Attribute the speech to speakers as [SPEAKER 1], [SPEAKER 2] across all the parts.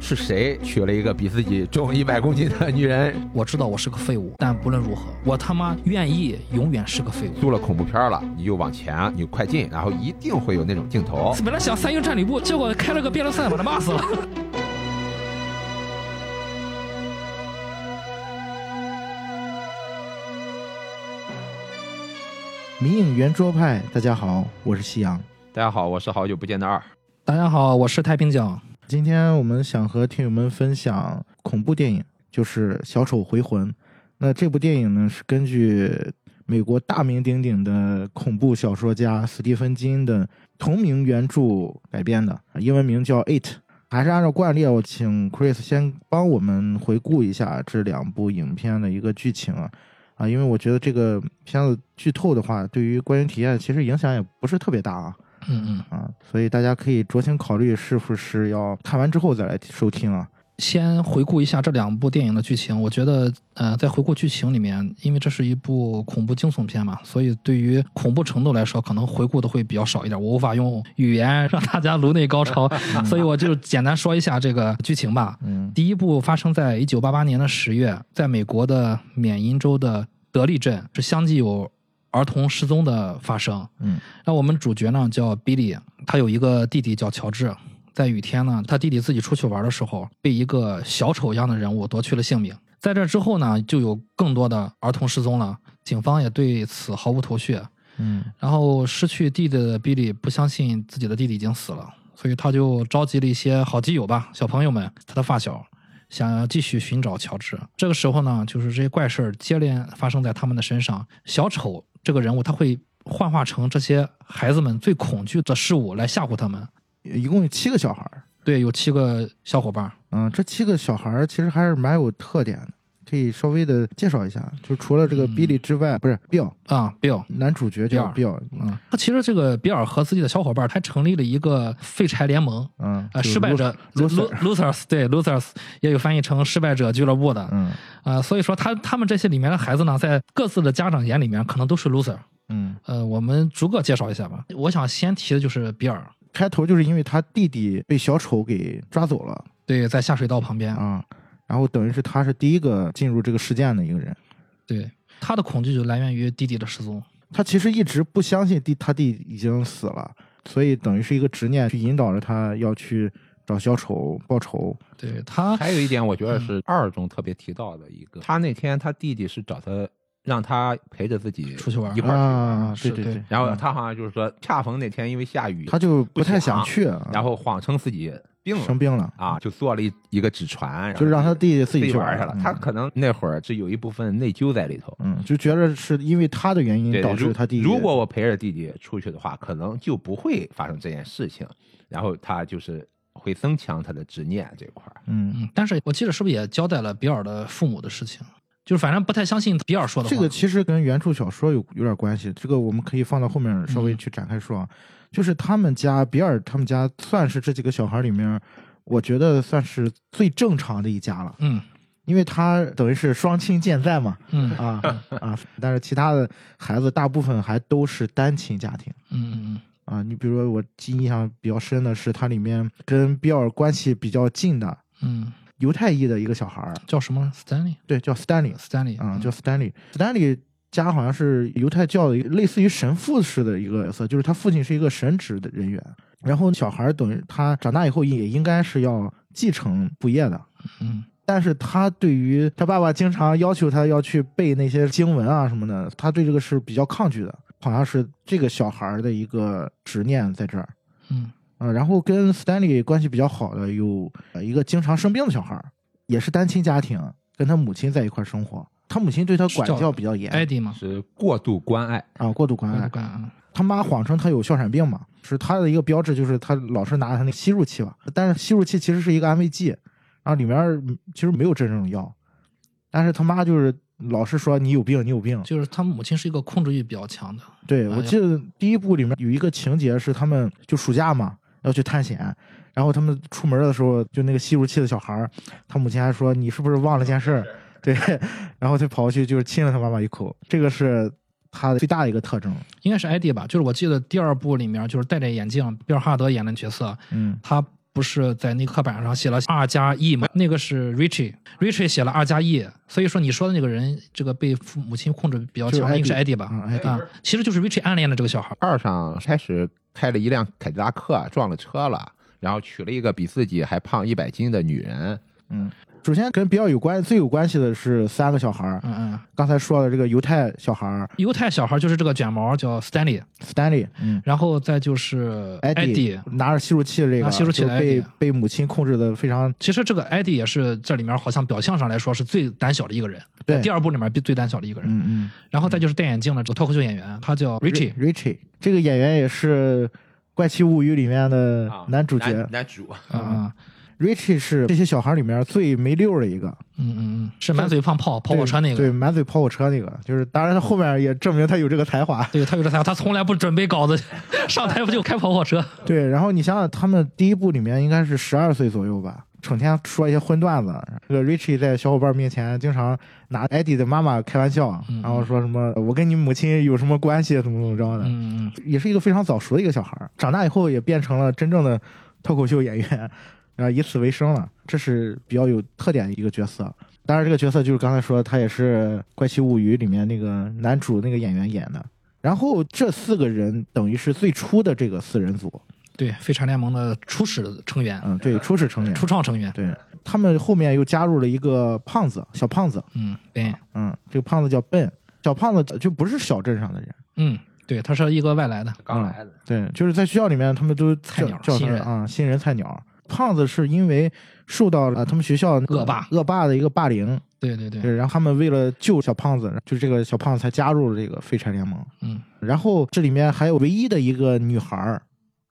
[SPEAKER 1] 是谁娶了一个比自己重一百公斤的女人？
[SPEAKER 2] 我知道我是个废物，但不论如何，我他妈愿意永远是个废物。
[SPEAKER 1] 做了恐怖片了，你就往前，你快进，然后一定会有那种镜头。
[SPEAKER 2] 本来想三英战吕布，结果开了个辩论赛，把他骂死了。
[SPEAKER 3] 迷影圆桌派，大家好，我是夕阳。
[SPEAKER 1] 大家好，我是好久不见的二。
[SPEAKER 2] 大家好，我是太平酱。
[SPEAKER 3] 今天我们想和听友们分享恐怖电影，就是《小丑回魂》。那这部电影呢，是根据美国大名鼎鼎的恐怖小说家斯蒂芬金的同名原著改编的，英文名叫《It》。还是按照惯例，我请 Chris 先帮我们回顾一下这两部影片的一个剧情啊。啊，因为我觉得这个片子剧透的话，对于观影体验其实影响也不是特别大啊。
[SPEAKER 2] 嗯嗯
[SPEAKER 3] 啊，所以大家可以酌情考虑是不是要看完之后再来收听啊。
[SPEAKER 2] 先回顾一下这两部电影的剧情，我觉得，呃，在回顾剧情里面，因为这是一部恐怖惊悚片嘛，所以对于恐怖程度来说，可能回顾的会比较少一点。我无法用语言让大家颅内高潮，所以我就简单说一下这个剧情吧。
[SPEAKER 3] 嗯
[SPEAKER 2] 第一部发生在一九八八年的十月，在美国的缅因州的德利镇，是相继有儿童失踪的发生。
[SPEAKER 3] 嗯
[SPEAKER 2] 那我们主角呢叫 Billy，他有一个弟弟叫乔治。在雨天呢，他弟弟自己出去玩的时候，被一个小丑一样的人物夺去了性命。在这之后呢，就有更多的儿童失踪了，警方也对此毫无头绪。
[SPEAKER 3] 嗯
[SPEAKER 2] 然后失去弟弟的比利不相信自己的弟弟已经死了，所以他就召集了一些好基友吧，小朋友们，他的发小，想要继续寻找乔治。这个时候呢，就是这些怪事儿接连发生在他们的身上。小丑这个人物，他会幻化成这些孩子们最恐惧的事物来吓唬他们。
[SPEAKER 3] 一共有七个小孩儿。
[SPEAKER 2] 对，有七个小伙伴。
[SPEAKER 3] 嗯，这七个小孩儿其实还是蛮有特点的，可以稍微的介绍一下。就除了这个
[SPEAKER 2] 嗯。
[SPEAKER 3] 比利之外，不是 Bill，
[SPEAKER 2] 啊，Bill，
[SPEAKER 3] 男主角叫 Bill，
[SPEAKER 2] 嗯，他其实这个比尔和自己的小伙伴儿还成立了一个废柴联盟，
[SPEAKER 3] 嗯，
[SPEAKER 2] 呃，失败者
[SPEAKER 3] loser
[SPEAKER 2] losers，对 losers 也有翻译成失败者俱乐部的，
[SPEAKER 3] 嗯。
[SPEAKER 2] 啊，所以说他他们这些里面的孩子呢，在各自的家长眼里面可能都是 loser。
[SPEAKER 3] 嗯，
[SPEAKER 2] 呃，我们逐个介绍一下吧。我想先提的就是比尔，
[SPEAKER 3] 开头就是因为他弟弟被小丑给抓走了。
[SPEAKER 2] 对，在下水道旁边，
[SPEAKER 3] 啊，然后等于是他是第一个进入这个事件的一个人。
[SPEAKER 2] 对，他的恐惧就来源于弟弟的失踪。
[SPEAKER 3] 他其实一直不相信弟他弟已经死了，所以等于是一个执念去引导着他要去找小丑报仇。
[SPEAKER 2] 对他，
[SPEAKER 1] 还有一点，我觉得是二中特别提到的一个，他那天他弟弟是找他，让他陪着自己
[SPEAKER 2] 出去玩
[SPEAKER 1] 一块儿去
[SPEAKER 3] 啊，
[SPEAKER 2] 对
[SPEAKER 3] 对对，
[SPEAKER 1] 然后他好像就是说，恰逢那天因为下雨，
[SPEAKER 3] 他就不太想
[SPEAKER 1] 想
[SPEAKER 3] 去，啊
[SPEAKER 1] 然后谎称自己病了
[SPEAKER 3] 生病了，
[SPEAKER 1] 啊，就做了一一个纸船，
[SPEAKER 3] 就是让他弟弟自
[SPEAKER 1] 自
[SPEAKER 3] 己去
[SPEAKER 1] 玩去了。
[SPEAKER 3] 嗯
[SPEAKER 1] 他可能那会儿是有一部分内疚在里头。
[SPEAKER 3] 嗯，就觉得是因为他的原因，导致
[SPEAKER 1] 如
[SPEAKER 3] 他弟弟。
[SPEAKER 1] 如果我陪着弟弟出去的话，可能就不会发生这件事情。然后他就是会增强他的执念这块儿。
[SPEAKER 3] 嗯，
[SPEAKER 2] 嗯，但是我记得是不是也交代了比尔的父母的事情？就是反正不太相信比尔说的话。
[SPEAKER 3] 这个其实跟原著小说有有点关系，这个我们可以放到后面稍微
[SPEAKER 2] 嗯
[SPEAKER 3] 去展开说啊。就是他们家比尔他们家算是这几个小孩里面，我觉得算是最正常的一家了，
[SPEAKER 2] 嗯
[SPEAKER 3] 因为他等于是双亲健在嘛，
[SPEAKER 2] 嗯
[SPEAKER 3] 啊 啊，但是其他的孩子大部分还都是单亲家庭。
[SPEAKER 2] 嗯嗯
[SPEAKER 3] 啊，你比如说我记印象比较深的是，它里面跟比尔关系比较近的
[SPEAKER 2] 嗯，
[SPEAKER 3] 犹太裔的一个小孩儿，
[SPEAKER 2] 叫什么？Stanley。
[SPEAKER 3] 对，叫
[SPEAKER 2] Stanley，Stanley
[SPEAKER 3] 啊，叫 Stanley。Stanley 家好像是犹太教的一个类似于神父式的一个角色，就是他父亲是一个神职的人员，然后小孩儿等于他长大以后也应该是要继承父业的。
[SPEAKER 2] 嗯
[SPEAKER 3] 但是他对于他爸爸经常要求他要去背那些经文啊什么的，他对这个是比较抗拒的，好像是这个小孩儿的一个执念在这儿。
[SPEAKER 2] 嗯
[SPEAKER 3] 啊，然后跟 Stanley 关系比较好的有呃一个经常生病的小孩儿，也是单亲家庭，跟他母亲在一块儿生活。他母亲对他管教比较严
[SPEAKER 2] ，Eddie 嘛，
[SPEAKER 1] 是过度关爱，
[SPEAKER 3] 啊，过度关爱。他妈谎称他有哮喘病嘛，是他的一个标志，就是他老是拿他那个吸入器吧，但是吸入器其实是一个安慰剂，然后里面嗯其实没有真正的药，但是他妈就是老是说你有病，你有病。
[SPEAKER 2] 就是他母亲是一个控制欲比较强的。
[SPEAKER 3] 对，我记得第一部里面有一个情节是他们就暑假嘛要去探险，然后他们出门的时候，就那个吸入器的小孩儿，他母亲还说你是不是忘了件事儿？对，然后他跑过去就是亲了他妈妈一口，这个是他的最大的一个特征。
[SPEAKER 2] 应该是 ID 吧，就是我记得第二部里面就是戴着眼镜，比尔哈德演的角色，
[SPEAKER 3] 嗯
[SPEAKER 2] 他不是在那个刻板上写了二加 E 吗？那个是 Richie，Richie 写了二加 E，所以说你说的那个人，这个被父母亲控制比较
[SPEAKER 3] 就是
[SPEAKER 2] 强，应该是
[SPEAKER 3] Eddie
[SPEAKER 2] 吧？啊，其实就是 Richie 暗恋的这个小孩。
[SPEAKER 1] 二上开始开了一辆凯迪拉克，撞了车了，然后娶了一个比自己还胖一百斤的女人。
[SPEAKER 3] 嗯，首先跟比较有关最有关系的是三个小孩儿，
[SPEAKER 2] 嗯嗯，
[SPEAKER 3] 刚才说的这个犹太小孩儿
[SPEAKER 2] 犹太小孩就是这个卷毛叫
[SPEAKER 3] Stanley，Stanley，嗯。
[SPEAKER 2] 然后再就是
[SPEAKER 3] 艾
[SPEAKER 2] Eddie。
[SPEAKER 3] 拿着吸入器的这个，
[SPEAKER 2] 拿吸入器的
[SPEAKER 3] 被
[SPEAKER 2] Eddie
[SPEAKER 3] 被母亲控制的非常
[SPEAKER 2] 其实这个 Eddie 也是这里面好像表象上来说是最胆小的一个人，
[SPEAKER 3] 对。
[SPEAKER 2] 在第二部里面最胆小的一个人。
[SPEAKER 3] 嗯嗯。
[SPEAKER 2] 然后再就是戴眼镜的这个脱口秀演员，他叫
[SPEAKER 3] Richie，Richie 这个演员也是《怪奇物语》里面的
[SPEAKER 1] 啊
[SPEAKER 3] 男主角。
[SPEAKER 1] 男男主，
[SPEAKER 2] 嗯嗯
[SPEAKER 3] Richie 是这些小孩里面最没溜儿的一个，
[SPEAKER 2] 嗯嗯嗯，是满嘴放炮跑火车那个对，
[SPEAKER 3] 满嘴跑火车那个，就是当然他后面也证明他有这个才华。
[SPEAKER 2] 对他有这才华，他从来不准备稿子，上台不就开跑火车？
[SPEAKER 3] 对，然后你想想，他们第一部里面应该是十二岁左右吧，成天说一些荤段子。这个 Richie 在小伙伴面前经常拿 Eddie 的妈妈开玩笑，
[SPEAKER 2] 嗯
[SPEAKER 3] 然后说什么我跟你母亲有什么关系，怎么怎么着的。
[SPEAKER 2] 嗯嗯
[SPEAKER 3] 也是一个非常早熟的一个小孩儿，长大以后也变成了真正的脱口秀演员，然后以此为生了，这是比较有特点的一个角色。当然，这个角色就是刚才说，他也是《怪奇物语》里面那个男主那个演员演的。然后这四个人等于是最初的这个四人组，
[SPEAKER 2] 对，废柴联盟的初始成员，
[SPEAKER 3] 嗯，对，初始成员，
[SPEAKER 2] 初创成员。
[SPEAKER 3] 对他们后面又加入了一个胖子，小胖子，
[SPEAKER 2] 嗯，Ben，
[SPEAKER 3] 嗯，这个胖子叫笨，小胖子就不是小镇上的人，
[SPEAKER 2] 嗯，对，他是一个外来的。
[SPEAKER 1] 刚来的，
[SPEAKER 3] 对，就是在学校里面，他们都
[SPEAKER 2] 菜鸟
[SPEAKER 3] 叫叫
[SPEAKER 2] 新人
[SPEAKER 3] 他啊，新人菜鸟。胖子是因为受到了他们学校
[SPEAKER 2] 恶霸。
[SPEAKER 3] 恶霸的一个霸凌，
[SPEAKER 2] 对对对，
[SPEAKER 3] 然后他们为了救小胖子，就是这个小胖子才加入了这个废柴联盟。
[SPEAKER 2] 嗯。
[SPEAKER 3] 然后这里面还有唯一的一个女孩儿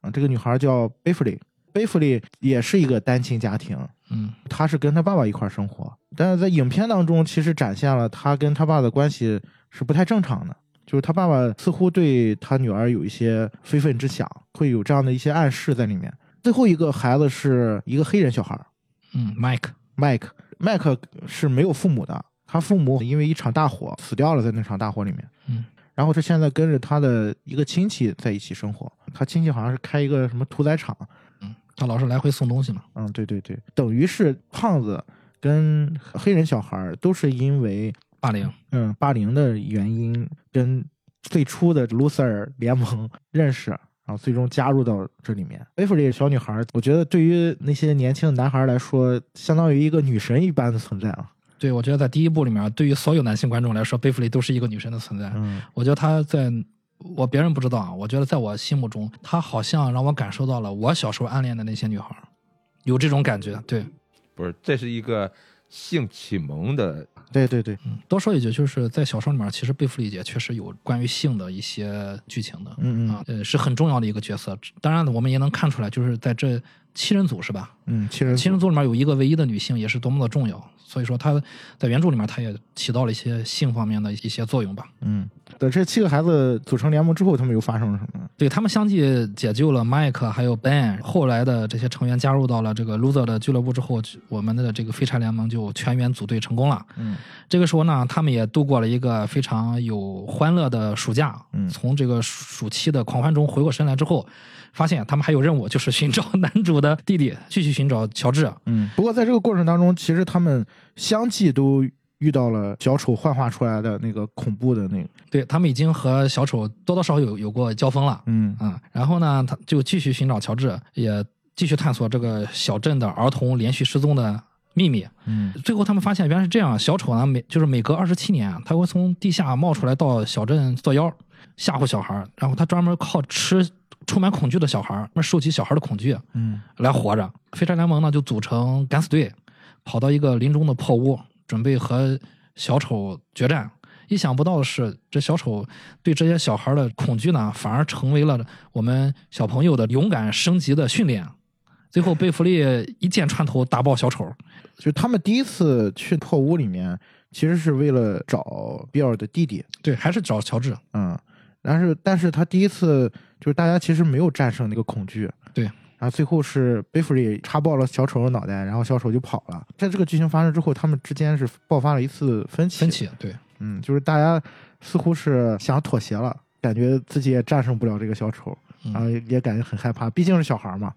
[SPEAKER 3] 啊，这个女孩儿叫贝弗利，贝弗利也是一个单亲家庭，
[SPEAKER 2] 嗯。
[SPEAKER 3] 她是跟她爸爸一块儿生活，但是在影片当中其实展现了她跟她爸的关系是不太正常的。就是他爸爸似乎对他女儿有一些非分之想，会有这样的一些暗示在里面。最后一个孩子是一个黑人小孩
[SPEAKER 2] 嗯，Mike
[SPEAKER 3] Mike Mike 是没有父母的，他父母因为一场大火死掉了，在那场大火里面。
[SPEAKER 2] 嗯，
[SPEAKER 3] 然后他现在跟着他的一个亲戚在一起生活，他亲戚好像是开一个什么屠宰场。
[SPEAKER 2] 嗯，他老是来回送东西嘛。
[SPEAKER 3] 嗯，对对对，等于是胖子跟黑人小孩儿都是因为
[SPEAKER 2] 霸凌，
[SPEAKER 3] 嗯霸凌的原因跟最初的 loser 联盟认识。然后最终加入到这里面。贝弗利小女孩儿，我觉得对于那些年轻的男孩儿来说，相当于一个女神一般的存在啊。
[SPEAKER 2] 对我觉得在第一部里面，对于所有男性观众来说，贝弗利都是一个女神的存在。
[SPEAKER 3] 嗯
[SPEAKER 2] 我觉得她在我别人不知道啊，我觉得在我心目中，她好像让我感受到了我小时候暗恋的那些女孩儿，有这种感觉。对，
[SPEAKER 1] 不是，这是一个性启蒙的，
[SPEAKER 3] 对对对，
[SPEAKER 2] 嗯，多说一句，就是在小说里面，其实贝弗利姐确实有关于性的一些剧情的。
[SPEAKER 3] 嗯
[SPEAKER 2] 啊，呃，是很重要的一个角色。当然，我们也能看出来，就是在这七人组是吧？
[SPEAKER 3] 嗯，七人
[SPEAKER 2] 七人组里面有一个唯一的女性，也是多么的重要。所以说，他在原著里面，他也起到了一些性方面的一些作用吧。
[SPEAKER 3] 嗯，等这七个孩子组成联盟之后，他们又发生了什么？
[SPEAKER 2] 对他们相继解救了 Mike 还有 Ben，后来的这些成员加入到了这个 Loser 的俱乐部之后，我们的这个废柴联盟就全员组队成功了。
[SPEAKER 3] 嗯
[SPEAKER 2] 这个时候呢，他们也度过了一个非常有欢乐的暑假。
[SPEAKER 3] 嗯
[SPEAKER 2] 从这个暑期的狂欢中回过神来之后，发现他们还有任务，就是寻找 男主的弟弟，继续寻找乔治。
[SPEAKER 3] 嗯。不过在这个过程当中，其实他们相继都遇到了小丑幻化出来的那个恐怖的那个，
[SPEAKER 2] 对他们已经和小丑多多少少有有过交锋了。
[SPEAKER 3] 嗯
[SPEAKER 2] 啊，然后呢，他就继续寻找乔治，也继续探索这个小镇的儿童连续失踪的秘密。
[SPEAKER 3] 嗯
[SPEAKER 2] 最后他们发现原来是这样，小丑呢每就是每隔二十七年啊，他会从地下冒出来到小镇作妖，吓唬小孩儿，然后他专门靠吃充满恐惧的小孩儿，收集小孩的恐惧
[SPEAKER 3] 嗯
[SPEAKER 2] 来活着。飞车联盟呢就组成敢死队，跑到一个林中的破屋，准备和小丑决战。意想不到的是，这小丑对这些小孩的恐惧呢，反而成为了我们小朋友的勇敢升级的训练。最后，贝弗利一箭穿头打爆小丑。
[SPEAKER 3] 就他们第一次去破屋里面，其实是为了找比尔的弟弟，
[SPEAKER 2] 对，还是找乔治。
[SPEAKER 3] 嗯，但是但是他第一次就是大家其实没有战胜那个恐惧，
[SPEAKER 2] 对，
[SPEAKER 3] 然后最后是贝弗利插爆了小丑的脑袋，然后小丑就跑了。在这个剧情发生之后，他们之间是爆发了一次分歧，
[SPEAKER 2] 分歧，对，
[SPEAKER 3] 嗯，就是大家似乎是想妥协了，感觉自己也战胜不了这个小丑，
[SPEAKER 2] 嗯
[SPEAKER 3] 然后也也感觉很害怕，毕竟是小孩嘛。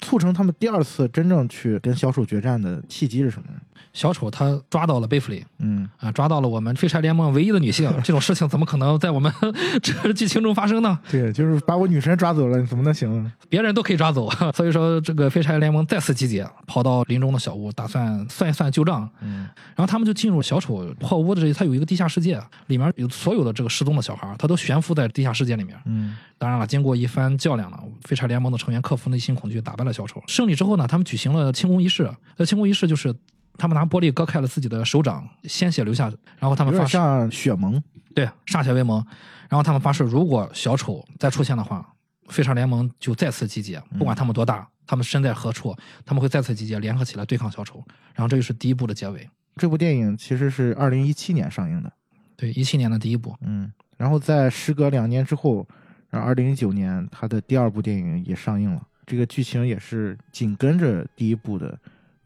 [SPEAKER 3] 促成他们第二次真正去跟小丑决战的契机是什么呢？
[SPEAKER 2] 小丑他抓到了贝弗利
[SPEAKER 3] 嗯，
[SPEAKER 2] 啊，抓到了我们废柴联盟唯一的女性，这种事情怎么可能在我们 这剧情中发生呢？
[SPEAKER 3] 对，就是把我女神抓走了，你怎么能行呢？
[SPEAKER 2] 别人都可以抓走，所以说这个废柴联盟再次集结，跑到林中的小屋，打算算一算旧账。
[SPEAKER 3] 嗯
[SPEAKER 2] 然后他们就进入小丑破屋的这，他有一个地下世界，里面有所有的这个失踪的小孩，他都悬浮在地下世界里面。
[SPEAKER 3] 嗯
[SPEAKER 2] 当然了，经过一番较量呢，废柴联盟的成员克服内心恐惧，打败了小丑。胜利之后呢，他们举行了庆功仪式。那庆功仪式就是他们拿玻璃割开了自己的手掌，鲜血流下，然后他们发誓，
[SPEAKER 3] 血盟。
[SPEAKER 2] 对，歃血为盟。然后他们发誓，如果小丑再出现的话，废柴联盟就再次集结，不管他们多大，他们身在何处，他们会再次集结，联合起来对抗小丑。然后这就是第一部的结尾。
[SPEAKER 3] 这部电影其实是二零一七年上映的。
[SPEAKER 2] 对，一七年的第一部。
[SPEAKER 3] 嗯，然后在时隔两年之后，然后二零一九年他的第二部电影也上映了，这个剧情也是紧跟着第一部的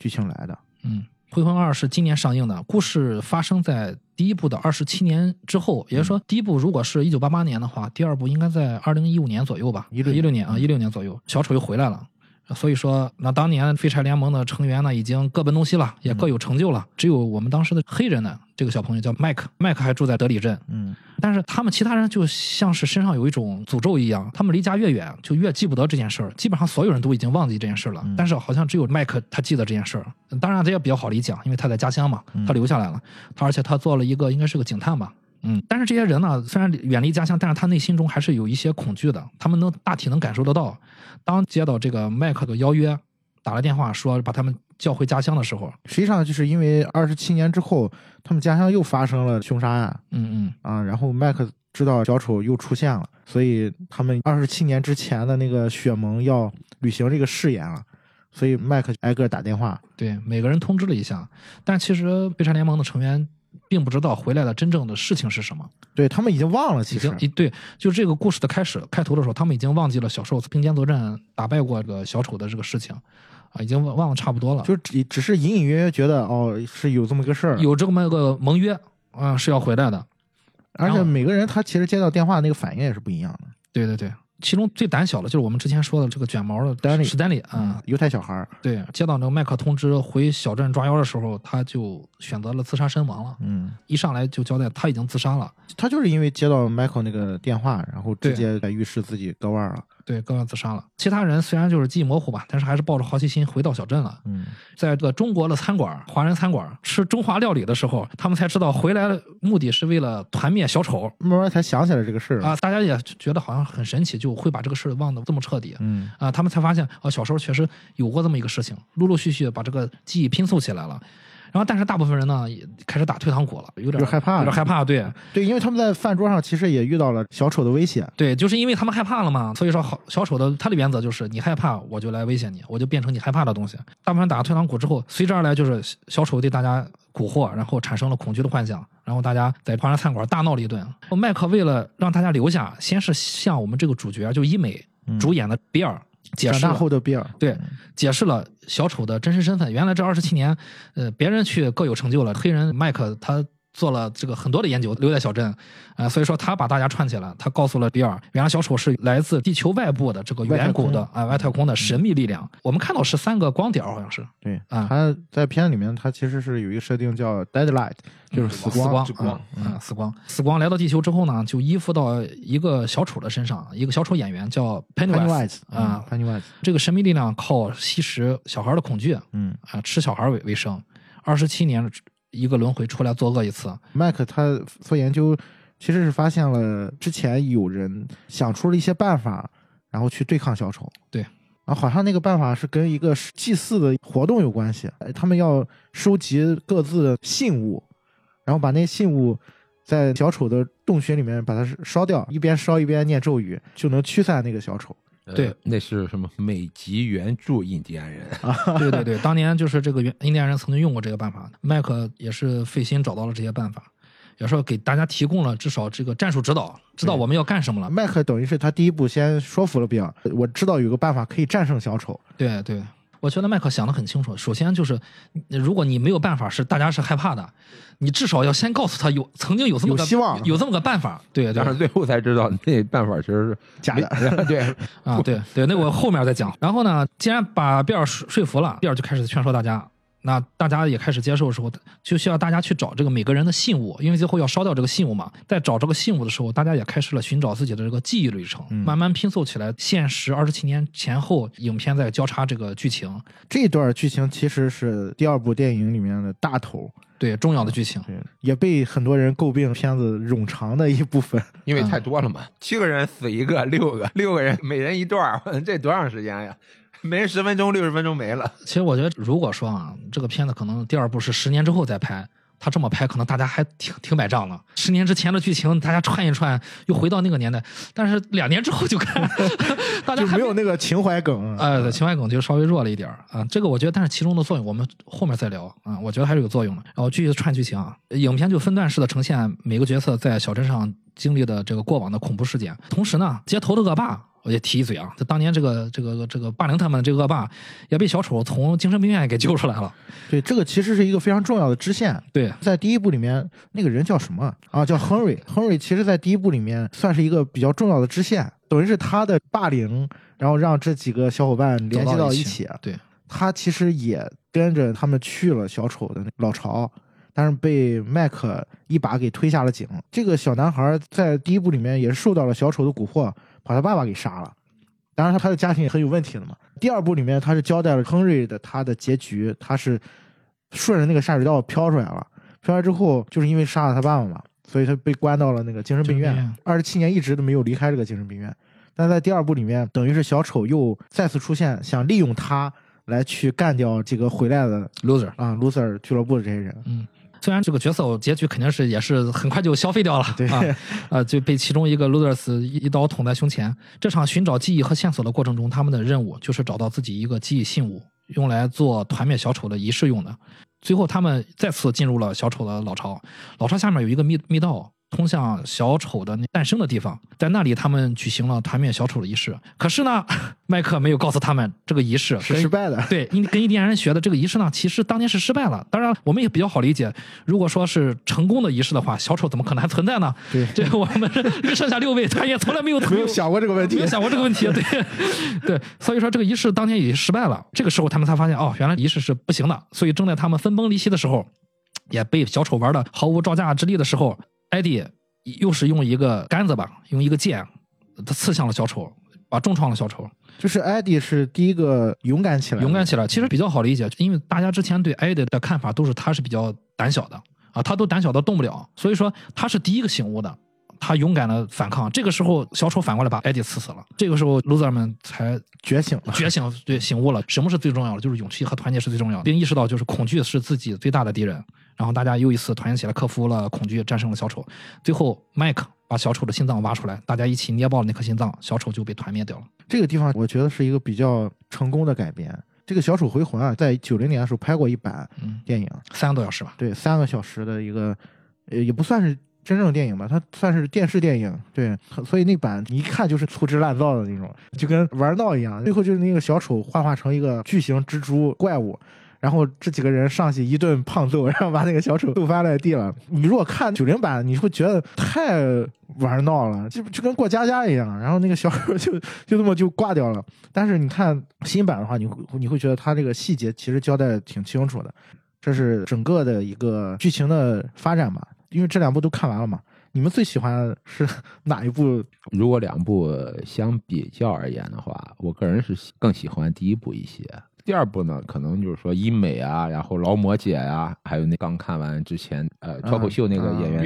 [SPEAKER 3] 剧情来的。
[SPEAKER 2] 嗯，《回魂二》是今年上映的，故事发生在第一部的二十七年之后，也就是说，第一部如果是一九八八年的话，第二部应该在二零一五年左右吧，
[SPEAKER 3] 一六
[SPEAKER 2] 一六年啊，一六年左右，小丑又回来了。所以说，那当年废柴联盟的成员呢，已经各奔东西了，也各有成就了。只有我们当时的黑人呢，这个小朋友叫麦克，麦克还住在德里镇。
[SPEAKER 3] 嗯
[SPEAKER 2] 但是他们其他人就像是身上有一种诅咒一样，他们离家越远就越记不得这件事儿。基本上所有人都已经忘记这件事儿了，
[SPEAKER 3] 嗯
[SPEAKER 2] 但是好像只有麦克他记得这件事儿。当然这也比较好理解，因为他在家乡嘛，他留下来了，他而且他做了一个应该是个警探吧。嗯，但是这些人呢，虽然远离家乡，但是他内心中还是有一些恐惧的。他们能大体能感受得到，当接到这个麦克的邀约，打了电话说把他们叫回家乡的时候，
[SPEAKER 3] 实际上就是因为二十七年之后，他们家乡又发生了凶杀案
[SPEAKER 2] 嗯嗯，
[SPEAKER 3] 啊，然后麦克知道小丑又出现了，所以他们二十七年之前的那个血盟要履行这个誓言了，所以麦克挨个打电话。
[SPEAKER 2] 对，每个人通知了一下，但其实废柴联盟的成员并不知道回来的真正的事情是什么，
[SPEAKER 3] 对他们已经忘了，
[SPEAKER 2] 已
[SPEAKER 3] 其实
[SPEAKER 2] 经一对，就这个故事的开始开头的时候，他们已经忘记了小兽并肩作战打败过这个小丑的这个事情，啊，已经忘忘了差不多了。
[SPEAKER 3] 就只只是隐隐约约觉得哦是有这么个事儿，
[SPEAKER 2] 有这么个盟约，啊、是要回来的。
[SPEAKER 3] 而且每个人他其实接到电话那个反应也是不一样的。
[SPEAKER 2] 对对对，其中最胆小的就是我们之前说的这个卷毛的
[SPEAKER 3] 丹尼
[SPEAKER 2] 史丹利啊、
[SPEAKER 3] 犹太小孩儿，
[SPEAKER 2] 对，接到那个麦克通知回小镇抓妖的时候，他就选择了自杀身亡了。
[SPEAKER 3] 嗯，
[SPEAKER 2] 一上来就交代他已经自杀了，
[SPEAKER 3] 他就是因为接到 Michael 那个电话，然后直接在浴室自己割腕了。
[SPEAKER 2] 对，割腕自杀了。其他人虽然就是记忆模糊吧，但是还是抱着好奇心回到小镇了。
[SPEAKER 3] 嗯，
[SPEAKER 2] 在这个中国的餐馆、华人餐馆吃中华料理的时候，他们才知道回来的目的是为了团灭小丑
[SPEAKER 3] 慢慢才想起来这个事儿。
[SPEAKER 2] 啊！大家也觉得好像很神奇，就会把这个事儿忘得这么彻底
[SPEAKER 3] 嗯
[SPEAKER 2] 啊！他们才发现，啊，小时候确实有过这么一个事情，陆陆续续把这个记忆拼凑起来了。然后，但是大部分人呢，也开始打退堂鼓了，有点
[SPEAKER 3] 害怕
[SPEAKER 2] 有点害怕。对
[SPEAKER 3] 对，因为他们在饭桌上其实也遇到了小丑的威胁。
[SPEAKER 2] 对，就是因为他们害怕了嘛，所以说好小丑的他的原则就是你害怕，我就来威胁你，我就变成你害怕的东西。大部分人打了退堂鼓之后，随之而来就是小小丑对大家蛊惑，然后产生了恐惧的幻想，然后大家在华人餐馆大闹了一顿。麦克为了让大家留下，先是向我们这个主角就伊美主演的比尔解
[SPEAKER 3] 长大后的比尔，
[SPEAKER 2] 对，解释了小丑的真实身份。原来这二十七年，呃，别人去各有成就了，黑人麦克他做了这个很多的研究，留在小镇，啊、所以说他把大家串起来，他告诉了比尔，原来小丑是来自地球外部的这个远古的啊、外太空的神秘力量。我们看到是三个光点儿，好像是。
[SPEAKER 3] 对，
[SPEAKER 2] 啊。
[SPEAKER 3] 他在片里面他其实是有一个设定叫 deadlight，就是死光。
[SPEAKER 2] 死光
[SPEAKER 1] 之光。
[SPEAKER 2] 啊、嗯死光，死光来到地球之后呢，就依附到一个小丑的身上，一个小丑演员叫 Pennywise 啊、
[SPEAKER 3] 嗯，Pennywise，
[SPEAKER 2] 这个神秘力量靠吸食小孩的恐惧，
[SPEAKER 3] 嗯，
[SPEAKER 2] 啊，吃小孩为为生，二十七年一个轮回出来作恶一次，
[SPEAKER 3] 麦克他做研究，其实是发现了之前有人想出了一些办法，然后去对抗小丑。
[SPEAKER 2] 对，
[SPEAKER 3] 啊，好像那个办法是跟一个祭祀的活动有关系，呃他们要收集各自的信物，然后把那信物在小丑的洞穴里面把它烧掉，一边烧一边念咒语，就能驱散那个小丑。
[SPEAKER 1] 呃
[SPEAKER 2] 对
[SPEAKER 1] 那是什么美籍原住印第安人？
[SPEAKER 2] 对对对，当年就是这个原印第安人曾经用过这个办法，麦克也是费心找到了这些办法，也是给大家提供了至少这个战术指导，知道我们要干什么了。
[SPEAKER 3] 麦克等于是他第一步先说服了比尔，我知道有个办法可以战胜小丑。
[SPEAKER 2] 对对，我觉得麦克想得很清楚。首先就是，如果你没有办法是大家是害怕的，你至少要先告诉他有曾经有这么个
[SPEAKER 3] 有希望
[SPEAKER 2] 有这么个办法。对对
[SPEAKER 1] 但是最后才知道那办法其实是
[SPEAKER 3] 假的
[SPEAKER 1] 对，
[SPEAKER 2] 啊，对对，那我后面再讲。然后呢，既然把比尔说说服了，比尔就开始劝说大家。那大家也开始接受的时候，就需要大家去找这个每个人的信物，因为最后要烧掉这个信物嘛。在找这个信物的时候，大家也开始了寻找自己的这个记忆旅程，
[SPEAKER 3] 嗯
[SPEAKER 2] 慢慢拼凑起来现实二十七年前后影片在交叉这个剧情，
[SPEAKER 3] 这段剧情其实是第二部电影里面的大头，
[SPEAKER 2] 对重要的剧情。
[SPEAKER 3] 对，也被很多人诟病片子冗长的一部分。
[SPEAKER 1] 因为太多了嘛，七个人死一个，六个，六个人每人一段，这多长时间呀？每人十分钟，六十分钟没了。
[SPEAKER 2] 其实我觉得，如果说啊，这个片子可能第二部是十年之后再拍，他这么拍，可能大家还挺挺买账的。十年之前的剧情，大家串一串，又回到那个年代。但是两年之后就看，大家
[SPEAKER 3] 就没有那个情怀梗。
[SPEAKER 2] 呃，对情怀梗就稍微弱了一点儿啊。这个我觉得，但是其中的作用我们后面再聊啊。我觉得还是有作用的。然后继续串剧情啊，影片就分段式的呈现每个角色在小镇上经历的这个过往的恐怖事件，同时呢，街头的恶霸。我就提一嘴啊，就当年这个这个这个霸凌他们的这个恶霸，也被小丑从精神病院给救出来了。
[SPEAKER 3] 对，这个其实是一个非常重要的支线。
[SPEAKER 2] 对，
[SPEAKER 3] 在第一部里面，那个人叫什么啊？叫亨瑞。亨瑞其实，在第一部里面算是一个比较重要的支线，等于是他的霸凌，然后让这几个小伙伴联系到一起。
[SPEAKER 2] 对，
[SPEAKER 3] 他其实也跟着他们去了小丑的老巢，但是被麦克一把给推下了井。这个小男孩在第一部里面也是受到了小丑的蛊惑，把他爸爸给杀了。当然，他他的家庭也很有问题的嘛。第二部里面，他是交代了亨瑞的他的结局，他是顺着那个下水道飘出来了。飘出来之后，就是因为杀了他爸爸嘛，所以他被关到了那个精神病院
[SPEAKER 2] 精神病院。
[SPEAKER 3] 二十七年一直都没有离开这个精神病院。但在第二部里面，等于是小丑又再次出现，想利用他来去干掉这个回来的
[SPEAKER 2] loser。
[SPEAKER 3] 啊 loser 俱乐部的这些人。
[SPEAKER 2] 嗯，虽然这个角色结局肯定是也是很快就消费掉了，
[SPEAKER 3] 对
[SPEAKER 2] 啊，呃，就被其中一个 losers 一一刀捅在胸前。这场寻找记忆和线索的过程中，他们的任务就是找到自己一个记忆信物，用来做团灭小丑的仪式用的。最后，他们再次进入了小丑的老巢，老巢下面有一个密密道。通向小丑的那诞生的地方，在那里他们举行了团灭小丑的仪式。可是呢，麦克没有告诉他们这个仪式
[SPEAKER 3] 是失败的，
[SPEAKER 2] 对，跟跟印第安人学的这个仪式呢，其实当年是失败了。当然，我们也比较好理解，如果说是成功的仪式的话，小丑怎么可能还存在呢？
[SPEAKER 3] 对
[SPEAKER 2] 这个我们剩下六位，他也从来 没有
[SPEAKER 3] 没有想过这个问题
[SPEAKER 2] 没有。想过这个问题，对对，所以说这个仪式当年已经失败了。这个时候他们才发现，哦，原来仪式是不行的。所以正在他们分崩离析的时候，也被小丑玩的毫无招架之力的时候，艾迪又是用一个杆子吧，用一个剑，他刺向了小丑，把重创了小丑。
[SPEAKER 3] 就是艾迪是第一个勇敢起来，
[SPEAKER 2] 勇敢起来，其实比较好理解，因为大家之前对艾迪的看法都是他是比较胆小的啊，他都胆小到动不了，所以说他是第一个醒悟的，他勇敢的反抗。这个时候，小丑反过来把艾迪刺死了，这个时候 loser 们才
[SPEAKER 3] 觉醒了。
[SPEAKER 2] 觉醒，对，醒悟了，什么是最重要的？就是勇气和团结是最重要的，并意识到就是恐惧是自己最大的敌人。然后大家又一次团结起来，克服了恐惧，战胜了小丑。最后，麦克把小丑的心脏挖出来，大家一起捏爆了那颗心脏，小丑就被团灭掉了。
[SPEAKER 3] 这个地方我觉得是一个比较成功的改编。这个《小丑回魂》啊，在九零年的时候拍过一版
[SPEAKER 2] 嗯，
[SPEAKER 3] 电影，
[SPEAKER 2] 三个多小时吧。
[SPEAKER 3] 对，三个小时的一个，呃，也不算是真正电影吧，它算是电视电影，对，所以那版一看就是粗制滥造的那种，就跟玩闹一样。最后就是那个小丑幻化成一个巨型蜘蛛怪物。然后这几个人上去一顿胖揍，然后把那个小丑 揍翻在地了。你如果看九零版，你会觉得太玩闹了，就就跟过家家一样。然后那个小丑 就就这么就挂掉了。但是你看新版的话，你会你会觉得他这个细节其实交代的挺清楚的。这是整个的一个剧情的发展吧，因为这两部都看完了嘛。你们最喜欢是 哪一部？
[SPEAKER 1] 如果两部相比较而言的话，我个人是更喜欢第一部一些。第二部呢，可能就是说医美啊，然后劳模姐呀、还有那刚看完之前呃脱口秀那个演员、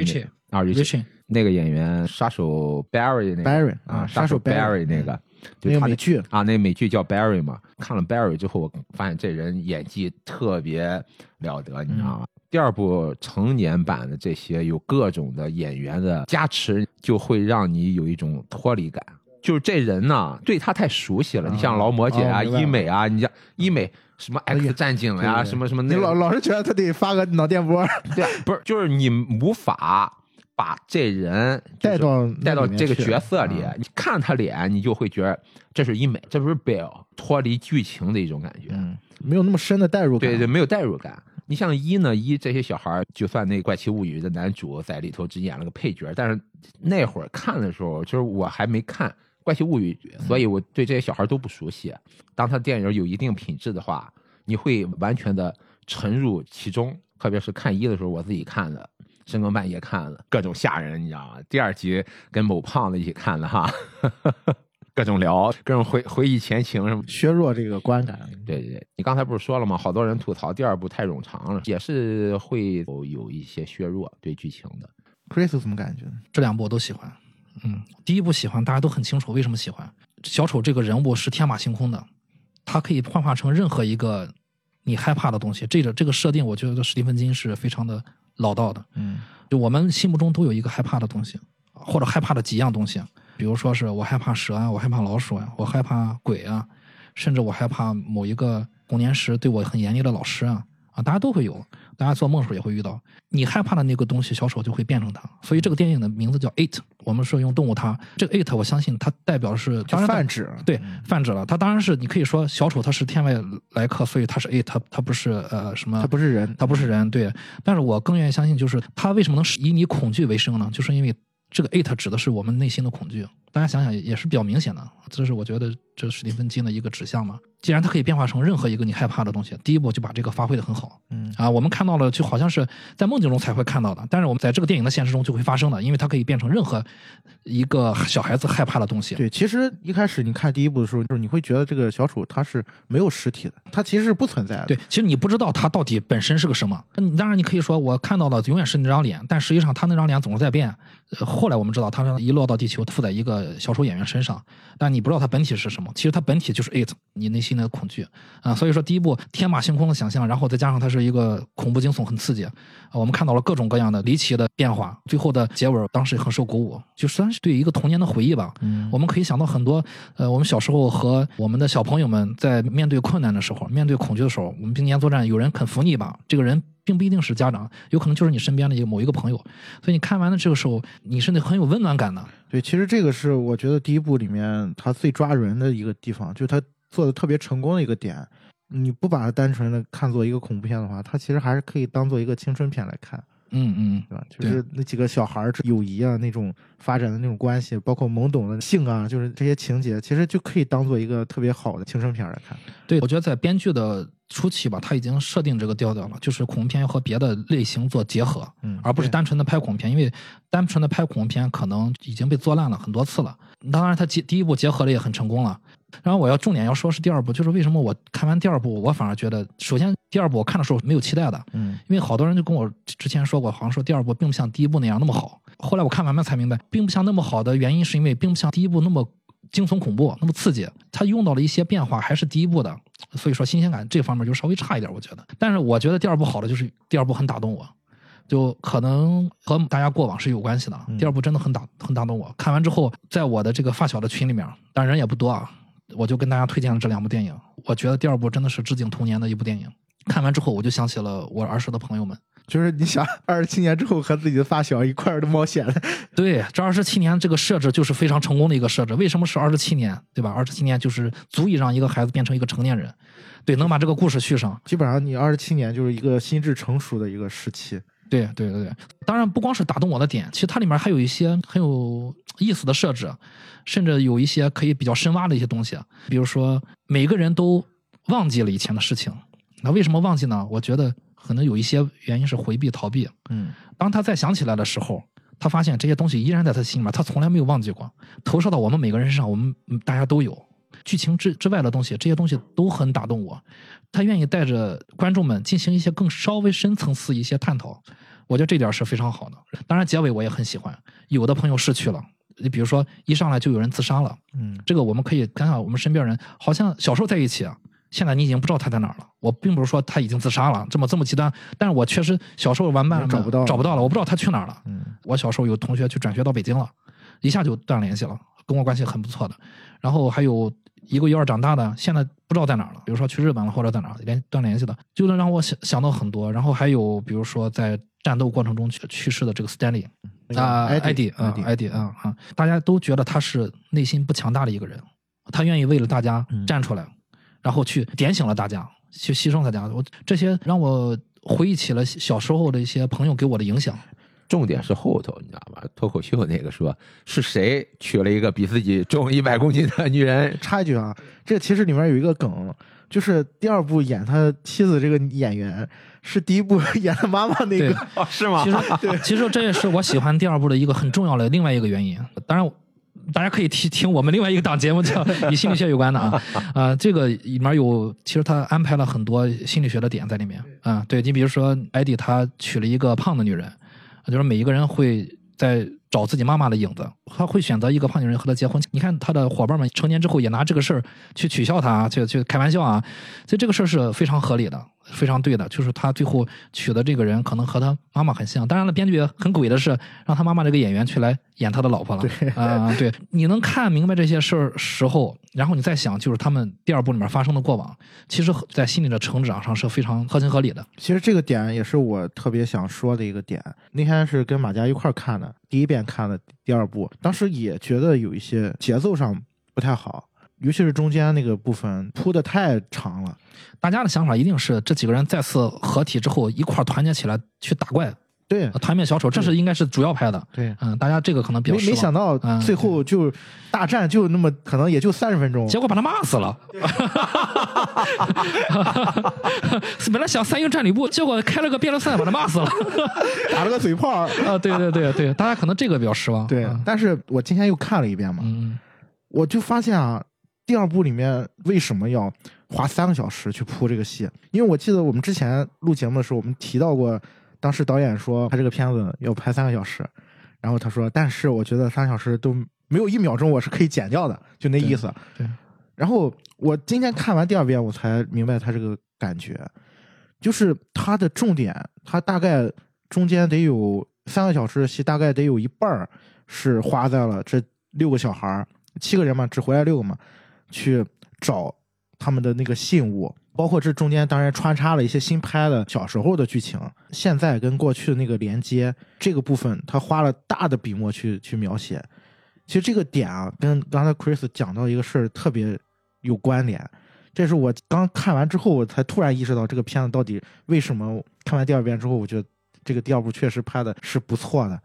[SPEAKER 1] 啊 Richie
[SPEAKER 2] Richie
[SPEAKER 1] 那个演员杀手 Barry 那个
[SPEAKER 3] Barry
[SPEAKER 1] 啊
[SPEAKER 3] 啊
[SPEAKER 1] 杀手 Barry 那个，就他
[SPEAKER 3] 那个美剧
[SPEAKER 1] 啊，那美剧叫 Barry 嘛。看了 Barry 之后，我发现这人演技特别了得，你知道吗？第二部成年版的这些有各种的演员的加持，就会让你有一种脱离感。就是这人呢，对他太熟悉了。
[SPEAKER 3] 啊
[SPEAKER 1] 你像劳模姐啊、医美啊，你像医美什么 X 战警呀、什么什么那
[SPEAKER 3] 你老老是觉得他得发个脑电波，
[SPEAKER 1] 对啊，不是，就是你无法把这人
[SPEAKER 3] 带到
[SPEAKER 1] 带到这个角色里
[SPEAKER 3] 啊，
[SPEAKER 1] 你看他脸，你就会觉得这是医美，这不是 Bill，脱离剧情的一种感觉。
[SPEAKER 3] 嗯，没有那么深的代入感。
[SPEAKER 1] 对对，没有代入感。你像一呢，一这些小孩儿，就算那《怪奇物语》的男主在里头只演了个配角，但是那会儿看的时候，就是我还没看《怪奇物语》，所以我对这些小孩都不熟悉。当他电影有一定品质的话，你会完全的沉入其中。特别是看一的时候，我自己看的，深更半夜看了，各种吓人，你知道吗？第二集跟某胖子一起看的哈，各种聊，各种回回忆前情什么。
[SPEAKER 3] 削弱这个观感。
[SPEAKER 1] 对对对，你刚才不是说了吗？好多人吐槽第二部太冗长了，也是会有有一些削弱对剧情的。
[SPEAKER 3] Chris 怎么感觉？
[SPEAKER 2] 这两部我都喜欢。嗯，第一部喜欢，大家都很清楚为什么喜欢。小丑这个人物是天马行空的，他可以幻化成任何一个你害怕的东西。这个这个设定，我觉得史蒂芬金是非常的老道的。
[SPEAKER 3] 嗯
[SPEAKER 2] 就我们心目中都有一个害怕的东西，或者害怕的几样东西，比如说是我害怕蛇啊，我害怕老鼠啊，我害怕鬼啊，甚至我害怕某一个童年时对我很严厉的老师啊啊，大家都会有，大家做梦时候也会遇到。你害怕的那个东西，小丑就会变成它。所以这个电影的名字叫 It，我们是用动物它。这个 It，我相信它代表的是当然
[SPEAKER 3] 泛指。
[SPEAKER 2] 对，泛指了。它当然是你可以说小丑他是天外来客，所以他是 it，他他不是呃什么，
[SPEAKER 3] 他不是人，
[SPEAKER 2] 他不是人，对。但是我更愿意相信，就是他为什么能以你恐惧为生呢？就是因为这个 it 指的是我们内心的恐惧。大家想想也是比较明显的，这是我觉得这是史蒂芬金的一个指向嘛。既然它可以变化成任何一个你害怕的东西，第一步就把这个发挥的很好。
[SPEAKER 3] 嗯
[SPEAKER 2] 啊，我们看到了，就好像是在梦境中才会看到的，但是我们在这个电影的现实中就会发生的，因为它可以变成任何一个小孩子害怕的东西。
[SPEAKER 3] 对，其实一开始你看第一部的时候，就是你会觉得这个小丑他是没有实体的，他其实是不存在的。
[SPEAKER 2] 对，其实你不知道他到底本身是个什么。你当然你可以说我看到的永远是那张脸，但实际上他那张脸总是在变。呃后来我们知道，他一落到地球附在一个小丑演员身上，但你不知道它本体是什么。其实它本体就是 it，你内心的恐惧啊。所以说第一部天马行空的想象，然后再加上它是一个恐怖惊悚，很刺激。啊我们看到了各种各样的离奇的变化，最后的结尾当时也很受鼓舞，就算是对一个童年的回忆吧。
[SPEAKER 3] 嗯
[SPEAKER 2] 我们可以想到很多，呃，我们小时候和我们的小朋友们在面对困难的时候，面对恐惧的时候，我们并肩作战，有人肯扶你一把，这个人并不一定是家长，有可能就是你身边的一个某一个朋友。所以你看完了这个时候，你是那很有温暖感的。
[SPEAKER 3] 对，其实这个是我觉得第一部里面他最抓人的一个地方，就他做的特别成功的一个点。你不把它单纯的看作一个恐怖片的话，它其实还是可以当做一个青春片来看，
[SPEAKER 2] 嗯嗯，
[SPEAKER 3] 对吧？就是那几个小孩儿友谊啊，那种发展的那种关系，包括懵懂的性啊，就是这些情节，其实就可以当做一个特别好的青春片来看。
[SPEAKER 2] 对，我觉得在编剧的初期吧，他已经设定这个调调了，就是恐怖片要和别的类型做结合，
[SPEAKER 3] 嗯
[SPEAKER 2] 而不是单纯的拍恐怖片，因为单纯的拍恐怖片可能已经被做烂了很多次了。当然，他结第一部结合的也很成功了。然后我要重点要说是第二部，就是为什么我看完第二部，我反而觉得，首先第二部我看的时候没有期待的，
[SPEAKER 3] 嗯
[SPEAKER 2] 因为好多人就跟我之前说过，好像说第二部并不像第一部那样那么好。后来我看完了才明白，并不像那么好的原因是因为并不像第一部那么惊悚恐怖，那么刺激。它用到了一些变化，还是第一部的，所以说新鲜感这方面就稍微差一点，我觉得。但是我觉得第二部好的就是第二部很打动我，就可能和大家过往是有关系的。
[SPEAKER 3] 嗯
[SPEAKER 2] 第二部真的很打很打动我，看完之后，在我的这个发小的群里面，当然人也不多啊，我就跟大家推荐了这两部电影。我觉得第二部真的是致敬童年的一部电影。看完之后，我就想起了我儿时的朋友们。
[SPEAKER 3] 就是你想二十七年之后和自己的发小一块儿的冒险，
[SPEAKER 2] 对，这二十七年这个设置就是非常成功的一个设置。为什么是二十七年？对吧？二十七年就是足以让一个孩子变成一个成年人，对，能把这个故事续上。
[SPEAKER 3] 基本上你二十七年就是一个心智成熟的一个时期。
[SPEAKER 2] 对对对对，当然不光是打动我的点，其实它里面还有一些很有意思的设置，甚至有一些可以比较深挖的一些东西。比如说，每个人都忘记了以前的事情，那为什么忘记呢？我觉得可能有一些原因是回避、逃避。
[SPEAKER 3] 嗯
[SPEAKER 2] 当他再想起来的时候，他发现这些东西依然在他心里面，他从来没有忘记过，投射到我们每个人身上，我们嗯大家都有。剧情之之外的东西，这些东西都很打动我。他愿意带着观众们进行一些更稍微深层次一些探讨，我觉得这点是非常好的。当然，结尾我也很喜欢。有的朋友逝去了，你比如说一上来就有人自杀了，
[SPEAKER 3] 嗯
[SPEAKER 2] 这个我们可以看看我们身边人，好像小时候在一起啊，现在你已经不知道他在哪儿了。我并不是说他已经自杀了，这么这么极端，但是我确实小时候玩伴们
[SPEAKER 3] 找不到
[SPEAKER 2] 找不到了，我不知道他去哪儿了。
[SPEAKER 3] 嗯
[SPEAKER 2] 我小时候有同学去转学到北京了，一下就断联系了，跟我关系很不错的。然后还有一个一儿长大的，现在不知道在哪儿了，比如说去日本了或者在哪儿连断联系的，就能让我想想到很多。然后还有比如说在战斗过程中去去世的这个 Stanley，啊，
[SPEAKER 3] 艾
[SPEAKER 2] 艾迪啊，艾迪啊啊，大家都觉得他是内心不强大的一个人，他愿意为了大家站出来，然后去点醒了大家，去牺牲大家。我这些让我回忆起了小时候的一些朋友给我的影响。
[SPEAKER 1] 重点是后头，你知道吧？脱口秀那个说是谁娶了一个比自己重一百公斤的女人？
[SPEAKER 3] 插一句啊，这个其实里面有一个梗，就是第二部演他妻子这个演员是第一部 演他妈妈那个，
[SPEAKER 1] 哦，是吗？
[SPEAKER 2] 其实，其实这也是我喜欢第二部的一个很重要的另外一个原因。当然，大家可以听听我们另外一个档节目，叫与心理学有关的啊啊，这个里面有其实他安排了很多心理学的点在里面啊。对你比如说，艾迪他娶了一个胖的女人。就是每一个人会在找自己妈妈的影子，他会选择一个胖女人和他结婚。你看他的伙伴们成年之后也拿这个事儿去取笑他，去去开玩笑啊，所以这个事儿是非常合理的。非常对的，就是他最后娶的这个人可能和他妈妈很像。当然了，编剧很鬼的是让他妈妈这个演员去来演他的老婆了。
[SPEAKER 3] 对
[SPEAKER 2] 啊，对，你能看明白这些事儿时候，然后你再想，就是他们第二部里面发生的过往，其实，在心理的成长上是非常合情合理的。
[SPEAKER 3] 其实这个点也是我特别想说的一个点。那天是跟马佳一块儿看的，第一遍看的第二部，当时也觉得有一些节奏上不太好。尤其是中间那个部分铺的太长了，
[SPEAKER 2] 大家的想法一定是这几个人再次合体之后一块团结起来去打怪，
[SPEAKER 3] 对，
[SPEAKER 2] 团灭小丑，这是应该是主要拍的。
[SPEAKER 3] 对，
[SPEAKER 2] 嗯，大家这个可能比较
[SPEAKER 3] 没没想到最后就大战就那么可能也就三十分钟，
[SPEAKER 2] 结果把他骂死了。本来想三英战吕布，结果开了个辩论赛把他骂死了，
[SPEAKER 3] 打了个嘴炮
[SPEAKER 2] 啊！对对对对，大家可能这个比较失望。
[SPEAKER 3] 对，但是我今天又看了一遍嘛，我就发现啊。第二部里面为什么要花三个小时去铺这个戏？因为我记得我们之前录节目的时候，我们提到过，当时导演说他这个片子要拍三个小时，然后他说，但是我觉得三个小时都没有一秒钟我是可以剪掉的，就那意思。
[SPEAKER 2] 对。
[SPEAKER 3] 然后我今天看完第二遍，我才明白他这个感觉，就是他的重点，他大概中间得有三个小时的戏，大概得有一半是花在了这六个小孩七个人嘛，只回来六个嘛。去找他们的那个信物，包括这中间当然穿插了一些新拍的小时候的剧情，现在跟过去的那个连接这个部分，他花了大的笔墨去去描写。其实这个点啊，跟刚才 Chris 讲到一个事儿特别有关联。这是我刚看完之后，我才突然意识到这个片子到底为什么。看完第二遍之后，我觉得这个第二部确实拍的是不错的。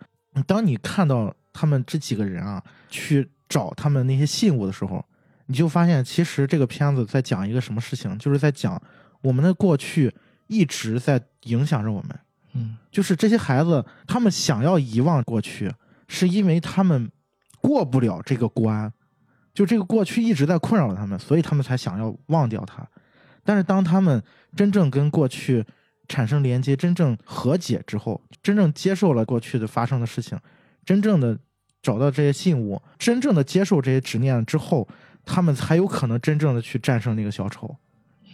[SPEAKER 3] 当你看到他们这几个人啊去找他们那些信物的时候，你就发现，其实这个片子在讲一个什么事情，就是在讲我们的过去一直在影响着我们。
[SPEAKER 2] 嗯，
[SPEAKER 3] 就是这些孩子，他们想要遗忘过去，是因为他们过不了这个关，就这个过去一直在困扰他们，所以他们才想要忘掉它。但是当他们真正跟过去产生连接，真正和解之后，真正接受了过去的发生的事情，真正的找到这些信物，真正的接受这些执念之后。他们才有可能真正的去战胜那个小丑，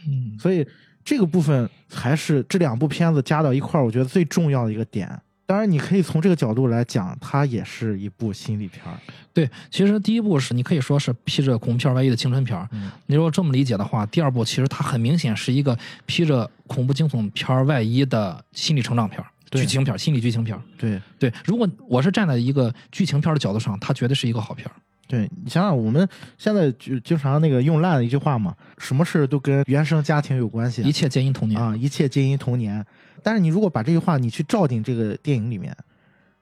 [SPEAKER 2] 嗯，
[SPEAKER 3] 所以这个部分才是这两部片子加到一块儿，我觉得最重要的一个点。当然，你可以从这个角度来讲，它也是一部心理片儿。
[SPEAKER 2] 对，其实第一部是你可以说是披着恐怖片外衣的青春片儿。你如果这么理解的话，第二部其实它很明显是一个披着恐怖惊悚片外衣的心理成长片儿、剧情片儿、心理剧情片儿。
[SPEAKER 3] 对
[SPEAKER 2] 对，如果我是站在一个剧情片的角度上，它绝对是一个好片儿。
[SPEAKER 3] 对你想想，我们现在就经常那个用烂的一句话嘛，什么事都跟原生家庭有关系，
[SPEAKER 2] 一切皆因童年
[SPEAKER 3] 啊，一切皆因童年。但是你如果把这句话你去照进这个电影里面，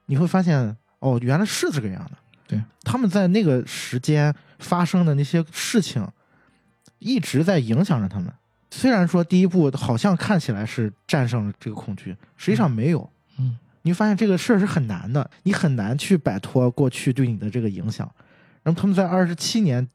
[SPEAKER 3] 你会发现哦，原来是这个样的。
[SPEAKER 2] 对，
[SPEAKER 3] 他们在那个时间发生的那些事情，一直在影响着他们。虽然说第一部好像看起来是战胜了这个恐惧，实际上没有。
[SPEAKER 2] 嗯，
[SPEAKER 3] 你发现这个事儿是很难的，你很难去摆脱过去对你的这个影响。那么他们在二十七年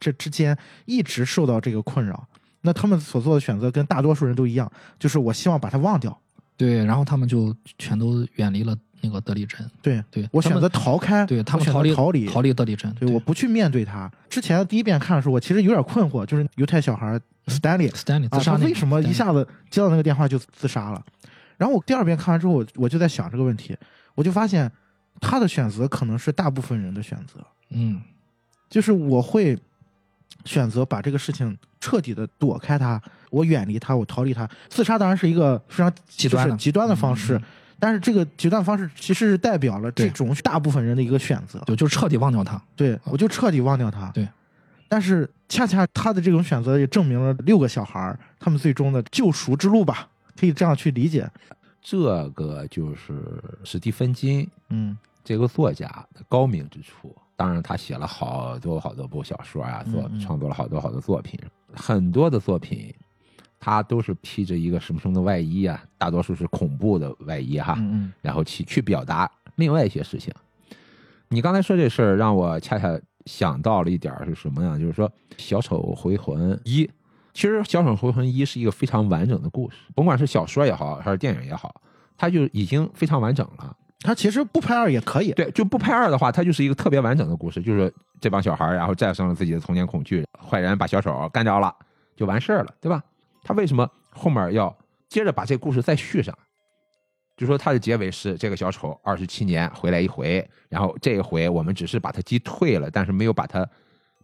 [SPEAKER 3] 这之间一直受到这个困扰，那他们所做的选择跟大多数人都一样，就是我希望把它忘掉。
[SPEAKER 2] 对，然后他们就全都远离了那个德里镇。
[SPEAKER 3] 对
[SPEAKER 2] 对，
[SPEAKER 3] 我选择逃开。
[SPEAKER 2] 对他们
[SPEAKER 3] 逃离
[SPEAKER 2] 逃
[SPEAKER 3] 离
[SPEAKER 2] 逃离德里镇。
[SPEAKER 3] 对，我不去面对他。之前第一遍看的时候，我其实有点困惑，就是犹太小孩 Stanley
[SPEAKER 2] Stanley 自杀，
[SPEAKER 3] 为什么一下子接到那个电话就自杀了？然后我第二遍看完之后，我我就在想这个问题，我就发现他的选择可能是大部分人的选择。
[SPEAKER 2] 嗯。
[SPEAKER 3] 就是我会选择把这个事情彻底的躲开它，我远离它，我逃离它。自杀当然是一个非常
[SPEAKER 2] 极端
[SPEAKER 3] 极端的方式，但是这个极端方式其实是代表了这种大部分人的一个选择。
[SPEAKER 2] 就就彻底忘掉他。
[SPEAKER 3] 对，我就彻底忘掉他。
[SPEAKER 2] 对，
[SPEAKER 3] 但是恰恰他的这种选择也证明了六个小孩儿他们最终的救赎之路吧，可以这样去理解。
[SPEAKER 1] 这个就是史蒂芬金
[SPEAKER 3] 嗯
[SPEAKER 1] 这个作家的高明之处。当然，他写了好多好多部小说啊，作创作了好多好多作品，很多的作品，他都是披着一个什么什么的外衣啊，大多数是恐怖的外衣哈，
[SPEAKER 3] 嗯
[SPEAKER 1] 然后去去表达另外一些事情。你刚才说这事儿，让我恰恰想到了一点儿是什么呀？就是说《小丑回魂一》，其实《小丑回魂一》是一个非常完整的故事，甭管是小说也好，还是电影也好，它就已经非常完整了。
[SPEAKER 3] 他其实不拍二也可以。
[SPEAKER 1] 对，就不拍二的话，它就是一个特别完整的故事，就是这帮小孩儿然后战胜了自己的童年恐惧，坏人把小丑干掉了，就完事儿了，对吧？他为什么后面要接着把这故事再续上？就说他的结尾是这个小丑二十七年回来一回，然后这一回我们只是把他击退了，但是没有把他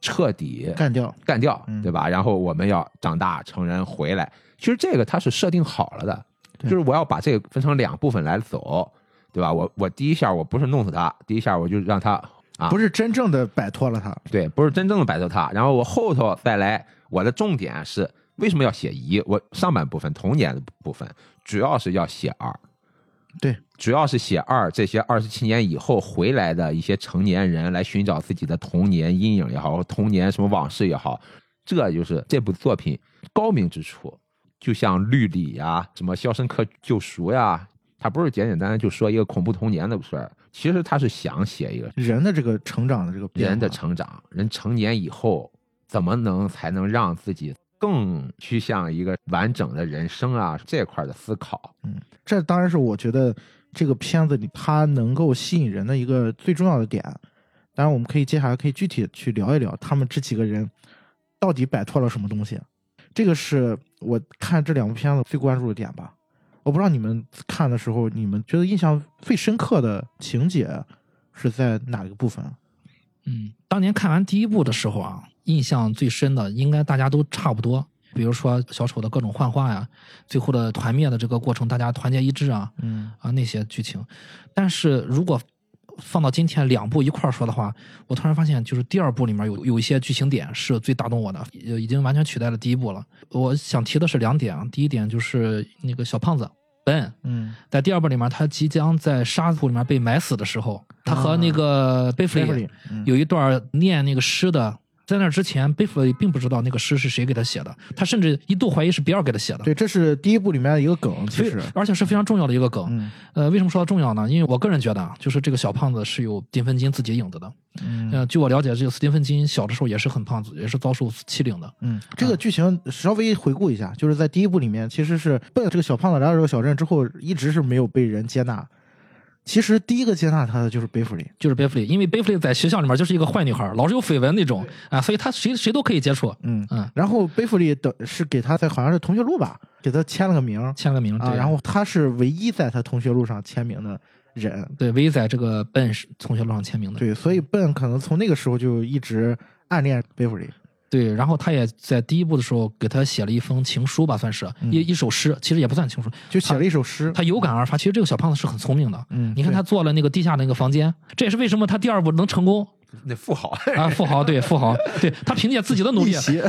[SPEAKER 1] 彻底
[SPEAKER 3] 干掉。
[SPEAKER 1] 干掉
[SPEAKER 3] 嗯，
[SPEAKER 1] 对吧？然后我们要长大成人回来。其实这个它是设定好了的，就是我要把这个分成两部分来走，对吧？我我第一下我不是弄死他，第一下我就让他啊，
[SPEAKER 3] 不是真正的摆脱了他。
[SPEAKER 1] 对，不是真正的摆脱他。然后我后头再来，我的重点是为什么要写一？我上半部分童年的部分主要是要写二，
[SPEAKER 3] 对，
[SPEAKER 1] 主要是写二这些二十七年以后回来的一些成年人来寻找自己的童年阴影也好，童年什么往事也好，这就是这部作品高明之处。就像绿里呀、什么《肖申克救赎》呀，他不是简简单单就说一个恐怖童年的事儿，其实他是想写一个
[SPEAKER 3] 人的这个成长的这个
[SPEAKER 1] 人的成长，人成年以后怎么能才能让自己更趋向一个完整的人生啊这块的思考。
[SPEAKER 3] 嗯这当然是我觉得这个片子里它能够吸引人的一个最重要的点。当然，我们可以接下来可以具体去聊一聊他们这几个人到底摆脱了什么东西。这个是我看这两部片子最关注的点吧。我不知道你们看的时候，你们觉得印象最深刻的情节是在哪个部分？
[SPEAKER 2] 嗯，当年看完第一部的时候啊，印象最深的应该大家都差不多。比如说小丑的各种幻化呀，最后的团灭的这个过程，大家团结一致啊，
[SPEAKER 3] 嗯
[SPEAKER 2] 啊那些剧情。但是如果放到今天两部一块儿说的话，我突然发现，就是第二部里面有有一些剧情点是最打动我的，呃已经完全取代了第一部了。我想提的是两点啊，第一点就是那个小胖子 Ben，
[SPEAKER 3] 嗯，
[SPEAKER 2] 在第二部里面，他即将在沙土里面被埋死的时候，他和那个贝弗利有一段念那个诗的。在那之前，贝弗利并不知道那个诗是谁给他写的，他甚至一度怀疑是比尔给他写的。
[SPEAKER 3] 对，这是第一部里面的一个梗，其实，
[SPEAKER 2] 而且是非常重要的一个梗。
[SPEAKER 3] 嗯
[SPEAKER 2] 呃，为什么说它重要呢？因为我个人觉得啊，就是这个小胖子是有斯蒂芬金自己影子的。
[SPEAKER 3] 嗯
[SPEAKER 2] 呃，据我了解，这个斯蒂芬金小的时候也是很胖子，也是遭受欺凌的。
[SPEAKER 3] 嗯，这个剧情稍微回顾一下，就是在第一部里面，其实是奔这个小胖子来到这个小镇之后，一直是没有被人接纳。其实第一个接纳他的就是贝弗利，
[SPEAKER 2] 就是贝弗利，因为贝弗利在学校里面就是一个坏女孩，老是有绯闻那种啊，所以他谁谁都可以接触。
[SPEAKER 3] 嗯
[SPEAKER 2] 嗯，
[SPEAKER 3] 然后贝弗利的是给他在好像是同学录吧，给他签了个名
[SPEAKER 2] 签了个名，
[SPEAKER 3] 啊，
[SPEAKER 2] 对
[SPEAKER 3] 然后他是唯一在他同学录上签名的人，
[SPEAKER 2] 对，唯一在这个笨是同学录上签名的。
[SPEAKER 3] 对，所以笨可能从那个时候就一直暗恋贝弗利，
[SPEAKER 2] 对，然后他也在第一部的时候给他写了一封情书吧，算是
[SPEAKER 3] 嗯
[SPEAKER 2] 一一首诗，其实也不算情书，
[SPEAKER 3] 就写了一首诗。
[SPEAKER 2] 他有感而发。其实这个小胖子是很聪明的，
[SPEAKER 3] 嗯，
[SPEAKER 2] 你看他做了那个地下那个房间，这也是为什么他第二部能成功
[SPEAKER 1] 那富豪，
[SPEAKER 2] 啊！富豪对富豪，对他凭借自己的努力
[SPEAKER 3] 逆袭，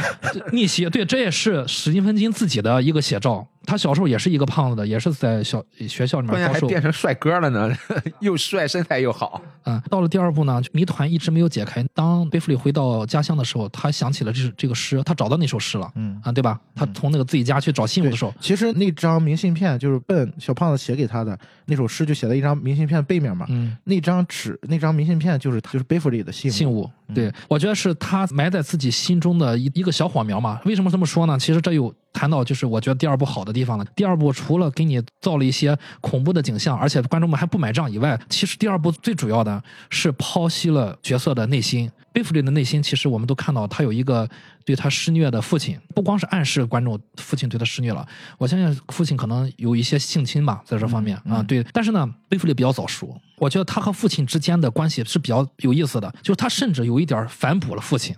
[SPEAKER 2] 逆袭，对，这也是史蒂芬金自己的一个写照。他小时候也是一个胖子的，也是在小学校里面遭受。
[SPEAKER 1] 变成帅哥了呢，又帅身材又好。
[SPEAKER 2] 嗯，到了第二部呢，谜团一直没有解开。当贝弗利回到家乡的时候，他想起了这这个诗，他找到那首诗了，
[SPEAKER 3] 嗯
[SPEAKER 2] 啊，对吧？他从那个自己家去找信物的时候，
[SPEAKER 3] 其实那张明信片就是笨小胖子写给他的那首诗，就写在一张明信片背面嘛。
[SPEAKER 2] 嗯，
[SPEAKER 3] 那张纸，那张明信片就是就是贝弗利的信
[SPEAKER 2] 信物，对我觉得是他埋在自己心中的一一个小火苗嘛。为什么这么说呢？其实这有谈到就是我觉得第二部好的地方了。第二部除了给你造了一些恐怖的景象，而且观众们还不买账以外，其实第二部最主要的是剖析了角色的内心。贝弗利的内心，其实我们都看到他有一个对他施虐的父亲，不光是暗示观众父亲对他施虐了，我相信父亲可能有一些性侵吧，在这方面、啊，对。但是呢，贝弗利比较早熟，我觉得他和父亲之间的关系是比较有意思的，就是他甚至有一点反哺了父亲。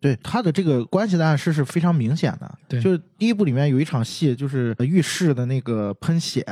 [SPEAKER 3] 对他的这个关系的暗示是非常明显的。
[SPEAKER 2] 对
[SPEAKER 3] 就是第一部里面有一场戏，就是浴室的那个喷血，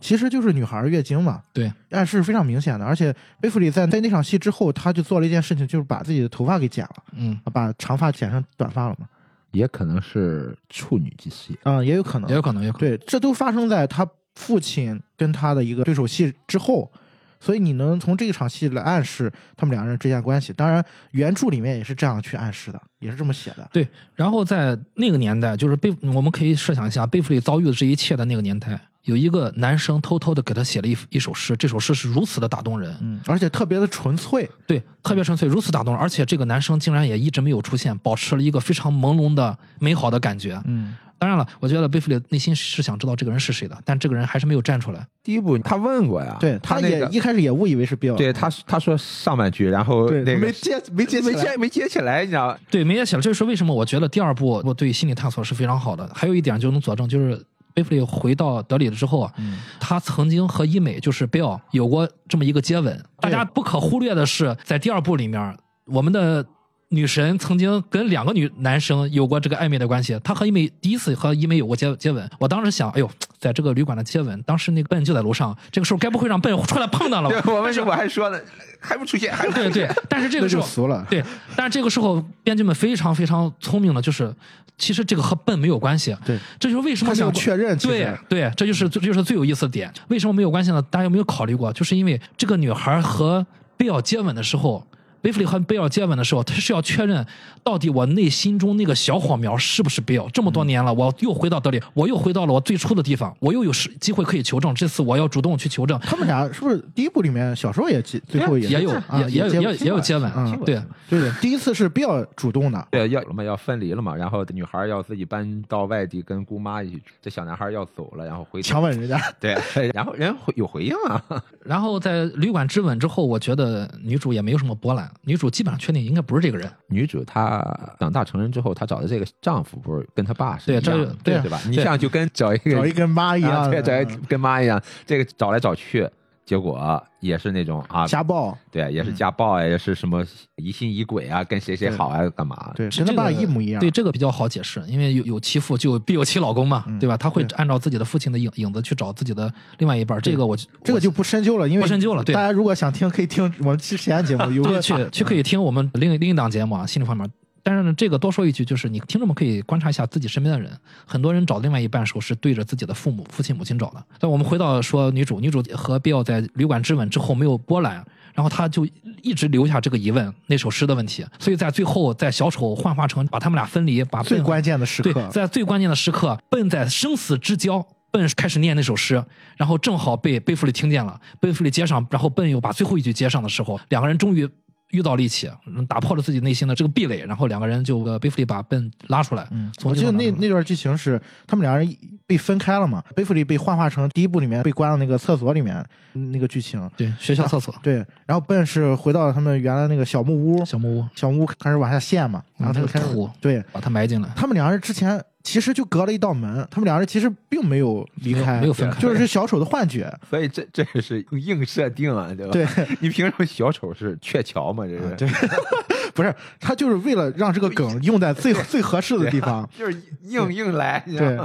[SPEAKER 3] 其实就是女孩儿月经嘛，
[SPEAKER 2] 对，
[SPEAKER 3] 暗示非常明显的。而且贝弗利在在那场戏之后，他就做了一件事情，就是把自己的头发给剪了，
[SPEAKER 2] 嗯，
[SPEAKER 3] 把长发剪成短发了嘛。
[SPEAKER 1] 也可能是处女之戏。
[SPEAKER 3] 啊、也有可能
[SPEAKER 2] 也，有可能，也有可能。
[SPEAKER 3] 对，这都发生在他父亲跟他的一个对手戏之后，所以你能从这一场戏来暗示他们两个人之间的关系。当然，原著里面也是这样去暗示的，也是这么写的。
[SPEAKER 2] 对，然后在那个年代，就是贝，我们可以设想一下，贝弗利遭遇的这一切的那个年代，有一个男生偷偷的给他写了一一首诗，这首诗是如此的打动人，
[SPEAKER 3] 嗯，而且特别的纯粹。
[SPEAKER 2] 对，特别纯粹，如此打动人，而且这个男生竟然也一直没有出现，保持了一个非常朦胧的美好的感觉。
[SPEAKER 3] 嗯，
[SPEAKER 2] 当然了，我觉得贝弗利内心是想知道这个人是谁的，但这个人还是没有站出来。
[SPEAKER 1] 第一步他问过呀，
[SPEAKER 3] 对，他也
[SPEAKER 1] 他那个
[SPEAKER 3] 一开始也误以为是比尔。
[SPEAKER 1] 对他他说上半句，然后
[SPEAKER 3] 对，
[SPEAKER 1] 那个
[SPEAKER 3] 没接没接
[SPEAKER 1] 没接没接起来，你知道吗？
[SPEAKER 2] 对，没接起来，这就是为什么我觉得第二部我对心理探索是非常好的。还有一点就能佐证，就是贝弗利回到德里了之后啊，
[SPEAKER 3] 嗯
[SPEAKER 2] 他曾经和伊美就是贝尔有过这么一个接吻。大家不可忽略的是，在第二部里面，我们的女神曾经跟两个女男生有过这个暧昧的关系。她和一美第一次和一美有过接接吻，我当时想，哎呦，在这个旅馆的接吻，当时那个笨就在楼上，这个时候该不会让笨 出来碰到了吧？
[SPEAKER 1] 我们是我还说呢，还不出现，还不
[SPEAKER 2] 对对，但是这个时候
[SPEAKER 3] 俗了。
[SPEAKER 2] 对，但是这个时候编剧们非常非常聪明的，就是其实这个和笨没有关系。
[SPEAKER 3] 对，
[SPEAKER 2] 这就是为什么
[SPEAKER 3] 他想确认
[SPEAKER 2] 对对，这就是这就是最有意思的点。为什么没有关系呢？大家有没有考虑过？就是因为这个女孩和贝尔接吻的时候。贝弗利和贝尔接吻的时候，他是要确认到底我内心中那个小火苗是不是贝尔。这么多年了，我又回到德里，我又回到了我最初的地方，我又有时机会可以求证。这次我要主动去求证。
[SPEAKER 3] 他们俩是不是第一部里面小时候也接最后也
[SPEAKER 2] 也有
[SPEAKER 3] 啊
[SPEAKER 2] 也也有
[SPEAKER 3] 接
[SPEAKER 2] 也有也有接吻
[SPEAKER 3] 嗯，
[SPEAKER 2] 对，
[SPEAKER 3] 对对，第一次是比尔主动的，
[SPEAKER 1] 对，要了嘛，要分离了嘛，然后女孩要自己搬到外地跟姑妈一起住，这小男孩要走了，然后回
[SPEAKER 3] 强吻人家。
[SPEAKER 1] 对，然后人回有回应啊，
[SPEAKER 2] 然后在旅馆之吻之后，我觉得女主也没有什么波澜，女主基本上确定应该不是这个人。
[SPEAKER 1] 女主她长大成人之后，她找的这个丈夫不是跟她爸是
[SPEAKER 2] 这
[SPEAKER 1] 一样的，
[SPEAKER 2] 对
[SPEAKER 1] 对吧？你这样就跟找一个
[SPEAKER 3] 找一跟妈一样
[SPEAKER 1] 啊，对，找一跟妈一样，这个找来找去，结果也是那种啊，
[SPEAKER 3] 家暴，
[SPEAKER 1] 对，也是家暴啊，也是什么疑心疑鬼啊，跟谁谁好啊，干嘛？
[SPEAKER 3] 对，跟他爸一模一样。
[SPEAKER 2] 对，这个比较好解释，因为有有其父就 必有其老公嘛，
[SPEAKER 3] 嗯
[SPEAKER 2] 对吧？他会按照自己的父亲的影影子去找自己的另外一半。这个我我
[SPEAKER 3] 这个就不深究了，因为
[SPEAKER 2] 不深究了对
[SPEAKER 3] 大家如果想听，可以听我们之前节目 有个
[SPEAKER 2] 对去去可以听我们另另一档节目啊，心理方面。但是呢，这个多说一句，就是你听众们可以观察一下自己身边的人，很多人找另外一半的时候是对着自己的父母、父亲、母亲找的。但我们回到说女主，女主和比奥在旅馆之吻之后没有波澜，然后她就一直留下这个疑问，那首诗的问题。所以在最后，在小丑幻化成把他们俩分离，把
[SPEAKER 3] 最关键的时刻，，
[SPEAKER 2] 在最关键的时刻，笨在生死之交，笨开始念那首诗，然后正好被贝弗利听见了，贝弗利接上，然后笨又把最后一句接上的时候，两个人终于遇到了一起，嗯打破了自己内心的这个壁垒，然后两个人就呃贝弗利把笨拉出来，
[SPEAKER 3] 嗯，我记得那那段剧情是他们两人被分开了嘛，贝弗利被幻化成第一部里面被关到那个厕所里面那个剧情，
[SPEAKER 2] 对学校厕所。
[SPEAKER 3] 对，然后笨是回到了他们原来那个小木屋，
[SPEAKER 2] 小木屋，
[SPEAKER 3] 小木屋开始往下陷嘛，然后他就开始
[SPEAKER 2] 土
[SPEAKER 3] 对
[SPEAKER 2] 把他埋进来。
[SPEAKER 3] 他们两人之前其实就隔了一道门，他们两人其实并没有离
[SPEAKER 2] 没有
[SPEAKER 3] 开，
[SPEAKER 2] 没有分开。
[SPEAKER 3] 就是小丑的幻觉，
[SPEAKER 1] 所以这这也是硬设定啊，对吧？
[SPEAKER 3] 对，
[SPEAKER 1] 你凭什么小丑是鹊桥嘛？这是，
[SPEAKER 3] 对，不是他就是为了让这个梗用在最最合适的地方，
[SPEAKER 1] 就是硬硬来，
[SPEAKER 3] 对？，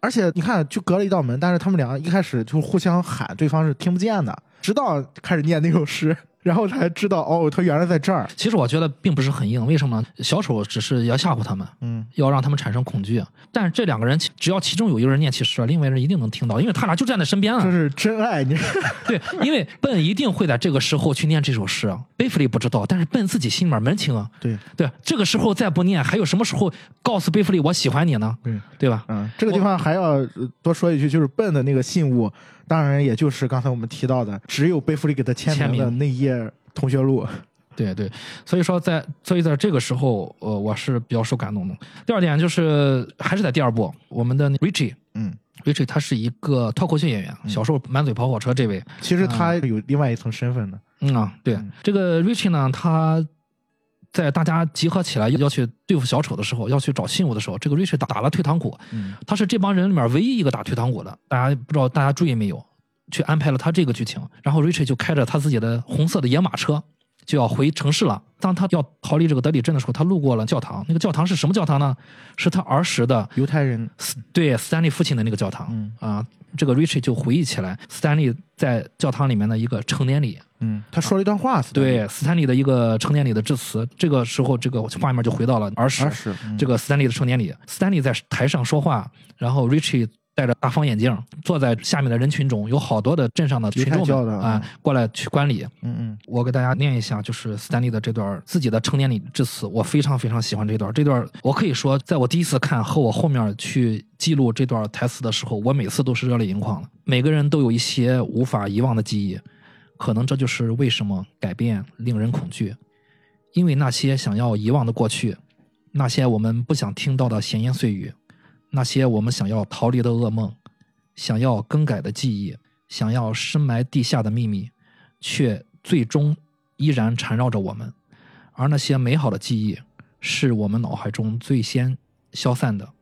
[SPEAKER 3] 而且你看，就隔了一道门，但是他们两个一开始就互相喊，对方是听不见的，直到开始念那首诗，然后才知道哦，他原来在这儿。
[SPEAKER 2] 其实我觉得并不是很硬，为什么？小丑只是要吓唬他们，
[SPEAKER 3] 嗯，
[SPEAKER 2] 要让他们产生恐惧。但是这两个人，只要其中有一个人念起诗，另外一个人一定能听到，因为他俩就站在身边啊
[SPEAKER 3] 这。是真爱，你
[SPEAKER 2] 对，因为笨一定会在这个时候去念这首诗，贝弗利不知道，但是笨自己心里面门清啊。
[SPEAKER 3] 对
[SPEAKER 2] 对，这个时候再不念，还有什么时候告诉贝弗利我喜欢你呢？
[SPEAKER 3] 对，
[SPEAKER 2] 对吧？
[SPEAKER 3] 嗯，这个地方还要呃多说一句，就是笨的那个信物，当然也就是刚才我们提到的，只有贝弗利给他签
[SPEAKER 2] 签
[SPEAKER 3] 名的那一页同学录。
[SPEAKER 2] 对对，所以说在所以在这个时候，呃，我是比较受感动的。第二点就是还是在第二部，我们的 Richie。
[SPEAKER 3] 嗯
[SPEAKER 2] ，Richie 他是一个脱口秀演员，小时候满嘴跑火车这位，
[SPEAKER 3] 其实他有另外一层身份的。
[SPEAKER 2] 嗯啊，对，
[SPEAKER 3] 嗯
[SPEAKER 2] 这个 Richie 呢，他在大家集合起来要去对付小丑的时候，要去找信物的时候，这个 Richie 打打了退堂鼓，
[SPEAKER 3] 嗯
[SPEAKER 2] 他是这帮人里面唯一一个打退堂鼓的。大家不知道大家注意没有？去安排了他这个剧情，然后 Richie 就开着他自己的红色的野马车，就要回城市了。当他要逃离这个德里镇的时候，他路过了教堂。那个教堂是什么教堂呢？是他儿时的
[SPEAKER 3] 犹太人，
[SPEAKER 2] 斯对斯坦利父亲的那个教堂。
[SPEAKER 3] 嗯
[SPEAKER 2] 啊，这个 Richie 就回忆起来斯坦利在教堂里面的一个成年礼。
[SPEAKER 3] 嗯，他说了一段话，
[SPEAKER 2] 对斯坦利的一个成年礼的致辞。这个时候，这个画面就回到了儿时。
[SPEAKER 3] 儿时，嗯
[SPEAKER 2] 这个斯坦利的成年礼，斯坦利在台上说话，然后 Richie 戴着大方眼镜，坐在下面的人群中，有好多的镇上的群众们啊
[SPEAKER 3] 嗯
[SPEAKER 2] 过来去观礼。
[SPEAKER 3] 嗯嗯
[SPEAKER 2] 我给大家念一下，就是斯坦利的这段自己的成年礼致辞，我非常非常喜欢这段。这段我可以说，在我第一次看和我后面去记录这段台词的时候，我每次都是热泪盈眶的。每个人都有一些无法遗忘的记忆，可能这就是为什么改变令人恐惧，因为那些想要遗忘的过去，那些我们不想听到的闲言碎语，那些我们想要逃离的噩梦，想要更改的记忆，想要深埋地下的秘密，却最终依然缠绕着我们。而那些美好的记忆，是我们脑海中最先消散的，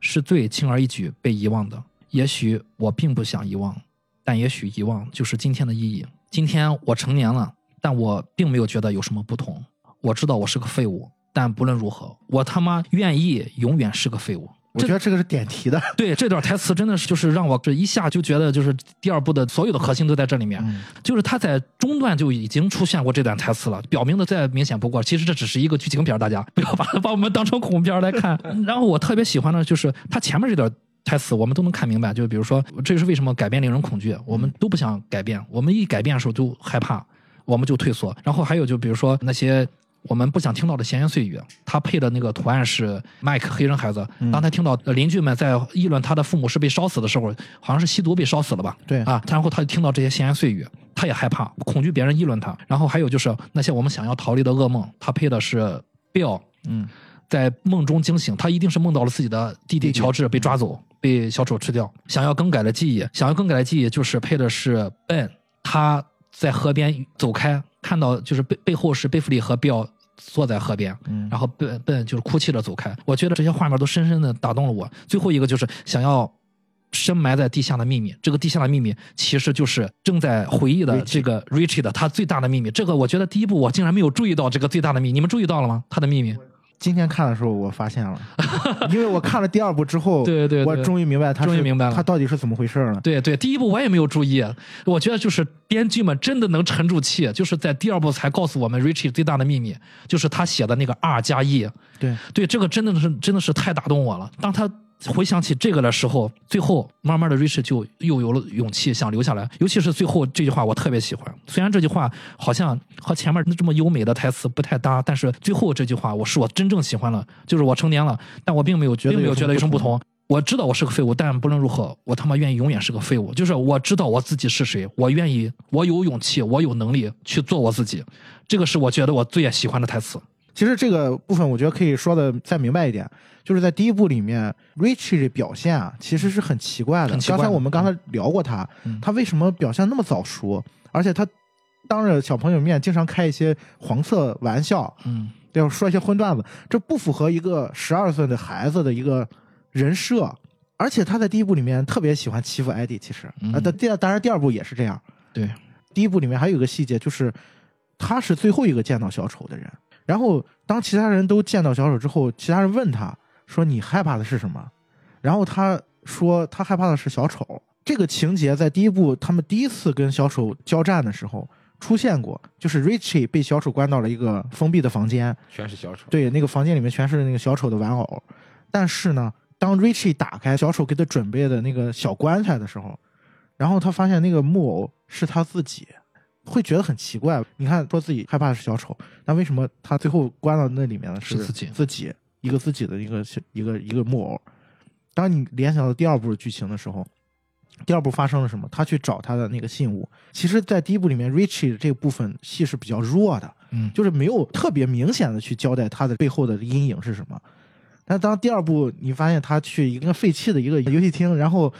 [SPEAKER 2] 是最轻而易举被遗忘的。也许我并不想遗忘，但也许遗忘就是今天的意义。今天我成年了，但我并没有觉得有什么不同。我知道我是个废物，但不论如何，我他妈愿意永远是个废物。
[SPEAKER 3] 我觉得这个是点题的，
[SPEAKER 2] 对这段台词真的是就是让我这一下就觉得就是第二部的所有的核心都在这里面，
[SPEAKER 3] 嗯
[SPEAKER 2] 就是他在中段就已经出现过这段台词了，表明的再明显不过。其实这只是一个剧情片，大家不要把它把我们当成恐怖片来看。然后我特别喜欢的就是他前面这段。台词我们都能看明白，就比如说，这就是为什么改变令人恐惧，我们都不想改变，我们一改变的时候就害怕，我们就退缩。然后还有就比如说那些我们不想听到的闲言碎语，他配的那个图案是麦克黑人孩子，当他听到呃邻居们在议论他的父母是被烧死的时候，好像是吸毒被烧死了吧？
[SPEAKER 3] 对
[SPEAKER 2] 啊，然后他就听到这些闲言碎语，他也害怕，恐惧别人议论他。然后还有就是那些我们想要逃离的噩梦，他配的是 Bill，
[SPEAKER 3] 嗯
[SPEAKER 2] 在梦中惊醒，他一定是梦到了自己的弟弟乔治被抓走，被小丑吃掉。想要更改的记忆，想要更改的记忆就是配的是 Ben，他在河边走开，看到就是背背后是贝弗利和 Bill 坐在河边，
[SPEAKER 3] 嗯
[SPEAKER 2] 然后 Ben Ben 就是哭泣着走开。我觉得这些画面都深深的打动了我。最后一个就是想要。深埋在地下的秘密，这个地下的秘密其实就是正在回忆的这个 Richie 的他最大的秘密。这个我觉得第一部我竟然没有注意到这个最大的秘密，你们注意到了吗？他的秘密。
[SPEAKER 3] 今天看的时候我发现了，因为我看了第二部之后，
[SPEAKER 2] 对对对
[SPEAKER 3] 我终于明白他
[SPEAKER 2] 终于明白了
[SPEAKER 3] 他到底是怎么回事了。
[SPEAKER 2] 对对，第一部我也没有注意，我觉得就是编剧们真的能沉住气，就是在第二部才告诉我们 Richie 最大的秘密，就是他写的那个 R 加 E。
[SPEAKER 3] 对，
[SPEAKER 2] 对，这个真的是真的是太打动我了。当他回想起这个的时候，最后慢慢的 Richie 就又有了勇气想留下来，尤其是最后这句话我特别喜欢。虽然这句话好像和前面这么优美的台词不太搭，但是最后这句话我是我真正喜欢了，就是我成年了，但我并没有
[SPEAKER 3] 觉得有什么
[SPEAKER 2] 并没有觉得有什么
[SPEAKER 3] 不
[SPEAKER 2] 不同。我知道我是个废物，但不论如何，我他妈愿意永远是个废物。就是我知道我自己是谁，我愿意，我有勇气，我有能力去做我自己。这个是我觉得我最喜欢的台词。
[SPEAKER 3] 其实这个部分我觉得可以说的再明白一点，就是在第一部里面，Richie 的表现啊，其实是很奇怪的。
[SPEAKER 2] 怪
[SPEAKER 3] 刚才我们刚才聊过他，
[SPEAKER 2] 嗯
[SPEAKER 3] 他为什么表现那么早熟，而且他当着小朋友面经常开一些黄色玩笑，
[SPEAKER 2] 嗯
[SPEAKER 3] 要说一些荤段子，这不符合一个十二岁的孩子的一个人设。而且他在第一部里面特别喜欢欺负艾迪，其实
[SPEAKER 2] 嗯
[SPEAKER 3] 啊，但第二当然第二部也是这样。
[SPEAKER 2] 对，
[SPEAKER 3] 第一部里面还有一个细节，就是他是最后一个见到小丑的人。然后当其他人都见到小丑之后，其他人问他说：“你害怕的是什么？”然后他说：“他害怕的是小丑。”这个情节在第一部他们第一次跟小丑交战的时候出现过，就是 Richie 被小丑关到了一个封闭的房间，
[SPEAKER 1] 全是小丑。
[SPEAKER 3] 对，那个房间里面全是那个小丑的玩偶。但是呢，当 Richie 打开小丑给他准备的那个小棺材的时候，然后他发现那个木偶是他自己，会觉得很奇怪。你看，说自己害怕的是小丑，那为什么他最后关到那里面的
[SPEAKER 2] 是自己
[SPEAKER 3] 自己一个自己的一个一个一个木偶？当你联想到第二部的剧情的时候，第二部发生了什么？他去找他的那个信物。其实，在第一部里面，Richie 这部分戏是比较弱的，
[SPEAKER 2] 嗯，
[SPEAKER 3] 就是没有特别明显的去交代他的背后的阴影是什么。但当第二部你发现他去一个废弃的一个游戏厅，然后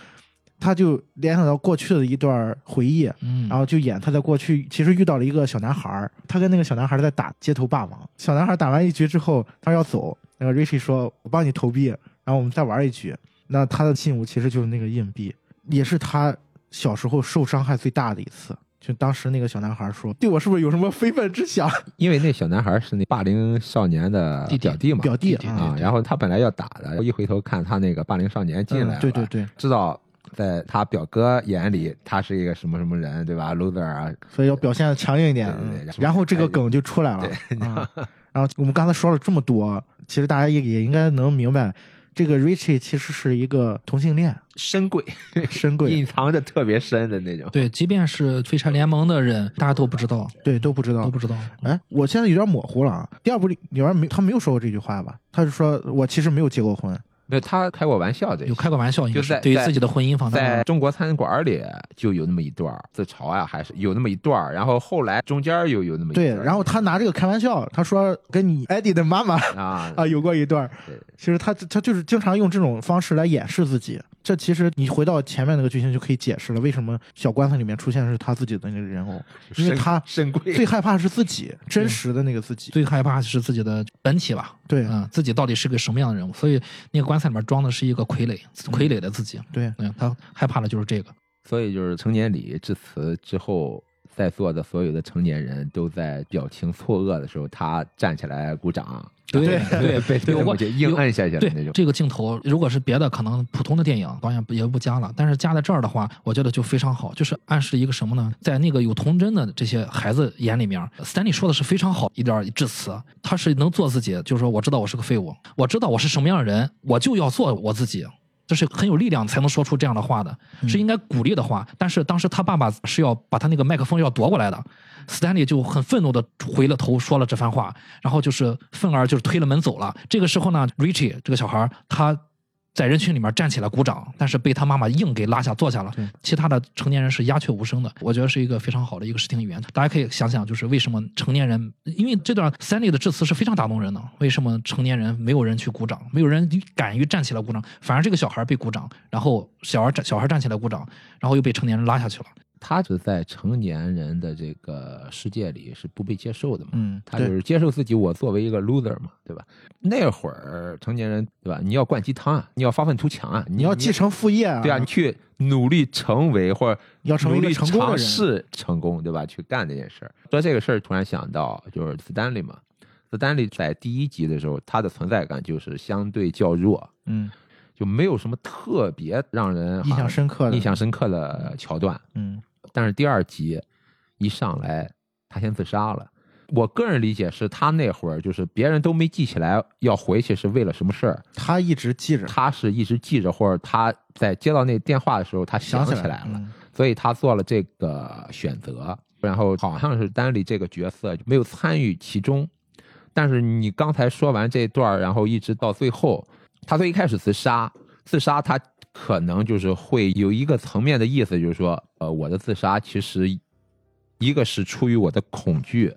[SPEAKER 3] 他就联想到过去的一段回忆，
[SPEAKER 2] 嗯，
[SPEAKER 3] 然后就演他在过去其实遇到了一个小男孩儿，他跟那个小男孩在打街头霸王。小男孩打完一局之后，他要走，那个 Richie 说：“我帮你投币，然后我们再玩一局。”那他的信物其实就是那个硬币，也是他小时候受伤害最大的一次。就当时那个小男孩说：“对我是不是有什么非分之想
[SPEAKER 1] 因为那小男孩是那霸凌少年的表弟嘛，
[SPEAKER 3] 表弟
[SPEAKER 2] 弟
[SPEAKER 1] 啊，然后他本来要打的，一回头看他那个霸凌少年？”进来了，
[SPEAKER 3] 嗯对对对，
[SPEAKER 1] 知道在他表哥眼里他是一个什么什么人，对吧？loser 啊，
[SPEAKER 3] 所以要表现的强硬一点。
[SPEAKER 1] 对对对
[SPEAKER 3] 嗯然后这个梗就出来了。啊 然后我们刚才说了这么多，其实大家也也应该能明白，这个 Richie 其实是一个同性恋，
[SPEAKER 1] 深贵，
[SPEAKER 3] 深贵，
[SPEAKER 1] 隐藏的特别深的那种。
[SPEAKER 2] 对，即便是废柴联盟的人，大家都不知道，
[SPEAKER 3] 对都不知道
[SPEAKER 2] 都。不知道。
[SPEAKER 3] 哎，我现在有点模糊了啊。第二部里里边没他没有说过这句话吧？他是说我其实没有结过婚。
[SPEAKER 1] 没有，他开过玩笑的
[SPEAKER 2] 有开过玩笑，
[SPEAKER 1] 就是
[SPEAKER 2] 对于自己的婚姻方
[SPEAKER 1] 在，中国餐馆里就有那么一段自嘲啊、还是有那么一段儿然后后来中间又有那么一
[SPEAKER 3] 对，
[SPEAKER 1] 段对
[SPEAKER 3] 然后他拿这个开玩笑，他说跟你艾迪的妈妈
[SPEAKER 1] 啊
[SPEAKER 3] 啊有过一段
[SPEAKER 1] 对。
[SPEAKER 3] 其实他他就是经常用这种方式来掩饰自己。这其实你回到前面那个剧情就可以解释了，为什么小棺材里面出现的是他自己的那个人偶，因为他最害怕的是自己真实的那个自己。
[SPEAKER 2] 最害怕是自己的本体吧，
[SPEAKER 3] 对
[SPEAKER 2] 嗯，自己到底是个什么样的人物？所以那个棺材里面装的是一个傀儡，傀儡的自己，
[SPEAKER 3] 对，
[SPEAKER 2] 嗯，他害怕的就是这个。
[SPEAKER 1] 所以就是成年礼致辞之后，在座的所有的成年人都在表情错愕的时候，他站起来鼓掌，
[SPEAKER 2] 对对
[SPEAKER 1] 被
[SPEAKER 2] 对，
[SPEAKER 1] 硬按下去了
[SPEAKER 2] 对
[SPEAKER 1] 那种。
[SPEAKER 2] 这个镜头，如果是别的，可能普通的电影导演也不加了，但是加在这儿的话，我觉得就非常好，就是暗示一个什么呢？在那个有童真的这些孩子眼里面，斯坦利说的是非常好一点儿致辞，他是能做自己，就是说我知道我是个废物，我知道我是什么样的人，我就要做我自己。这是很有力量才能说出这样的话的，是应该鼓励的话。但是当时他爸爸是要把他那个麦克风要夺过来的，斯坦利就很愤怒的回了头说了这番话，然后就是愤而就是推了门走了。这个时候呢，Richie 这个小孩儿他。在人群里面站起来鼓掌，但是被他妈妈硬给拉下坐下了。其他的成年人是鸦雀无声的，我觉得是一个非常好的一个视听语言。大家可以想想，就是为什么成年人，因为这段 Stanley 的致辞是非常打动人的，为什么成年人没有人去鼓掌，没有人敢于站起来鼓掌，反而这个小孩被鼓掌，然后小孩站小孩站起来鼓掌，然后又被成年人拉下去了。
[SPEAKER 1] 他是在成年人的这个世界里是不被接受的嘛？
[SPEAKER 3] 嗯，
[SPEAKER 1] 他就是接受自己，我作为一个 loser 嘛，对吧？那会儿成年人对吧？你要灌鸡汤啊，你要发愤图强啊，你
[SPEAKER 3] 你要继承父业啊，
[SPEAKER 1] 对啊，你去努力成为或者
[SPEAKER 3] 要成为
[SPEAKER 1] 尝试成功，对吧？去干这件事儿。说这个事儿，突然想到就是斯丹利嘛。斯丹利在第一集的时候，他的存在感就是相对较弱，
[SPEAKER 3] 嗯
[SPEAKER 1] 就没有什么特别让人
[SPEAKER 3] 印象深刻的
[SPEAKER 1] 印象深刻的桥段。
[SPEAKER 3] 嗯
[SPEAKER 1] 但是第二集一上来，他先自杀了。我个人理解是他那会儿就是别人都没记起来要回去是为了什么事儿，
[SPEAKER 3] 他一直记着，
[SPEAKER 1] 他是一直记着，或者他在接到那电话的时候他
[SPEAKER 3] 想
[SPEAKER 1] 起来了，
[SPEAKER 3] 嗯
[SPEAKER 1] 所以他做了这个选择。然后好像是丹利这个角色没有参与其中，但是你刚才说完这段儿，然后一直到最后，他最一开始自杀，自杀他可能就是会有一个层面的意思，就是说，呃，我的自杀其实一个是出于我的恐惧，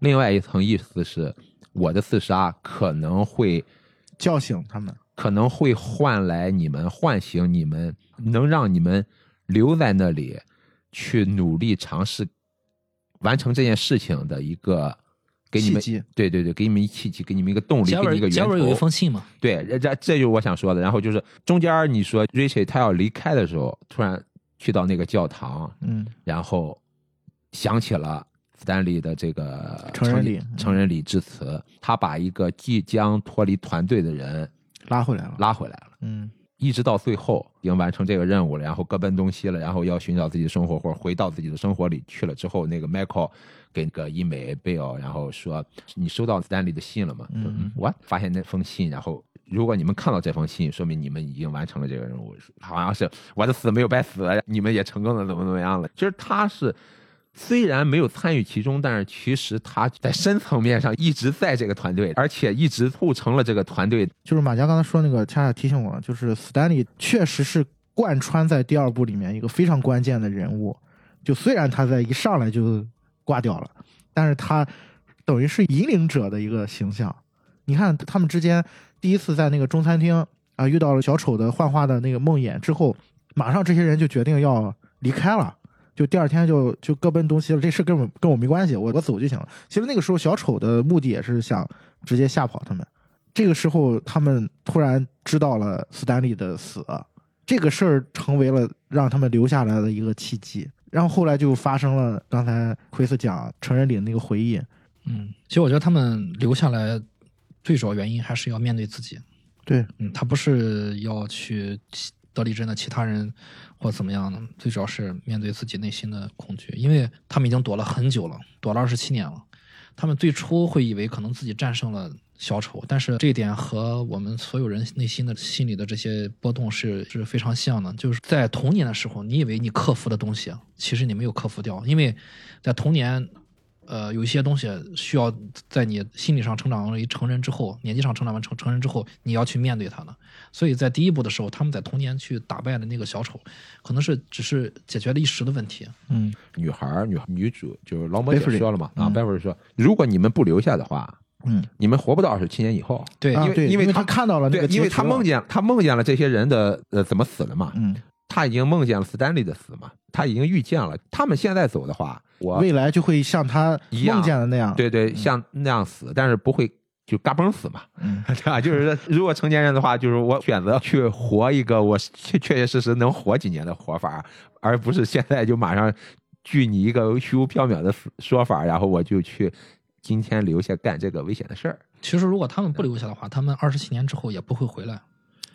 [SPEAKER 1] 另外一层意思是我的自杀可能会
[SPEAKER 3] 叫醒他们。
[SPEAKER 1] 可能会换来你们，唤醒你们，能让你们留在那里去努力尝试完成这件事情的一个给你们
[SPEAKER 3] 契机，
[SPEAKER 1] 对对对，给你们一契机，给你们一个动力，给你们一个
[SPEAKER 2] 结尾有一。封信嘛，
[SPEAKER 1] 对，这这这就是我想说的。然后就是中间你说 Richie 他要离开的时候，突然去到那个教堂，
[SPEAKER 3] 嗯
[SPEAKER 1] 然后想起了斯丹利的这个
[SPEAKER 3] 成人礼
[SPEAKER 1] 成人礼致辞，他把一个即将脱离团队的人
[SPEAKER 3] 拉回来了。
[SPEAKER 1] 拉回来了。
[SPEAKER 3] 嗯
[SPEAKER 1] 一直到最后已经完成这个任务了，然后各奔东西了，然后要寻找自己的生活或者回到自己的生活里去了之后，那个 Michael 给那个伊美贝尔，然后说你收到斯丹利的信了吗？
[SPEAKER 3] 嗯
[SPEAKER 1] 说我发现那封信，然后如果你们看到这封信，说明你们已经完成了这个任务，好像是我的死没有白死，你们也成功的怎么怎么样了。其实他是。虽然没有参与其中，但是其实他在深层面上一直在这个团队，而且一直促成了这个团队
[SPEAKER 3] 就是马佳刚才说那个，恰恰提醒我了，就是斯丹利确实是贯穿在第二部里面一个非常关键的人物。就虽然他在一上来就挂掉了，但是他等于是引领者的一个形象。你看他们之间第一次在那个中餐厅啊遇到了小丑的幻化的那个梦魇之后，马上这些人就决定要离开了。就第二天就就各奔东西了，这事根本跟我没关系，我我走就行了。其实那个时候小丑的目的也是想直接吓跑他们。这个时候他们突然知道了斯丹利的死，这个事儿成为了让他们留下来的一个契机。然后后来就发生了刚才奎斯讲成人礼那个回忆，
[SPEAKER 2] 嗯，其实我觉得他们留下来最主要原因还是要面对自己。
[SPEAKER 3] 对，
[SPEAKER 2] 嗯，他不是要去其德里镇的其他人或怎么样的，最主要是面对自己内心的恐惧，因为他们已经躲了很久了，躲了二十七年了。他们最初会以为可能自己战胜了小丑，但是这一点和我们所有人内心的心里的这些波动是是非常像的。就是在童年的时候，你以为你克服的东西，其实你没有克服掉，因为在童年。呃，有一些东西需要在你心理上成长为成人之后，年纪上成长完成成人之后，你要去面对它的。所以在第一步的时候，他们在童年去打败的那个小丑，可能是只是解决了一时的问题。
[SPEAKER 3] 嗯，
[SPEAKER 1] 女孩儿女女主就是劳模姐说了嘛啊，
[SPEAKER 3] 嗯
[SPEAKER 1] 贝弗利说，如果你们不留下的话，
[SPEAKER 3] 嗯，
[SPEAKER 1] 你们活不到二十七年以后。
[SPEAKER 2] 对，
[SPEAKER 3] 因
[SPEAKER 1] 因为因为他
[SPEAKER 3] 他看到了那个，
[SPEAKER 1] 因为他梦
[SPEAKER 3] 见，
[SPEAKER 1] 他梦见了这些人的呃怎么死的嘛，
[SPEAKER 3] 嗯，
[SPEAKER 1] 他已经梦见了斯丹利的死嘛，他已经预见了，他们现在走的话，我
[SPEAKER 3] 未来就会像他
[SPEAKER 1] 一样
[SPEAKER 3] 梦见的那样，
[SPEAKER 1] 对对像那样死，但是不会就嘎嘣死嘛，
[SPEAKER 3] 嗯，
[SPEAKER 1] 对吧？就是说如果成年人的话，就是我选择去活一个我确确确实实能活几年的活法，而不是现在就马上据你一个虚无缥缈的说法，然后我就去今天留下干这个危险的事儿。
[SPEAKER 2] 其实如果他们不留下的话，他们二十七年之后也不会回来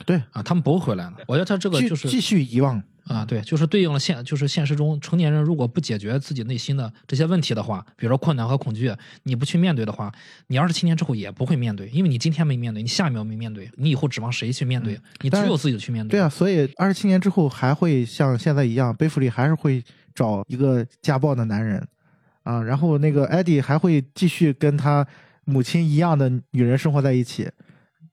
[SPEAKER 3] 对，
[SPEAKER 2] 啊，他们不会回来的。我觉得他这个就是
[SPEAKER 3] 继继续遗忘，
[SPEAKER 2] 啊，对，就是对应了现，就是现实中成年人如果不解决自己内心的这些问题的话，比如说困难和恐惧，你不去面对的话，你二十七年之后也不会面对，因为你今天没面对，你下一秒没面对，你以后指望谁去面对？你只有自己去面对。
[SPEAKER 3] 对啊，所以二十七年之后还会像现在一样，贝弗利还是会找一个家暴的男人啊，然后那个艾迪还会继续跟他母亲一样的女人生活在一起，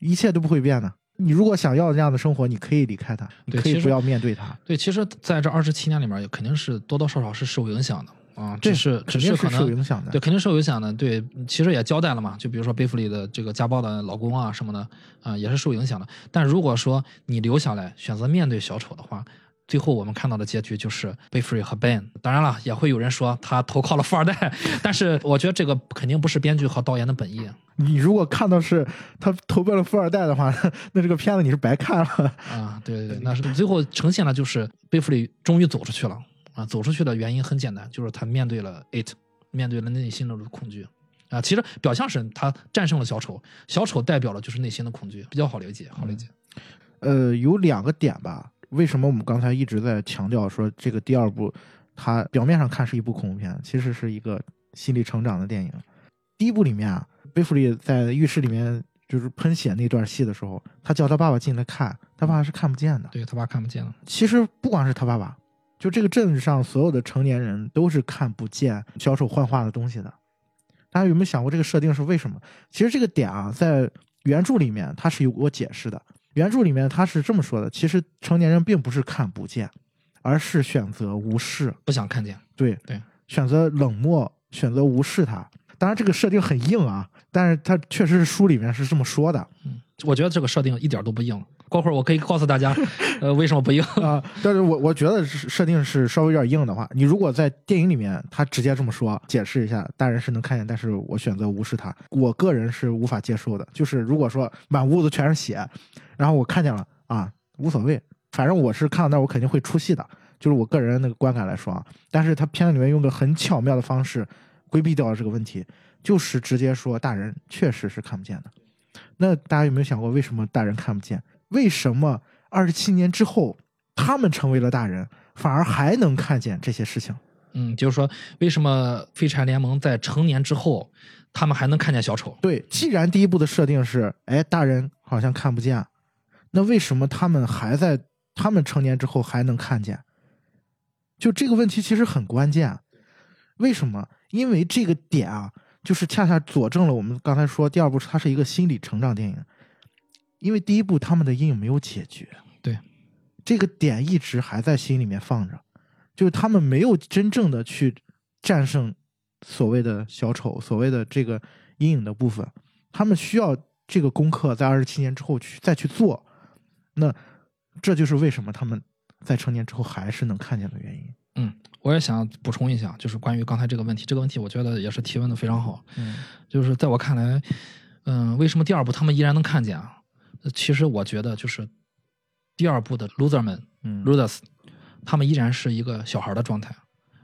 [SPEAKER 3] 一切都不会变的。你如果想要这样的生活，你可以离开他，你可以不要面对他。
[SPEAKER 2] 对，其实在这二十七年里面，肯定是多多少少是受影响的啊，
[SPEAKER 3] 对
[SPEAKER 2] 只是只
[SPEAKER 3] 肯定是
[SPEAKER 2] 可能
[SPEAKER 3] 受影响的
[SPEAKER 2] 对，肯定受影响的。对，其实也交代了嘛，就比如说贝弗利的这个家暴的老公啊什么的啊，也是受影响的。但如果说你留下来选择面对小丑的话，最后我们看到的结局就是贝弗利和 Ben。当然了，也会有人说他投靠了富二代，但是我觉得这个肯定不是编剧和导演的本意
[SPEAKER 3] 你如果看到是他投奔了富二代的话，那这个片子你是白看了。
[SPEAKER 2] 啊。对对对，那是最后呈现的就是贝弗利终于走出去了啊！走出去的原因很简单，就是他面对了 it，面对了内心的恐惧啊。其实表象是他战胜了小丑，小丑代表了就是内心的恐惧，比较好理解，好理解。
[SPEAKER 3] 呃，有两个点吧。为什么我们刚才一直在强调说这个第二部，它表面上看是一部恐怖片，其实是一个心理成长的电影。第一部里面啊，贝弗利在浴室里面就是喷血那段戏的时候，他叫他爸爸进来看，他爸爸是看不见的。
[SPEAKER 2] 对他爸看不见了，
[SPEAKER 3] 其实不光是他爸爸，就这个镇上所有的成年人都是看不见小丑幻化的东西的。大家有没有想过这个设定是为什么？其实这个点啊，在原著里面它是有过解释的。原著里面他是这么说的：其实成年人并不是看不见，而是选择无视，
[SPEAKER 2] 不想看见。
[SPEAKER 3] 对
[SPEAKER 2] 对，
[SPEAKER 3] 选择冷漠，选择无视他。当然这个设定很硬啊，但是他确实是书里面是这么说的。
[SPEAKER 2] 嗯我觉得这个设定一点都不硬。过会儿我可以告诉大家，呃，为什么不硬？
[SPEAKER 3] 啊、但是我我觉得设定是稍微有点硬的话，你如果在电影里面他直接这么说，解释一下，大人是能看见，但是我选择无视他，我个人是无法接受的。就是如果说满屋子全是血，然后我看见了啊，无所谓，反正我是看到那儿我肯定会出戏的，就是我个人那个观感来说啊。但是他片子里面用个很巧妙的方式规避掉了这个问题，就是直接说大人确实是看不见的。那大家有没有想过，为什么大人看不见？为什么二十七年之后，他们成为了大人，反而还能看见这些事情？
[SPEAKER 2] 嗯，就是说，为什么废柴联盟在成年之后，他们还能看见小丑？
[SPEAKER 3] 对，既然第一部的设定是，哎，大人好像看不见，那为什么他们还在他们成年之后还能看见？就这个问题其实很关键。为什么？因为这个点啊，就是恰恰佐证了我们刚才说第二部它是一个心理成长电影。因为第一部他们的阴影没有解决，
[SPEAKER 2] 对，
[SPEAKER 3] 这个点一直还在心里面放着，就是他们没有真正的去战胜所谓的小丑，所谓的这个阴影的部分，他们需要这个功课在二十七年之后去再去做，那这就是为什么他们在成年之后还是能看见的原因。
[SPEAKER 2] 嗯，我也想补充一下，就是关于刚才这个问题，这个问题我觉得也是提问的非常好。
[SPEAKER 3] 嗯
[SPEAKER 2] 就是在我看来，嗯，为什么第二部他们依然能看见啊？呃其实我觉得就是第二部的 loser 们
[SPEAKER 3] 嗯
[SPEAKER 2] losers，他们依然是一个小孩的状态，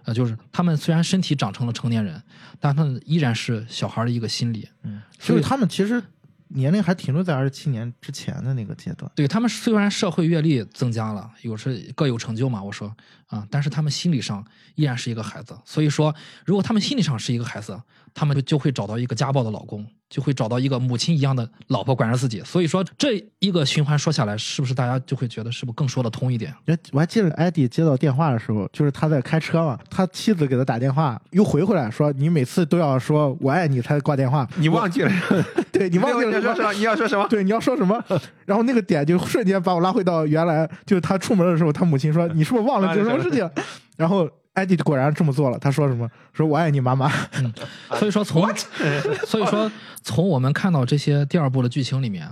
[SPEAKER 2] 呃，就是他们虽然身体长成了成年人，但他们依然是小孩的一个心理。
[SPEAKER 3] 嗯，
[SPEAKER 2] 所以
[SPEAKER 3] 他们其实年龄还停留在二十七年之前的那个阶段。
[SPEAKER 2] 对他们虽然社会阅历增加了，有时各有成就嘛，我说啊，但是他们心理上依然是一个孩子。所以说，如果他们心理上是一个孩子，他们就就会找到一个家暴的老公，就会找到一个母亲一样的老婆管着自己。所以说，这一个循环说下来，是不是大家就会觉得是不是更说得通一点？
[SPEAKER 3] 哎我还记得艾迪接到电话的时候，就是他在开车嘛，他妻子给他打电话，又回回来说你每次都要说我爱你才挂电话，
[SPEAKER 1] 你忘记了？
[SPEAKER 3] 对你忘记了
[SPEAKER 1] 你要说什么？你要说什么？
[SPEAKER 3] 对，你要说什么？然后那个点就瞬间把我拉回到原来，就是他出门的时候，他母亲说：“你是不是忘了有什么事情？”然后艾迪果然这么做了。他说什么？说我爱你，妈妈。
[SPEAKER 2] 所以说从，所以说从我们看到这些第二部的剧情里面，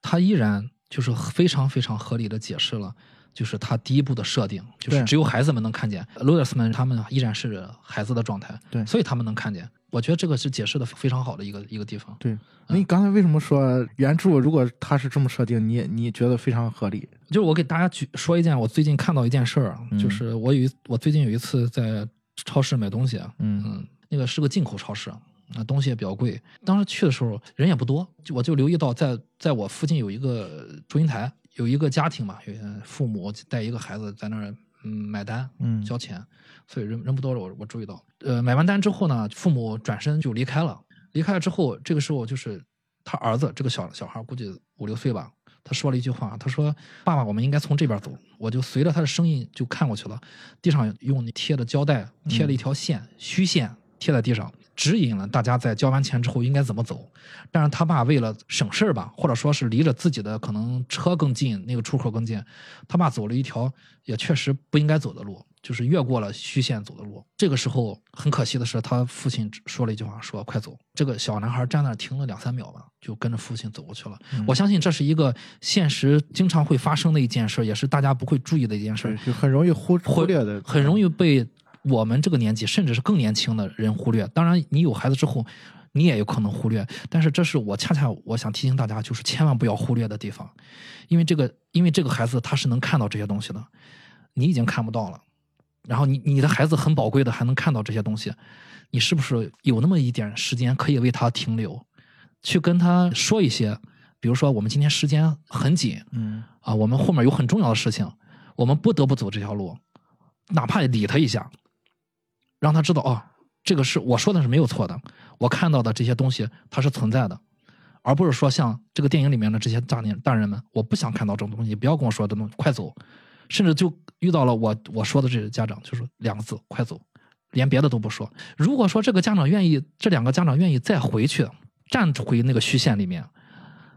[SPEAKER 2] 他依然就是非常非常合理的解释了，就是他第一部的设定，就是只有孩子们能看见，罗德斯们他们依然是孩子的状态，
[SPEAKER 3] 对
[SPEAKER 2] 所以他们能看见。我觉得这个是解释的非常好的一个一个地方。
[SPEAKER 3] 对，那你刚才为什么说原著如果它是这么设定，你也你觉得非常合理？
[SPEAKER 2] 就是我给大家举说一件我最近看到一件事儿啊，
[SPEAKER 3] 嗯
[SPEAKER 2] 就是我有一我最近有一次在超市买东西啊，
[SPEAKER 3] 嗯
[SPEAKER 2] 嗯，那个是个进口超市，啊，东西也比较贵。当时去的时候人也不多，就我就留意到在在我附近有一个收银台，有一个家庭嘛，有父母带一个孩子在那儿嗯买单，
[SPEAKER 3] 嗯
[SPEAKER 2] 交钱，所以人人不多了，我我注意到。呃，买完单之后呢，父母转身就离开了。离开了之后，这个时候就是他儿子这个小小孩，估计五六岁吧，他说了一句话，他说：“爸爸，我们应该从这边走。”我就随着他的声音就看过去了，地上用贴的胶带贴了一条线，虚线贴在地上，指引了大家在交完钱之后应该怎么走。但是他爸为了省事儿吧，或者说是离着自己的可能车更近，那个出口更近，他爸走了一条也确实不应该走的路，就是越过了虚线走的路。这个时候很可惜的是，他父亲说了一句话，说：“快走。”这个小男孩站那停了两三秒吧，就跟着父亲走过去了。我相信这是一个现实经常会发生的一件事，也是大家不会注意的一件事，
[SPEAKER 3] 就很容易忽忽略的，
[SPEAKER 2] 很容易被我们这个年纪，甚至是更年轻的人忽略。当然，你有孩子之后，你也有可能忽略。但是，这是我恰恰我想提醒大家，就是千万不要忽略的地方，因为这个，因为这个孩子他是能看到这些东西的，你已经看不到了。然后你你的孩子很宝贵的，还能看到这些东西，你是不是有那么一点时间可以为他停留，去跟他说一些，比如说我们今天时间很紧，
[SPEAKER 3] 嗯
[SPEAKER 2] 啊，我们后面有很重要的事情，我们不得不走这条路，哪怕理他一下，让他知道哦，这个是我说的是没有错的，我看到的这些东西它是存在的，而不是说像这个电影里面的这些大年大人们，我不想看到这种东西，不要跟我说这东西，快走，甚至就遇到了我我说的这个家长，就说两个字，快走，连别的都不说。如果说这个家长愿意，这两个家长愿意再回去，站回那个虚线里面，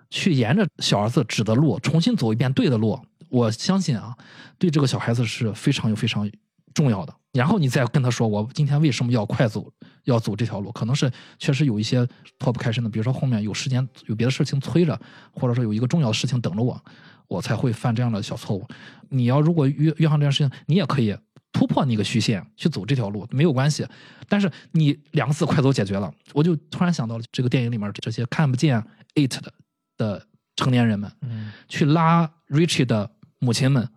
[SPEAKER 2] 去沿着小儿子指的路重新走一遍对的路，我相信啊，对这个小孩子是非常有非常重要的。然后你再跟他说，我今天为什么要快走，要走这条路，可能是确实有一些脱不开身的，比如说后面有时间有别的事情催着，或者说有一个重要的事情等着我，我才会犯这样的小错误。你要如果遇遇上这件事情，你也可以突破那个虚线去走这条路，没有关系。但是你两个字快走解决了，我就突然想到了这个电影里面这些看不见 it 的的成年人们，
[SPEAKER 3] 嗯
[SPEAKER 2] 去拉 Richie 的母亲们，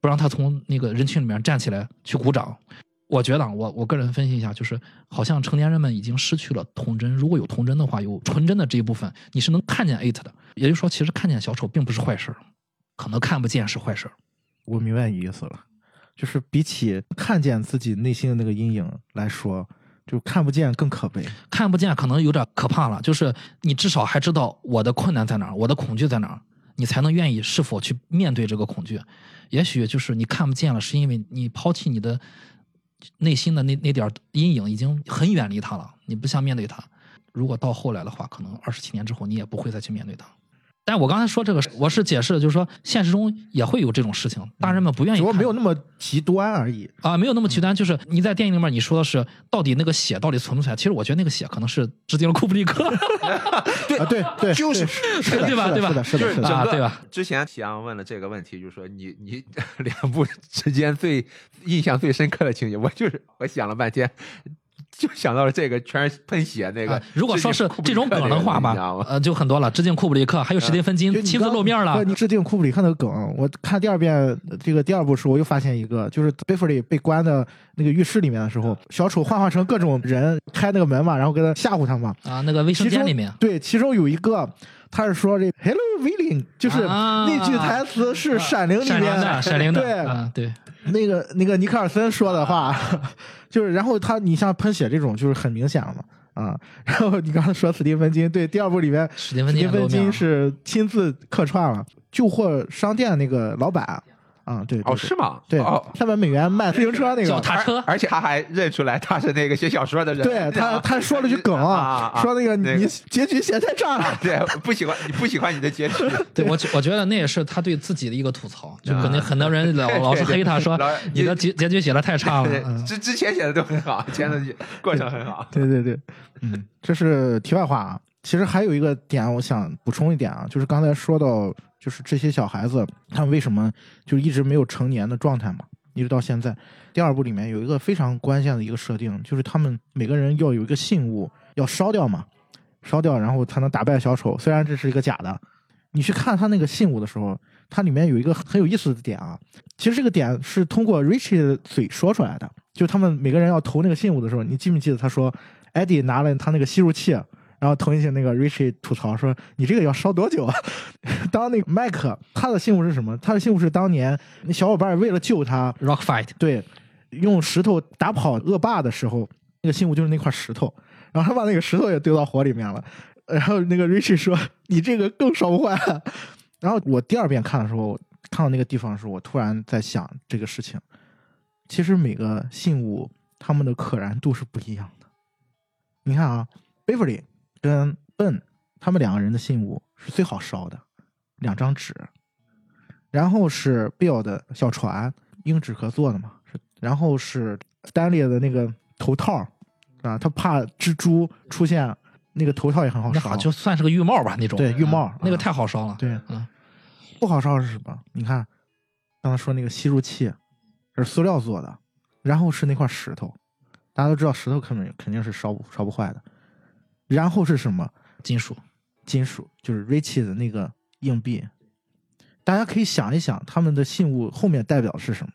[SPEAKER 2] 不让他从那个人群里面站起来去鼓掌。我觉得啊，我我个人分析一下，就是好像成年人们已经失去了童真。如果有童真的话，有纯真的这一部分，你是能看见 it 的。也就是说，其实看见小丑并不是坏事儿可能看不见是坏事儿
[SPEAKER 3] 我明白你意思了，就是比起看见自己内心的那个阴影来说，就看不见更可悲。
[SPEAKER 2] 看不见可能有点可怕了，就是你至少还知道我的困难在哪儿，我的恐惧在哪儿，你才能愿意是否去面对这个恐惧。也许就是你看不见了，是因为你抛弃你的内心的那那点阴影，已经很远离它了，你不想面对它。如果到后来的话，可能二十七年之后，你也不会再去面对它。但我刚才说这个，我是解释，就是说现实中也会有这种事情，大人们不愿意
[SPEAKER 3] 只不过
[SPEAKER 2] 看
[SPEAKER 3] 没有那么极端而已。
[SPEAKER 2] 啊，没有那么极端。就是你在电影里面你说的是到底那个血到底存不存在？其实我觉得那个血可能是致敬了库布里克。
[SPEAKER 3] 啊，对对，
[SPEAKER 1] 就是
[SPEAKER 3] 对是的，
[SPEAKER 2] 对吧对吧
[SPEAKER 3] 是的是的。
[SPEAKER 2] 啊对吧？
[SPEAKER 1] 之前启阳问了这个问题，就是说你你两部之间最印象最深刻的情节，我就是我想了半天，就想到了这个全是喷血那个
[SPEAKER 2] 啊。如果说是这种梗的话吧呃，就很多了，致敬库布里克，还有史蒂芬金亲自露面了
[SPEAKER 3] 对。你致敬库布里克那个梗，我看第二遍这个第二部时，我又发现一个，就是贝弗利被关的那个浴室里面的时候，小丑幻化成各种人开那个门嘛，然后给他吓唬他嘛。
[SPEAKER 2] 啊，那个卫生间里面，
[SPEAKER 3] 对，其中有一个他是说这 “Hello Willing”，就是
[SPEAKER 2] 啊
[SPEAKER 3] 那句台词是《闪灵》里面
[SPEAKER 2] 的，闪灵的，
[SPEAKER 3] 对，
[SPEAKER 2] 啊，对，
[SPEAKER 3] 那个那个尼克尔森说的话，就是然后他你像喷血这种就是很明显了嘛啊，然后你刚才说斯蒂芬金，对，第二部里面
[SPEAKER 2] 史蒂芬
[SPEAKER 3] 斯蒂芬
[SPEAKER 2] 金
[SPEAKER 3] 是亲自客串了旧货商店那个老板啊，对对
[SPEAKER 1] 哦，是吗？
[SPEAKER 3] 对
[SPEAKER 1] 哦，
[SPEAKER 3] 三百美元卖自行车那个。
[SPEAKER 2] 脚踏车
[SPEAKER 1] 而且他还认出来他是那个写小说的人。
[SPEAKER 3] 对他，他说了句梗
[SPEAKER 1] 啊啊
[SPEAKER 3] 说那个
[SPEAKER 1] 那个
[SPEAKER 3] 你结局写太差了，
[SPEAKER 1] 对，不喜欢你不喜欢你的结局，
[SPEAKER 2] 对我觉我觉得那也是他对自己的一个吐槽，就可能
[SPEAKER 1] 啊
[SPEAKER 2] 很多人老
[SPEAKER 1] 对
[SPEAKER 2] 老是黑他说你的结结局写的太差了，
[SPEAKER 1] 之之前写的都很好，前的过程很好。
[SPEAKER 3] 对对对，嗯，这是题外话啊。其实还有一个点，我想补充一点啊，就是刚才说到，就是这些小孩子他们为什么就一直没有成年的状态嘛，一直到现在。第二部里面有一个非常关键的一个设定，就是他们每个人要有一个信物要烧掉嘛，烧掉然后才能打败小丑。虽然这是一个假的，你去看他那个信物的时候，它里面有一个很有意思的点啊。其实这个点是通过 Richie 的嘴说出来的，就他们每个人要投那个信物的时候，你记不记得他说艾迪拿了他那个吸入器，然后投进去，那个 Richie 吐槽说：“你这个要烧多久啊？” 当那个麦克他的信物是什么？他的信物是当年那小伙伴为了救他
[SPEAKER 2] ，，Rock Fight，
[SPEAKER 3] 对，用石头打跑恶霸的时候，那个信物就是那块石头，然后他把那个石头也丢到火里面了。然后那个 Richie 说：“你这个更烧不坏。”然后我第二遍看的时候，看到那个地方的时候，我突然在想这个事情。其实每个信物它们的可燃度是不一样的。你看啊，Beverly 跟 Ben 他们两个人的信物是最好烧的，两张纸。然后是 Bill 的小船，硬纸壳做的嘛，是。然后是 Stanley 的那个头套，啊，他怕蜘蛛出现，那个头套也很好烧。
[SPEAKER 2] 那好就算是个浴帽吧那种，
[SPEAKER 3] 对浴帽
[SPEAKER 2] 嗯那个
[SPEAKER 3] 啊
[SPEAKER 2] 太好烧了，
[SPEAKER 3] 对，
[SPEAKER 2] 嗯，
[SPEAKER 3] 不好烧是什么？你看，刚才说那个吸入器是塑料做的，然后是那块石头，大家都知道石头肯定肯定是烧不烧不坏的。然后是什么？
[SPEAKER 2] 金属，
[SPEAKER 3] 金属，就是 Richie 的那个硬币。大家可以想一想，他们的信物后面代表的是什么？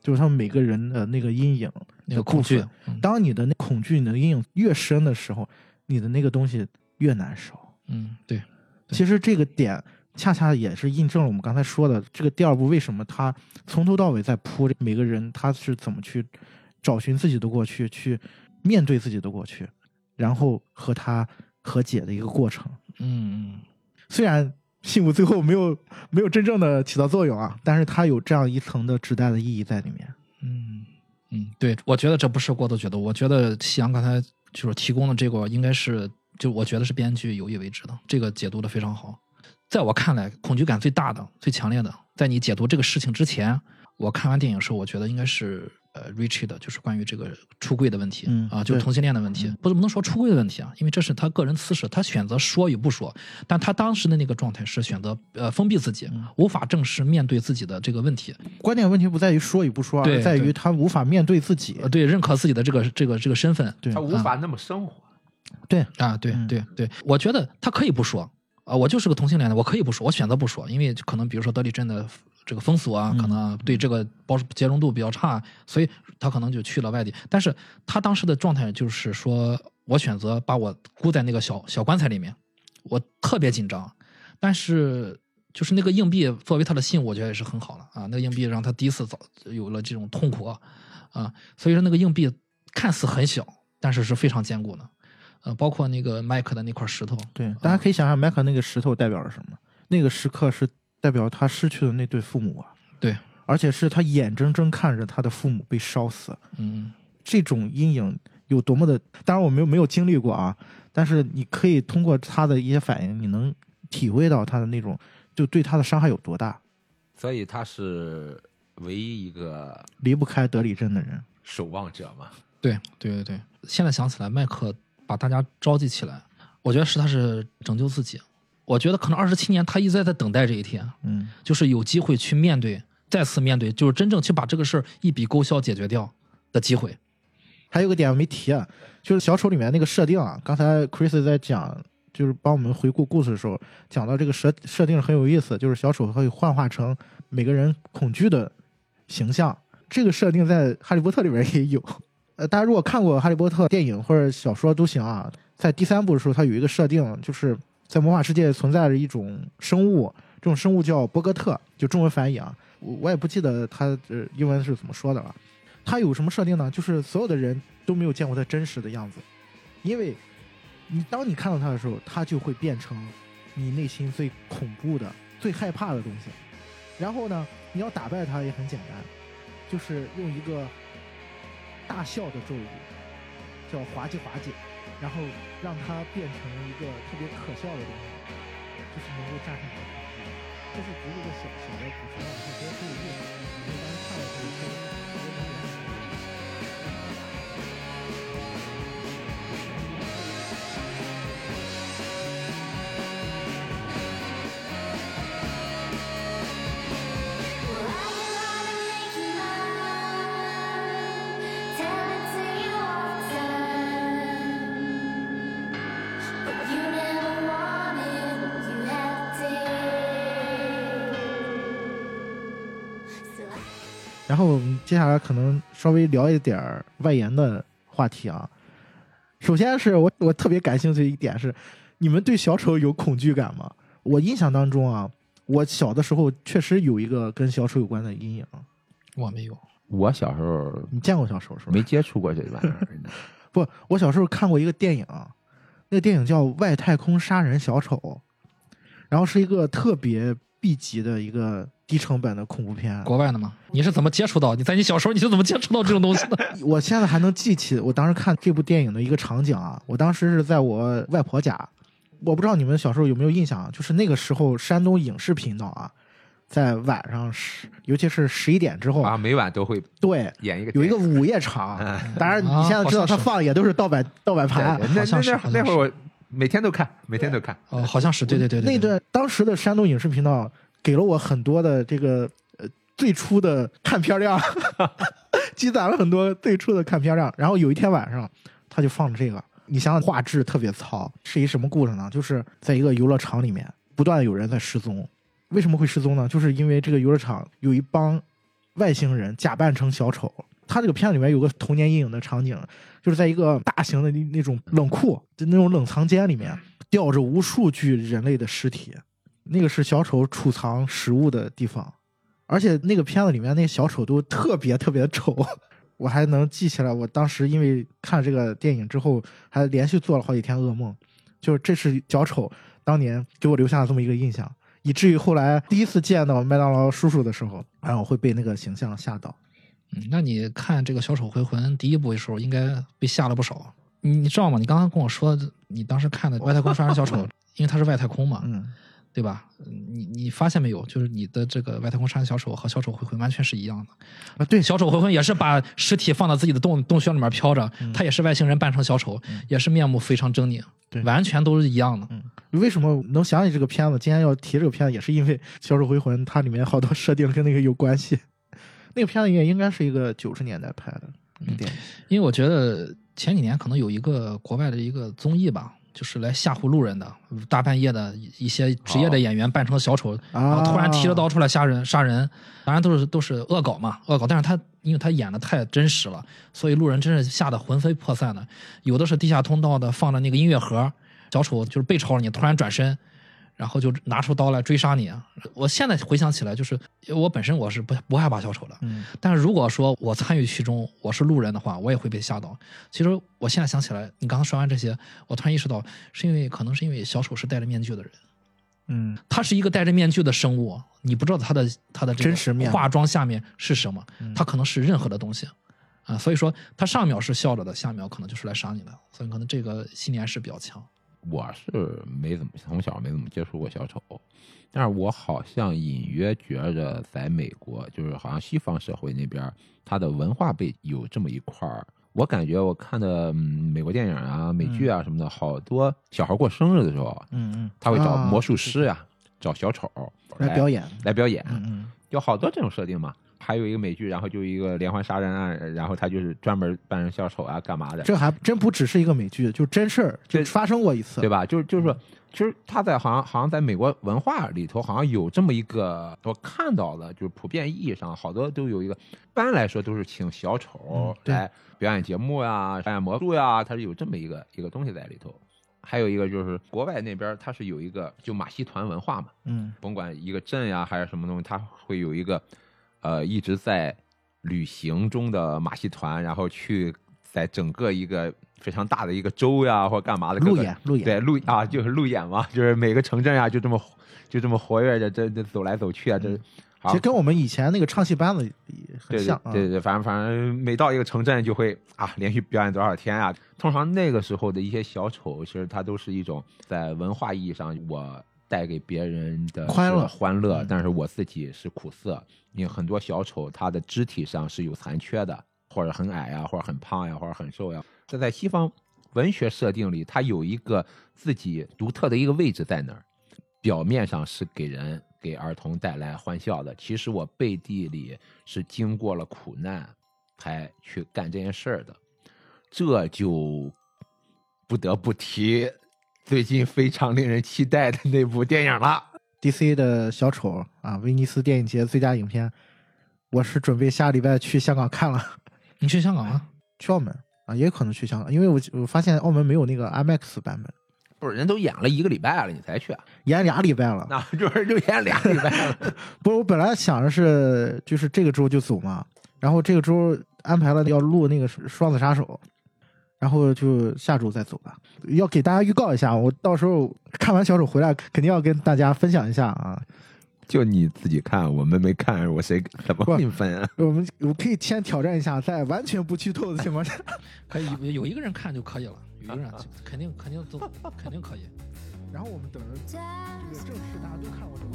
[SPEAKER 3] 就是他们每个人的那个阴影
[SPEAKER 2] 那个恐惧
[SPEAKER 3] 当你的那恐惧、你的阴影越深的时候，你的那个东西越难受。
[SPEAKER 2] 嗯，对，对
[SPEAKER 3] 其实这个点恰恰也是印证了我们刚才说的，这个第二部为什么他从头到尾在铺每个人他是怎么去找寻自己的过去，去面对自己的过去，然后和他和解的一个过程。
[SPEAKER 2] 嗯嗯，
[SPEAKER 3] 虽然信物最后没有没有真正的起到作用啊，但是它有这样一层的指代的意义在里面。
[SPEAKER 2] 嗯嗯，对，我觉得这不是过度解读，我觉得夕阳刚才就是提供的这个应该是，就我觉得是编剧有意为之的，这个解读的非常好。在我看来，恐惧感最大的、最强烈的，在你解读这个事情之前，我看完电影的时候，我觉得应该是呃 Richie 的，就是关于这个出柜的问题，
[SPEAKER 3] 嗯
[SPEAKER 2] 啊，就是同性恋的问题，不不能说出柜的问题啊，因为这是他个人私事，他选择说与不说，但他当时的那个状态是选择呃封闭自己，
[SPEAKER 3] 嗯。
[SPEAKER 2] 无法正视面对自己的这个问题，
[SPEAKER 3] 关键问题不在于说与不说，
[SPEAKER 2] 对
[SPEAKER 3] 而在于他无法面对自己
[SPEAKER 2] 呃，。对，认可自己的这个这个这个身份，
[SPEAKER 3] 对
[SPEAKER 1] 他无法那么生活。
[SPEAKER 3] 对，
[SPEAKER 2] 啊，对
[SPEAKER 3] 嗯。
[SPEAKER 2] 对对，我觉得他可以不说啊，我就是个同性恋的，我可以不说，我选择不说，因为可能比如说德里镇的这个风俗啊，可
[SPEAKER 3] 嗯
[SPEAKER 2] 能对这个包接容度比较差，所以他可能就去了外地。但是他当时的状态就是说，我选择把我箍在那个小小棺材里面，我特别紧张，但是。就是那个硬币作为他的信物，我觉得也是很好了啊。那个硬币让他第一次早有了这种痛苦啊，啊，所以说那个硬币看似很小，但是是非常坚固的。呃，包括那个麦克的那块石头，
[SPEAKER 3] 对，大家可以想想麦克那个石头代表了什么？那个时刻是代表他失去的那对父母啊，
[SPEAKER 2] 对，
[SPEAKER 3] 而且是他眼睁睁看着他的父母被烧死，
[SPEAKER 2] 嗯，
[SPEAKER 3] 这种阴影有多么的，当然我没有没有经历过啊，但是你可以通过他的一些反应，你能体会到他的那种就对他的伤害有多大，
[SPEAKER 1] 所以他是唯一一个
[SPEAKER 3] 离不开德里镇的人。
[SPEAKER 1] 守望者嘛。
[SPEAKER 2] 对对对对。现在想起来，麦克把大家召集起来，我觉得是他是拯救自己。我觉得可能二十七年他一直在等待这一天，
[SPEAKER 3] 嗯，
[SPEAKER 2] 就是有机会去面对，再次面对，就是真正去把这个事儿一笔勾销解决掉的机会。
[SPEAKER 3] 还有个点没提啊，就是小丑里面那个设定啊，刚才 Chris 在讲，就是帮我们回顾故事的时候，讲到这个设设定很有意思，就是小丑可以幻化成每个人恐惧的形象。这个设定在《哈利波特》里边也有。呃，大家如果看过《哈利波特》电影或者小说都行啊。在第三部的时候，它有一个设定，就是在魔法世界存在着一种生物，这种生物叫波格特，就中文翻译啊，我我也不记得它呃英文是怎么说的了。它有什么设定呢？就是所有的人都没有见过它真实的样子，因为你当你看到它的时候，它就会变成你内心最恐怖的、最害怕的东西。然后呢，你要打败它也很简单，就是用一个大笑的咒语，叫滑稽滑稽，然后让它变成一个特别可笑的东西，就是能够战胜恐惧。这是只是一个小小的补充，我觉得很有意思。所以当时看了这个书，然后我们接下来可能稍微聊一点儿外延的话题啊。首先是我我特别感兴趣的一点是，你们对小丑有恐惧感吗？我印象当中啊，我小的时候确实有一个跟小丑有关的阴影。
[SPEAKER 2] 我没有，
[SPEAKER 1] 我小时候
[SPEAKER 3] 你见过小丑是吧？
[SPEAKER 1] 没接触过这玩意儿，
[SPEAKER 3] 不，我小时候看过一个电影，那个电影叫《外太空杀人小丑》，然后是一个特别 B 级的一个低成本的恐怖片。
[SPEAKER 2] 国外的吗？你是怎么接触到？你在你小时候你是怎么接触到这种东西的？
[SPEAKER 3] 我现在还能记起我当时看这部电影的一个场景啊，我当时是在我外婆家，我不知道你们小时候有没有印象啊，就是那个时候山东影视频道啊，在晚上十，尤其是十一点之后，
[SPEAKER 1] 啊，每晚都会
[SPEAKER 3] 对，
[SPEAKER 1] 演一个
[SPEAKER 3] 有一个午夜 场，当然你
[SPEAKER 2] 啊
[SPEAKER 3] 现在知道他放的也都是盗版盗版盘
[SPEAKER 1] 那那那会儿我每天都看，每天都看。
[SPEAKER 2] 哦，好像是，对对对对。
[SPEAKER 3] 那段当时的山东影视频道给了我很多的这个呃最初的看片量，积攒了很多最初的看片量。然后有一天晚上，他就放了这个，你想想画质特别糙，是一什么故事呢？就是在一个游乐场里面，不断地有人在失踪。为什么会失踪呢？就是因为这个游乐场有一帮外星人假扮成小丑。他这个片子里面有个童年阴影的场景，就是在一个大型的那那种冷库，就那种冷藏间里面，吊着无数具人类的尸体。那个是小丑储藏食物的地方，而且那个片子里面那个小丑都特别特别丑，我还能记起来。我当时因为看了这个电影之后，还连续做了好几天噩梦，就是这是小丑当年给我留下了这么一个印象，以至于后来第一次见到麦当劳叔叔的时候，然后我会被那个形象吓到。
[SPEAKER 2] 嗯，那你看这个《小丑回魂》第一部的时候，应该被吓了不少。你你知道吗？你刚刚跟我说，你当时看的《外太空杀人小丑》，因为它是外太空嘛，
[SPEAKER 3] 嗯，
[SPEAKER 2] 对吧？你你发现没有？就是你的这个外太空杀人小丑和小丑回魂完全是一样的。
[SPEAKER 3] 啊，对，
[SPEAKER 2] 小丑回魂也是把尸体放到自己的洞洞穴里面飘着，他也是外星人扮成小丑，也是面目非常狰狞，
[SPEAKER 3] 对
[SPEAKER 2] 完全都是一样的。
[SPEAKER 3] 嗯为什么能想起这个片子？今天要提这个片子，也是因为《小丑回魂》它里面好多设定跟那个有关系。那个片子也应该是一个九十年代拍的嗯电影。
[SPEAKER 2] 因为我觉得前几年可能有一个国外的一个综艺吧，就是来吓唬路人的，大半夜的一些职业的演员扮成小丑，然后突然提着刀出来吓人杀人，当然都是都是恶搞嘛，恶搞。但是他因为他演的太真实了，所以路人真是吓得魂飞魄散的。有的是地下通道的放着那个音乐盒，小丑就是背朝着你，突然转身。然后就拿出刀来追杀你啊。我现在回想起来，就是我本身我是不不害怕小丑的，
[SPEAKER 3] 嗯
[SPEAKER 2] 但是如果说我参与其中，我是路人的话，我也会被吓到。其实我现在想起来，你刚刚说完这些，我突然意识到，是因为可能是因为小丑是戴着面具的人，
[SPEAKER 3] 嗯
[SPEAKER 2] 他是一个戴着面具的生物，你不知道他的他的这个
[SPEAKER 3] 真实面目
[SPEAKER 2] 化妆下面是什么，他可能是任何的东西。啊，所以说他上秒是笑着的，下秒可能就是来杀你的，所以可能这个心理暗示比较强。
[SPEAKER 1] 我是没怎么从小没怎么接触过小丑，但是我好像隐约觉着在美国，就是好像西方社会那边，它的文化被有这么一块儿。我感觉我看的、嗯、美国电影啊、美剧啊什么的，好多小孩过生日的时候，
[SPEAKER 3] 嗯嗯，
[SPEAKER 1] 他会找
[SPEAKER 3] 啊
[SPEAKER 1] 魔术师呀、找小丑
[SPEAKER 3] 来表演。
[SPEAKER 1] 来表演，
[SPEAKER 3] 嗯嗯
[SPEAKER 1] 有好多这种设定嘛。还有一个美剧，然后就一个连环杀人案，然后他就是专门扮成小丑啊，干嘛的，
[SPEAKER 3] 这还真不只是一个美剧，就真事儿，就发生过一次，
[SPEAKER 1] 对吧？就是就是说，其实他在好像好像在美国文化里头，好像有这么一个，我看到了，就是普遍意义上，好多都有一个，一般来说都是请小丑来表演节目呀、表演魔术呀，它是有这么一个一个东西在里头。还有一个就是国外那边，它是有一个就马戏团文化嘛，
[SPEAKER 3] 嗯。
[SPEAKER 1] 甭管一个镇呀还是什么东西，它会有一个呃一直在旅行中的马戏团，然后去在整个一个非常大的一个州呀或干嘛的
[SPEAKER 3] 路演路演，
[SPEAKER 1] 对路啊就是路演嘛，就是每个城镇呀就这么就这么活跃着，这这走来走去啊，这
[SPEAKER 3] 嗯其实跟我们以前那个唱戏班子也像啊。
[SPEAKER 1] 对对对，反正反正每到一个城镇就会啊连续表演多少天啊。通常那个时候的一些小丑，其实它都是一种在文化意义上我带给别人的是
[SPEAKER 3] 欢乐
[SPEAKER 1] 欢乐
[SPEAKER 3] 嗯，
[SPEAKER 1] 但是我自己是苦涩。因为很多小丑他的肢体上是有残缺的，或者很矮呀，或者很胖呀，或者很瘦呀。这在西方文学设定里，它有一个自己独特的一个位置在那儿。表面上是给人给儿童带来欢笑的，其实我背地里是经过了苦难才去干这件事儿的，这就不得不提最近非常令人期待的那部电影了。
[SPEAKER 3] DC 的小丑啊，威尼斯电影节最佳影片，我是准备下礼拜去香港看了，
[SPEAKER 2] 你去香港吗？
[SPEAKER 3] 去澳门啊，也可能去香港，因为我我发现澳门没有那个 IMAX 版本，
[SPEAKER 1] 不是人都演了一个礼拜了，你才去啊？
[SPEAKER 3] 演俩礼拜了。
[SPEAKER 1] 那就是就演俩礼拜了。
[SPEAKER 3] 不是，我本来想着是就是这个周就走嘛，然后这个周安排了要录那个《双子杀手》，然后就下周再走吧。要给大家预告一下，我到时候看完小丑回来，肯定要跟大家分享一下啊。
[SPEAKER 1] 就你自己看，我们没看，我谁怎么你分啊？
[SPEAKER 3] 我们我可以先挑战一下，在完全不剧透的情况下，
[SPEAKER 2] 可以有有一个人看就可以了，有一个人肯定肯定都肯定可以。
[SPEAKER 3] 然后我们等着这个正式大家都看过之后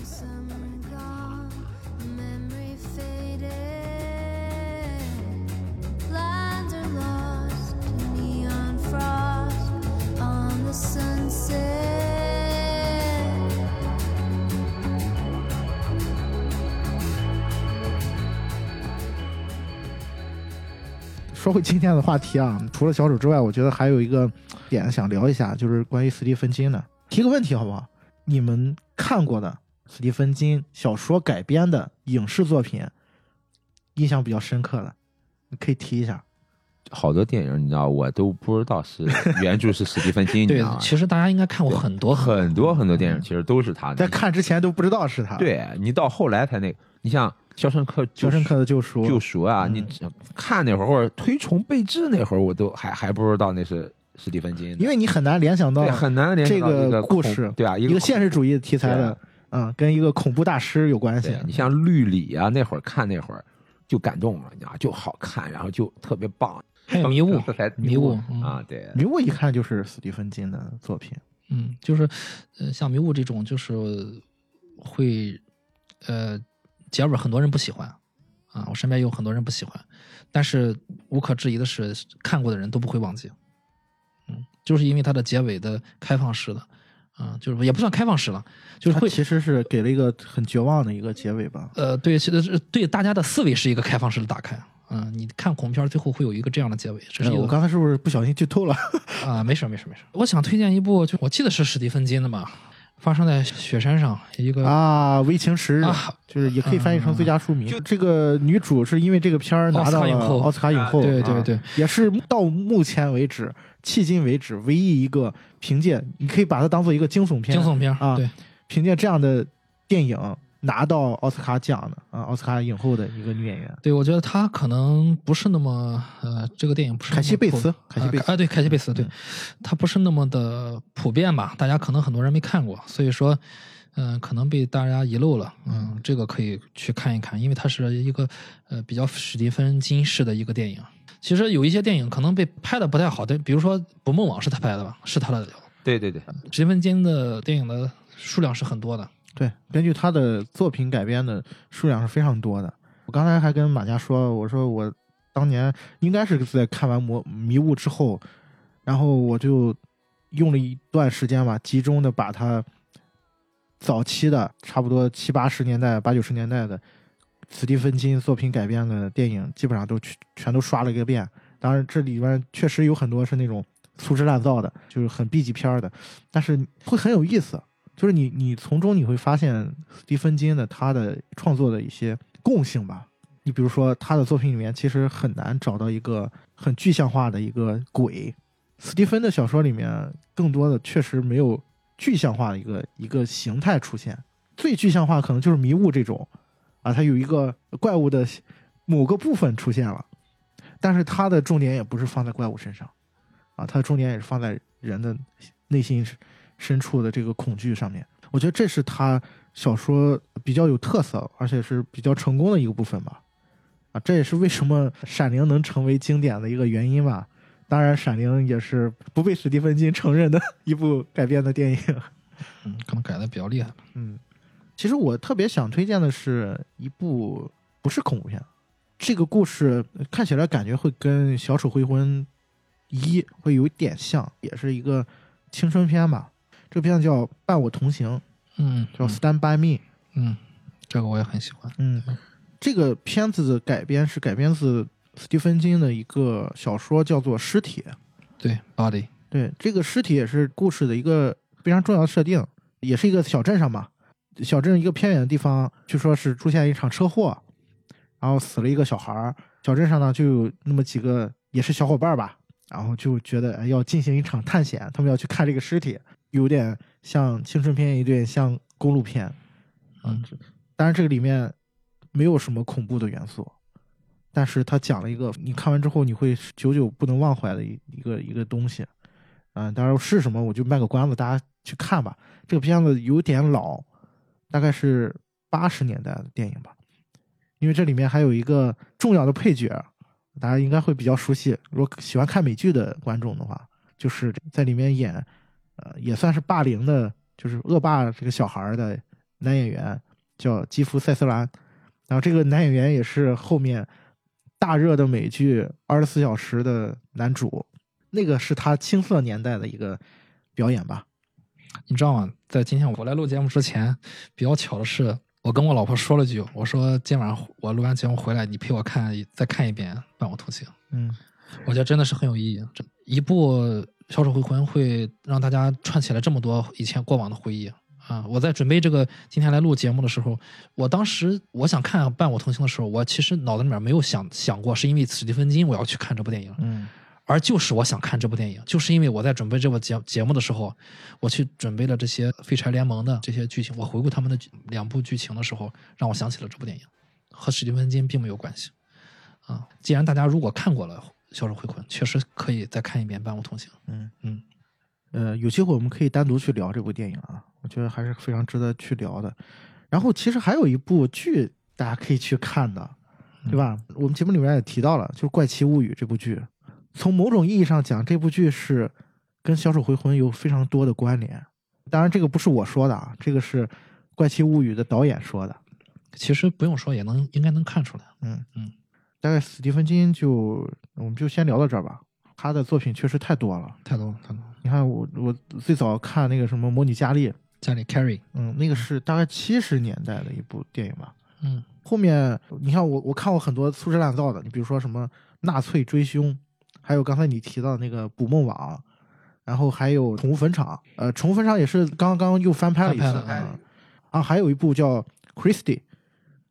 [SPEAKER 3] 说回今天的话题啊，除了小丑之外，我觉得还有一个点想聊一下，就是关于斯蒂芬金的。提个问题好不好？你们看过的斯蒂芬金小说改编的影视作品，印象比较深刻的，你可以提一下。
[SPEAKER 1] 好多电影你知道，我都不知道是原著是史蒂芬金，你知
[SPEAKER 2] 对
[SPEAKER 1] 道吗，？
[SPEAKER 2] 其实大家应该看过很多
[SPEAKER 1] 很多很多电影其实都是他的。
[SPEAKER 3] 在看之前都不知道是他。，
[SPEAKER 1] 对你到后来才那个，你像《肖申克《
[SPEAKER 3] 肖申克的救赎》
[SPEAKER 1] 救赎》啊，
[SPEAKER 3] 嗯
[SPEAKER 1] 你只看那会儿或者推崇备至那会儿，我都还还不知道那是史蒂芬金，
[SPEAKER 3] 因为你很难联想到
[SPEAKER 1] 对很难联想到
[SPEAKER 3] 这个故事
[SPEAKER 1] 对啊，
[SPEAKER 3] 一
[SPEAKER 1] 个
[SPEAKER 3] 个现实主义题材的，嗯，跟一个恐怖大师有关系。
[SPEAKER 1] 你像绿里啊，那会儿看那会儿就感动了，你知道就好看，然后就特别棒。
[SPEAKER 2] 还有迷雾迷雾嗯
[SPEAKER 1] 啊，对，
[SPEAKER 3] 迷雾一看就是史蒂芬金的作品。
[SPEAKER 2] 嗯，就是呃，像迷雾这种，就是会呃结尾很多人不喜欢啊，我身边有很多人不喜欢，但是无可置疑的是，看过的人都不会忘记。嗯，就是因为它的结尾的开放式的，啊，就是也不算开放式了，就是会
[SPEAKER 3] 其实是给了一个很绝望的一个结尾吧。
[SPEAKER 2] 呃，对，其实是对大家的思维是一个开放式的打开。啊、你看恐怖片最后会有一个这样的结尾，这是
[SPEAKER 3] 我刚才是不是不小心剧透了？
[SPEAKER 2] 啊，没事没事没事。我想推荐一部，就我记得是史蒂芬金的吧，发生在雪山上一个
[SPEAKER 3] 啊，《危情时日》
[SPEAKER 2] 啊
[SPEAKER 3] 就是也可以翻译成最佳书名。就。这个女主是因为这个片儿拿到了
[SPEAKER 2] 奥斯卡影后对对对，
[SPEAKER 3] 也是到目前为止，迄今为止唯一一个凭借，你可以把它当做一个惊悚片，
[SPEAKER 2] 惊悚片
[SPEAKER 3] 啊
[SPEAKER 2] 对，
[SPEAKER 3] 凭借这样的电影拿到奥斯卡奖的啊，奥斯卡影后的一个女演员。
[SPEAKER 2] 对，我觉得她可能不是那么呃，这个电影不是
[SPEAKER 3] 凯西贝
[SPEAKER 2] 普
[SPEAKER 3] 斯凯西贝斯
[SPEAKER 2] 啊，啊对，凯西贝斯，对
[SPEAKER 3] 嗯，
[SPEAKER 2] 她不是那么的普遍吧？大家可能很多人没看过，所以说，嗯、可能被大家遗漏了。嗯，这个可以去看一看，因为它是一个呃比较史蒂芬金式的一个电影。其实有一些电影可能被拍的不太好的，比如说《捕梦网》是他拍的吧？是他的。
[SPEAKER 1] 对对对，
[SPEAKER 2] 史蒂芬金的电影的数量是很多的。
[SPEAKER 3] 对，根据他的作品改编的数量是非常多的。我刚才还跟马佳说，我说我当年应该是在看完《魔迷雾》之后，然后我就用了一段时间吧，集中的把他早期的差不多七八十年代、八九十年代的史蒂芬金作品改编的电影，基本上都全全都刷了个遍。当然，这里边确实有很多是那种粗制滥造的，就是很 B 级片的，但是会很有意思。就是你你从中你会发现斯蒂芬金的他的创作的一些共性吧。你比如说他的作品里面其实很难找到一个很具象化的一个鬼，斯蒂芬的小说里面更多的确实没有具象化的一个一个形态出现。最具象化可能就是迷雾这种，啊，它有一个怪物的某个部分出现了，但是它的重点也不是放在怪物身上，啊，它的重点也是放在人的内心深处的这个恐惧上面。我觉得这是他小说比较有特色，而且是比较成功的一个部分吧。啊，这也是为什么《闪灵》能成为经典的一个原因吧。当然，《闪灵》也是不被史蒂芬金承认的 一部改编的电影。
[SPEAKER 2] 嗯，可能改的比较厉害。
[SPEAKER 3] 嗯，其实我特别想推荐的是一部不是恐怖片，这个故事看起来感觉会跟《小丑回魂一》会有点像，也是一个青春片吧。这个片子叫《伴我同行》，
[SPEAKER 2] 嗯，
[SPEAKER 3] 叫《Stand by Me》。
[SPEAKER 2] 嗯，这个我也很喜欢。
[SPEAKER 3] 嗯，这个片子的改编是改编自斯蒂芬金的一个小说，叫做《尸体》。
[SPEAKER 2] 对，Body，
[SPEAKER 3] 对，这个尸体也是故事的一个非常重要的设定，也是一个小镇上嘛，小镇一个偏远的地方，据说是出现一场车祸，然后死了一个小孩儿。小镇上呢就有那么几个也是小伙伴吧，然后就觉得哎要进行一场探险，他们要去看这个尸体，有点像青春片，有点像公路片。
[SPEAKER 2] 嗯，
[SPEAKER 3] 当然这个里面没有什么恐怖的元素，但是他讲了一个你看完之后你会久久不能忘怀的一一个一个东西。嗯，当然是什么我就卖个关子，大家去看吧。这个片子有点老，大概是八十年代的电影吧，因为这里面还有一个重要的配角，大家应该会比较熟悉。如果喜欢看美剧的观众的话，就是在里面演，呃，也算是霸凌的，就是恶霸这个小孩的男演员叫基夫·塞斯兰。然后这个男演员也是后面大热的美剧《二十四小时》的男主，那个是他青涩年代的一个表演吧。
[SPEAKER 2] 你知道吗？在今天我来录节目之前，比较巧的是，我跟我老婆说了句，我说今晚上我录完节目回来，你陪我看再看一遍《伴我同行》。
[SPEAKER 3] 嗯
[SPEAKER 2] 我觉得真的是很有意义。这一部《小丑回魂》会让大家串起来这么多以前过往的回忆啊！我在准备这个今天来录节目的时候，我当时我想看《伴我同行》的时候，我其实脑子里面没有想想过是因为史蒂芬金我要去看这部电影，
[SPEAKER 3] 嗯
[SPEAKER 2] 而就是我想看这部电影，就是因为我在准备这部节节目的时候，我去准备了这些废柴联盟的这些剧情，我回顾他们的两部剧情的时候，让我想起了这部电影，和史蒂芬金并没有关系啊。既然大家如果看过了《小丑回魂》，确实可以再看一遍《伴我同行》。
[SPEAKER 3] 嗯
[SPEAKER 2] 嗯，
[SPEAKER 3] 呃，有机会我们可以单独去聊这部电影啊，我觉得还是非常值得去聊的。然后其实还有一部剧大家可以去看的，对吧？我们节目里面也提到了，就是《怪奇物语》这部剧。从某种意义上讲，这部剧是跟《销售回魂》有非常多的关联。当然，这个不是我说的啊，这个是《怪奇物语》的导演说的。
[SPEAKER 2] 其实不用说也能应该能看出来。
[SPEAKER 3] 嗯
[SPEAKER 2] 嗯，
[SPEAKER 3] 大概史蒂芬金就我们就先聊到这儿吧。他的作品确实太多了。
[SPEAKER 2] 太多了，太多了。
[SPEAKER 3] 你看我我最早看那个什么《模拟佳丽》，
[SPEAKER 2] 加里 carry，
[SPEAKER 3] 嗯，那个是大概七十年代的一部电影吧。
[SPEAKER 2] 嗯
[SPEAKER 3] 后面你看我我看过很多粗制滥造的，你比如说什么纳粹追凶，还有刚才你提到的那个捕梦网，然后还有宠物坟场，呃，宠物坟场也是刚刚又翻拍了一次啊，还有一部叫 Christie。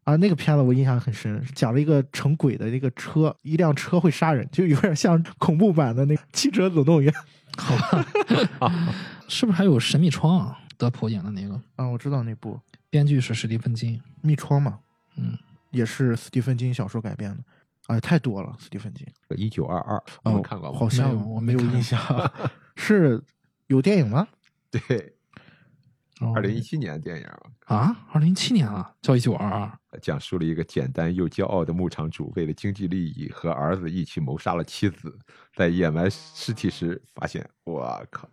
[SPEAKER 3] 啊，那个片子我印象很深，是讲了一个成鬼的那个车，一辆车会杀人，就有点像恐怖版的那个《汽车总动员》
[SPEAKER 2] 好吧，是不是还有神秘窗啊？德普演的那个，
[SPEAKER 3] 啊，我知道那部
[SPEAKER 2] 编剧是史蒂芬金。
[SPEAKER 3] 《密窗》嘛，
[SPEAKER 2] 嗯，
[SPEAKER 3] 也是史蒂芬金小说改编的，哎，太多了，史蒂芬金。
[SPEAKER 1] 一九二二，你
[SPEAKER 3] 哦
[SPEAKER 1] 们看过吗？
[SPEAKER 3] 好像
[SPEAKER 2] 没我没
[SPEAKER 3] 有印象，是有电影吗？
[SPEAKER 1] 对，
[SPEAKER 2] 哦
[SPEAKER 1] 二零一七年的电影，
[SPEAKER 2] 啊，二零一七年啊，叫一九二二。
[SPEAKER 1] 讲述了一个简单又骄傲的牧场主，为了经济利益和儿子一起谋杀了妻子，在掩埋尸体时发现，我靠，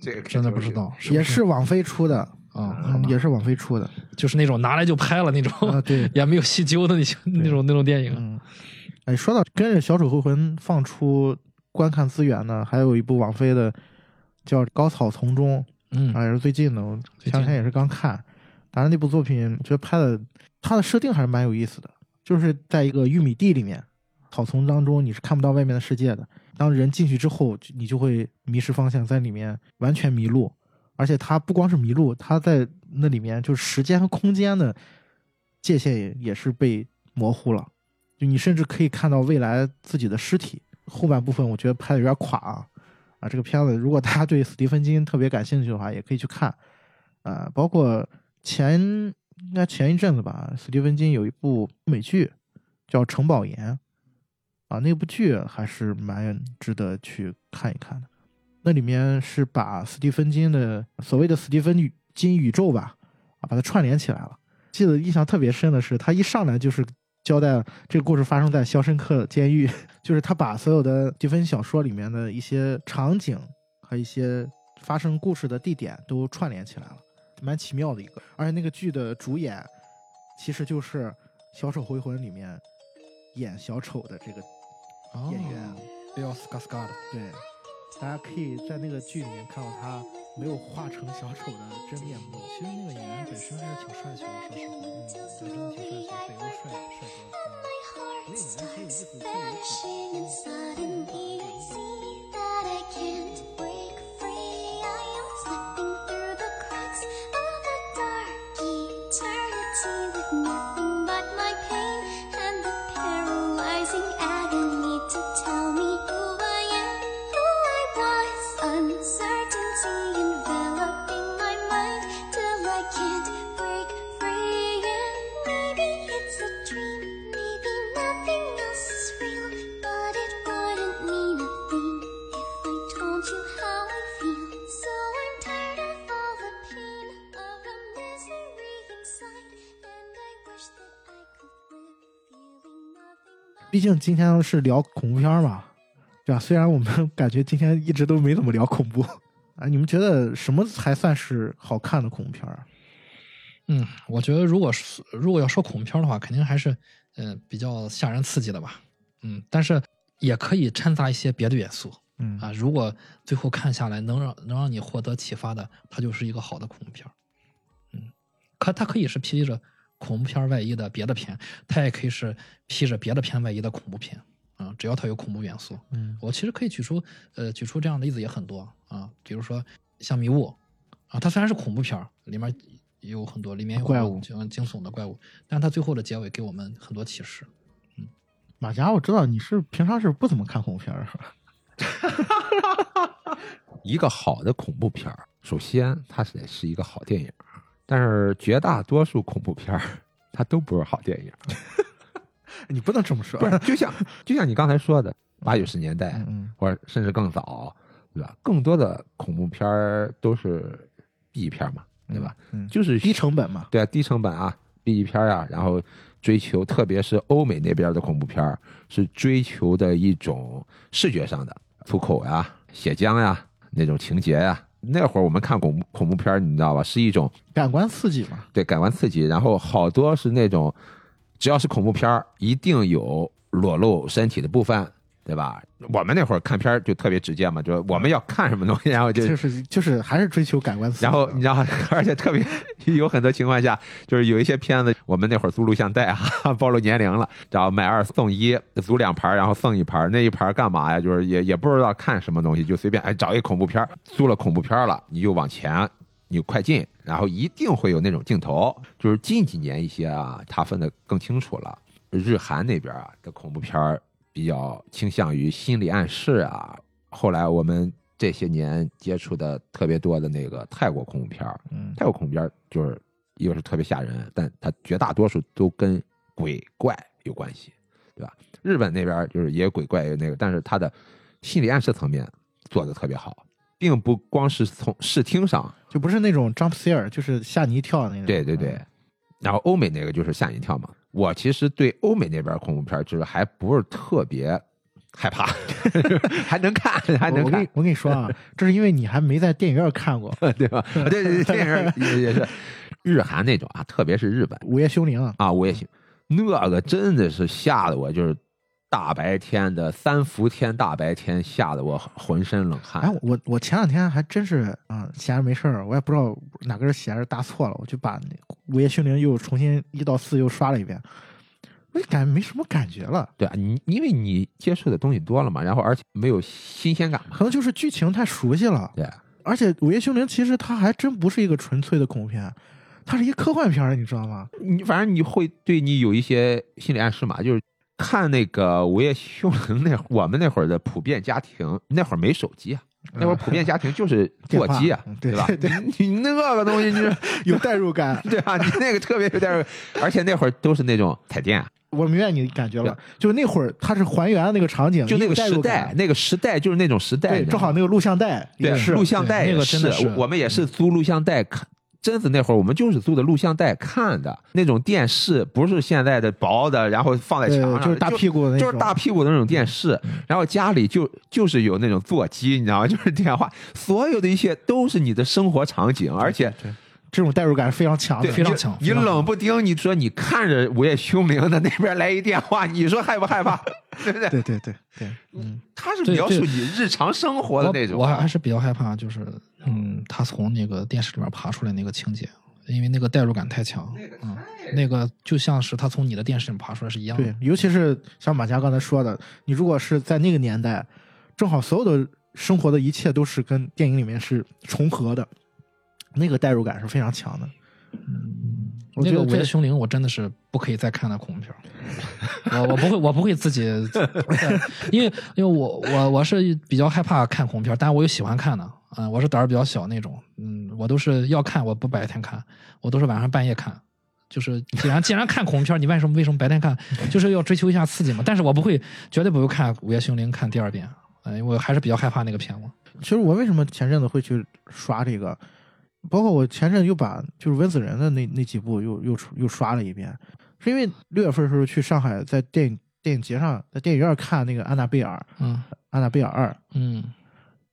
[SPEAKER 1] 这个
[SPEAKER 2] 真的不知道，是不是
[SPEAKER 3] 也是网飞出的，
[SPEAKER 2] 啊，
[SPEAKER 3] 嗯，也是网飞出的。
[SPEAKER 2] 就是那种拿来就拍了那种，
[SPEAKER 3] 啊，对，
[SPEAKER 2] 也没有细究的那些那种那种电影。
[SPEAKER 3] 嗯，哎，说到跟着《小丑回魂》放出观看资源呢，还有一部网飞的叫《高草丛中》，
[SPEAKER 2] 嗯
[SPEAKER 3] 啊，也是最近的，我前两天也是刚看。反正，那部作品觉得拍的，它的设定还是蛮有意思的。就是在一个玉米地里面，草丛当中，你是看不到外面的世界的。当人进去之后，你就会迷失方向，在里面完全迷路。而且它不光是迷路，它在那里面就是时间和空间的界限也也是被模糊了。就你甚至可以看到未来自己的尸体。后半部分我觉得拍的有点垮啊啊！这个片子如果大家对斯蒂芬金特别感兴趣的话，也可以去看。啊，包括前应该前一阵子吧，斯蒂芬金有一部美剧叫《城堡岩》啊，那部剧还是蛮值得去看一看的。那里面是把斯蒂芬金的所谓的斯蒂芬金宇宙吧，啊，把它串联起来了。记得印象特别深的是，他一上来就是交代这个故事发生在《肖申克监狱》，就是他把所有的蒂芬小说里面的一些场景和一些发生故事的地点都串联起来了。蛮奇妙的一个，而且那个剧的主演其实就是《小丑回魂》里面演小丑的这个演员。对，大家可以在那个剧里面看到他没有化成小丑的真面目。
[SPEAKER 2] 其实那个演员本身还是挺帅气的，说实话，嗯，真的挺帅气，北欧帅帅哥。
[SPEAKER 4] My heart starts vanishing, and suddenly I see that I can't break free.
[SPEAKER 3] 毕竟今天是聊恐怖片嘛，对吧？虽然我们感觉今天一直都没怎么聊恐怖啊，你们觉得什么才算是好看的恐怖片啊？
[SPEAKER 2] 嗯，我觉得如果是如果要说恐怖片的话，肯定还是嗯、呃比较吓人刺激的吧。嗯，但是也可以掺杂一些别的元素
[SPEAKER 3] 嗯
[SPEAKER 2] 啊。如果最后看下来能让能让你获得启发的，它就是一个好的恐怖片。嗯，可它可以是披着恐怖片儿外衣的别的片，它也可以是披着别的片外衣的恐怖片。啊，只要它有恐怖元素，
[SPEAKER 3] 嗯
[SPEAKER 2] 我其实可以举出呃举出这样的例子也很多啊，比如说像《迷雾》啊，它虽然是恐怖片儿，里面有很多里面有
[SPEAKER 3] 怪物
[SPEAKER 2] 惊惊悚的怪物，但它最后的结尾给我们很多启示。
[SPEAKER 3] 嗯马甲，我知道你是平常是不怎么看恐怖片儿，是吧？
[SPEAKER 1] 一个好的恐怖片儿，首先它是得是一个好电影，但是绝大多数恐怖片儿它都不是好电影。
[SPEAKER 3] 你不能这么说，
[SPEAKER 1] 不是，就像就像你刚才说的，八九十年代，
[SPEAKER 3] 嗯嗯
[SPEAKER 1] 或者甚至更早，对吧？更多的恐怖片儿都是 B 片嘛，对吧？？
[SPEAKER 3] 嗯，
[SPEAKER 1] 就是
[SPEAKER 3] 低成本嘛。
[SPEAKER 1] 对啊，低成本啊，B 片啊，然后追求，特别是欧美那边的恐怖片儿，是追求的一种视觉上的粗口呀、血浆呀那种情节呀。那会儿我们看恐恐怖片儿，你知道吧？是一种
[SPEAKER 3] 感官刺激嘛。
[SPEAKER 1] 对感官刺激，然后好多是那种，只要是恐怖片儿，一定有裸露身体的部分，对吧？我们那会儿看片儿就特别直接嘛，就我们要看什么东西，然后就
[SPEAKER 3] 就是就是还是追求感官刺激。
[SPEAKER 1] 然后你知道，而且特别有很多情况下，就是有一些片子，我们那会儿租录像带啊，暴露年龄了，然后买二送一，租两盘儿，然后送一盘儿，那一盘儿干嘛呀？就是也也不知道看什么东西，就随便哎找一恐怖片儿，租了恐怖片儿了，你就往前，你就快进，然后一定会有那种镜头，就是近几年一些啊，它分得更清楚了，日韩那边啊的恐怖片儿比较倾向于心理暗示啊，后来我们这些年接触的特别多的那个泰国恐怖片儿，
[SPEAKER 3] 嗯
[SPEAKER 1] 泰国恐怖片儿就是一个是特别吓人，但它绝大多数都跟鬼怪有关系，对吧？日本那边就是也有鬼怪，那个，但是它的心理暗示层面做的特别好，并不光是从视听上，
[SPEAKER 3] 就不是那种 jump scare，就是吓你一跳那种。
[SPEAKER 1] 对对对
[SPEAKER 3] 嗯，
[SPEAKER 1] 然后欧美那个就是吓你一跳嘛。我其实对欧美那边恐怖片就是还不是特别害怕，还能看，还能看
[SPEAKER 3] 我我跟你，说啊，这是因为你还没在电影院看过《
[SPEAKER 1] 对吧？对对对，电影也也是 日韩那种啊，特别是日本
[SPEAKER 3] 午夜凶铃》啊。
[SPEAKER 1] 啊，我也行，那个真的是吓得我就是大白天的三伏天，大白天吓得我浑身冷汗。
[SPEAKER 3] 哎，我我前两天还真是啊，闲着没事儿，我也不知道哪根弦儿搭错了，我就把那《午夜凶铃》又重新一到四又刷了一遍。我就感觉没什么感觉了。
[SPEAKER 1] 对啊，你因为你接触的东西多了嘛，然后而且没有新鲜感嘛。
[SPEAKER 3] 可能就是剧情太熟悉了，
[SPEAKER 1] 对，
[SPEAKER 3] 而且《午夜凶铃》其实它还真不是一个纯粹的恐怖片，它是一科幻片儿，你知道吗？
[SPEAKER 1] 你反正你会对你有一些心理暗示嘛，就是看那个《午夜凶铃》那会我们那会儿的普遍家庭，那会儿没手机啊，那会儿普遍家庭就是座机啊，
[SPEAKER 3] 对
[SPEAKER 1] 吧？你你那个东西，就是
[SPEAKER 3] 有代入感，
[SPEAKER 1] 对啊，你那个特别有代入，而且那会儿都是那种彩电，
[SPEAKER 3] 我明白你感觉了
[SPEAKER 1] 对，
[SPEAKER 3] 就那会儿它是还原那个场景，
[SPEAKER 1] 就那个时代，那个时代就是那种时代，
[SPEAKER 3] 正好那个录像带也
[SPEAKER 1] 对
[SPEAKER 3] 是
[SPEAKER 1] 录像带
[SPEAKER 2] 那个真的是
[SPEAKER 1] 我们也是租录像带看。贞子那会儿，我们就是租的录像带看的那种电视，不是现在的薄的，然后放在墙上，
[SPEAKER 3] 就是大屁股的那种，
[SPEAKER 1] 就是大屁股的那种电视，然后家里就就是有那种座机，你知道吗？就是电话，所有的一切都是你的生活场景，而且
[SPEAKER 3] 对这种代入感是非常强
[SPEAKER 2] 非常强你
[SPEAKER 1] 冷不丁，你说你看着午夜凶铃的那边来一电话，你说害不害怕？对不对？
[SPEAKER 3] 对对对对，嗯，
[SPEAKER 1] 他是描述你日常生活的那种，
[SPEAKER 2] 我还是比较害怕，就是嗯，他从那个电视里面爬出来那个情节，因为那个代入感太强，嗯，那个就像是他从你的电视里爬出来是一样的
[SPEAKER 3] 对。，尤其是像马佳刚才说的，你如果是在那个年代，正好所有的生活的一切都是跟电影里面是重合的，那个代入感是非常强的。我
[SPEAKER 2] 那个《午
[SPEAKER 3] 觉得这
[SPEAKER 2] 夜凶铃》，我真的是不可以再看的恐怖片儿。我我不会，我不会自己，因为因为我我我是比较害怕看恐怖片儿，但我又喜欢看的。嗯，我是胆儿比较小那种。嗯，我都是要看，我不白天看，我都是晚上半夜看。就是既然既然看恐怖片，你为什么为什么白天看？就是要追求一下刺激嘛。但是我不会，绝对不会看《午夜凶铃》看第二遍。哎，我还是比较害怕那个片子。
[SPEAKER 3] 其实我为什么前阵子会去刷这个，包括我前阵又把就是温子仁的那那几部又又又刷了一遍，是因为六月份的时候去上海，在电影电影节上，在电影院看那个《安娜贝尔》《
[SPEAKER 2] 嗯
[SPEAKER 3] 安娜贝尔二》
[SPEAKER 2] 嗯，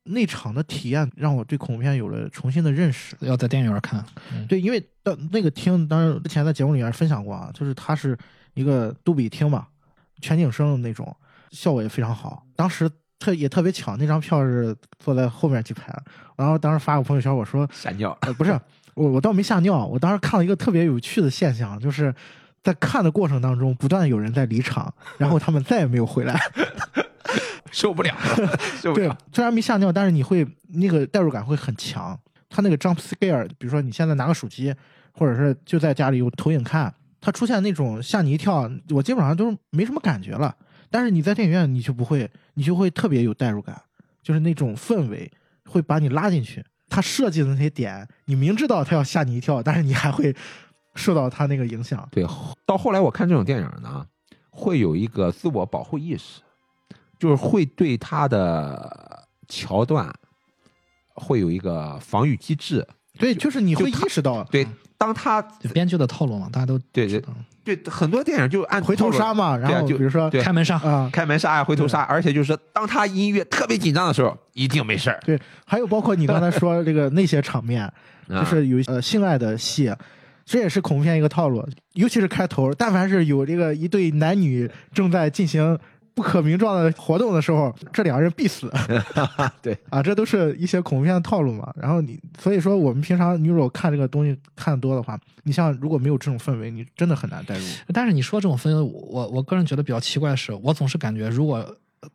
[SPEAKER 3] 那场的体验，让我对恐怖片有了重新的认识。
[SPEAKER 2] 要在电影院看。嗯
[SPEAKER 3] 对，因为到那个厅，当然之前在节目里面分享过啊，就是它是一个杜比厅嘛，全景声的那种，效果也非常好。当时特也特别巧，那张票是坐在后面几排，然后当时发个朋友圈，我说，
[SPEAKER 1] 吓尿。
[SPEAKER 3] 呃，不是，我我倒没吓尿，我当时看了一个特别有趣的现象，就是在看的过程当中，不断有人在离场，然后他们再也没有回来。
[SPEAKER 1] 受不了了，受不
[SPEAKER 3] 对
[SPEAKER 1] 了。，
[SPEAKER 3] 虽然没吓尿，但是你会那个代入感会很强。它那个 jump scare，比如说你现在拿个手机，或者是就在家里有投影看，它出现那种吓你一跳，我基本上都是没什么感觉了。但是你在电影院，你就不会，你就会特别有代入感，就是那种氛围会把你拉进去。他设计的那些点，你明知道他要吓你一跳，但是你还会受到他那个影响。
[SPEAKER 1] 对，到后来我看这种电影呢，会有一个自我保护意识，就是会对他的桥段会有一个防御机制。
[SPEAKER 3] 对，就是你会意识到，
[SPEAKER 1] 对，当他
[SPEAKER 2] 编剧的套路嘛，大家都
[SPEAKER 1] 对对对很多电影就按
[SPEAKER 3] 回头杀嘛，然
[SPEAKER 1] 对啊就
[SPEAKER 3] 后比如说
[SPEAKER 2] 开门杀。
[SPEAKER 3] 啊，
[SPEAKER 1] 开门杀呀、回头杀，而且就是说，当他音乐特别紧张的时候，一定没事儿。
[SPEAKER 3] 对，还有包括你刚才说这个那些场面，
[SPEAKER 1] 啊。
[SPEAKER 3] 就是有呃性爱的戏，这也是恐怖片一个套路，尤其是开头，但凡是有这个一对男女正在进行不可名状的活动的时候，这两个人必死
[SPEAKER 1] 对
[SPEAKER 3] 啊，这都是一些恐怖片的套路嘛。然后你所以说我们平常你如果看这个东西看的多的话，你像如果没有这种氛围，你真的很难代入。
[SPEAKER 2] 但是你说这种氛围，我我个人觉得比较奇怪的是，我总是感觉如果呃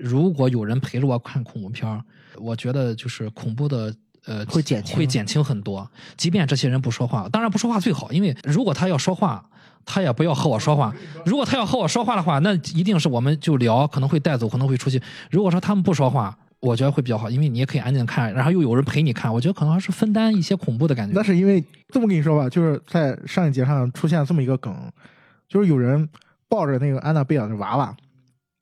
[SPEAKER 2] 如果有人陪着我看恐怖片儿，我觉得就是恐怖的。呃，
[SPEAKER 3] 会减轻
[SPEAKER 2] 会减轻很多。即便这些人不说话，当然不说话最好，因为如果他要说话，他也不要和我说话。如果他要和我说话的话，那一定是我们就聊，可能会带走，可能会出去。如果说他们不说话，我觉得会比较好，因为你也可以安静看，然后又有人陪你看，我觉得可能还是分担一些恐怖的感觉。
[SPEAKER 3] 那是因为这么跟你说吧，就是在上一节上出现了这么一个梗，就是有人抱着那个安娜贝尔的娃娃，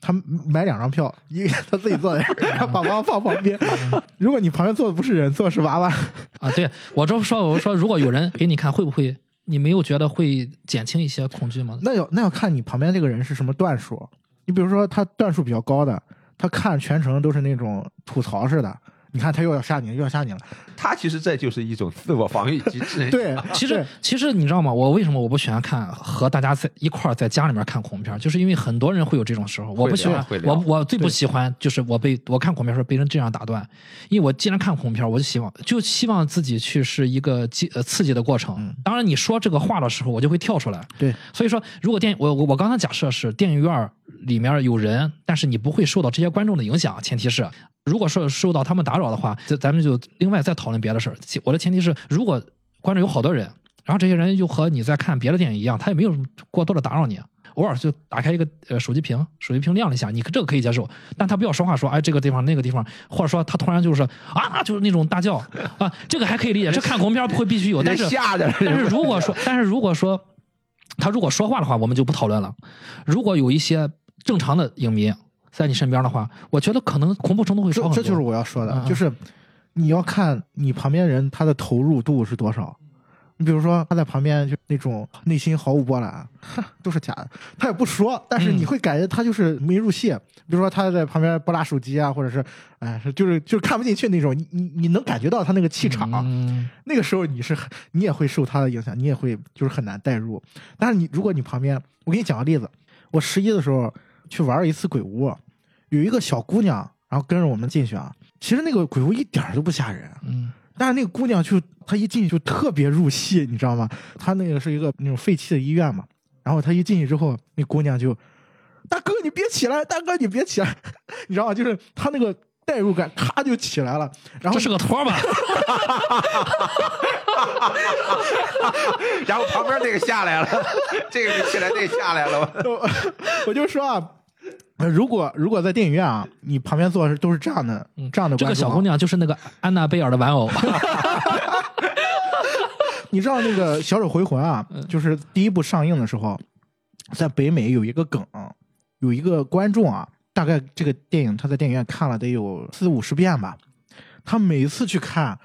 [SPEAKER 3] 他买两张票，一个他自己坐在把娃娃放旁边。如果你旁边坐的不是人，坐的是娃娃，
[SPEAKER 2] 啊，对我就说，我说如果有人给你看，会不会你没有觉得会减轻一些恐惧吗？
[SPEAKER 3] 那要那要看你旁边这个人是什么段数。你比如说他段数比较高的，他看全程都是那种吐槽似的，你看他又要杀你，又要杀你了。
[SPEAKER 1] 他其实这就是一种自我防御机制。
[SPEAKER 3] 对，
[SPEAKER 2] 其实其实你知道吗？我为什么我不喜欢看和大家在一块儿在家里面看恐怖片？就是因为很多人会有这种时候，我不喜欢，我我最不喜欢就是我被我看恐怖片儿时候被人这样打断，因为我既然看恐怖片，我就希望就希望自己去是一个激呃刺激的过程。当然你说这个话的时候，我就会跳出来。
[SPEAKER 3] 对，
[SPEAKER 2] 所以说，如果电影我我我刚才假设是电影院里面有人，但是你不会受到这些观众的影响，前提是如果说受到他们打扰的话，这咱们就另外再讨论别的事儿。我的前提是，如果观众有好多人，然后这些人又和你在看别的电影一样，他也没有过多的打扰你。偶尔就打开一个呃手机屏，手机屏亮了一下，你这个可以接受，但他不要说话说哎这个地方那个地方，或者说他突然就是啊就是那种大叫啊，这个还可以理解，这看恐怖片会必须有，但是
[SPEAKER 1] 吓的，
[SPEAKER 2] 但是如果说，但是如果说他如果说话的话，我们就不讨论了。如果有一些正常的影迷在你身边的话，我觉得可能恐怖程度会少很多。
[SPEAKER 3] 这这就是我要说的，
[SPEAKER 2] 嗯嗯
[SPEAKER 3] 就是你要看你旁边人他的投入度是多少。你比如说他在旁边就那种内心毫无波澜，都是假的，他也不说，但是
[SPEAKER 2] 嗯
[SPEAKER 3] 你会感觉他就是没入戏。比如说他在旁边拨拉手机啊，或者是哎，是就是就是看不进去那种，你你你能感觉到他那个气场。
[SPEAKER 2] 嗯
[SPEAKER 3] 那个时候你是你也会受他的影响，你也会就是很难代入。但是你如果你旁边，我给你讲个例子，我十一的时候去玩了一次鬼屋，有一个小姑娘，然后跟着我们进去啊。其实那个鬼屋一点都不吓人，
[SPEAKER 2] 嗯
[SPEAKER 3] 但是那个姑娘就她一进去就特别入戏，你知道吗？她那个是一个那种废弃的医院嘛，然后她一进去之后，那姑娘就，大哥你别起来，大哥你别起来，你知道吗？就是她那个代入感咔就起来了，然后
[SPEAKER 2] 这是个托儿吧？
[SPEAKER 1] 然后旁边那个下来了，这个没起来，那个下来了。
[SPEAKER 3] 我我就说啊，呃如果如果在电影院啊，你旁边坐的都是这样的、这样的
[SPEAKER 2] 这
[SPEAKER 3] 观众啊，
[SPEAKER 2] 个小姑娘就是那个安娜贝尔的玩偶。
[SPEAKER 3] 你知道那个《小丑回魂》啊，
[SPEAKER 2] 嗯
[SPEAKER 3] 就是第一部上映的时候，在北美有一个梗，有一个观众啊，大概这个电影他在电影院看了得有四五十遍吧，他每一次去看，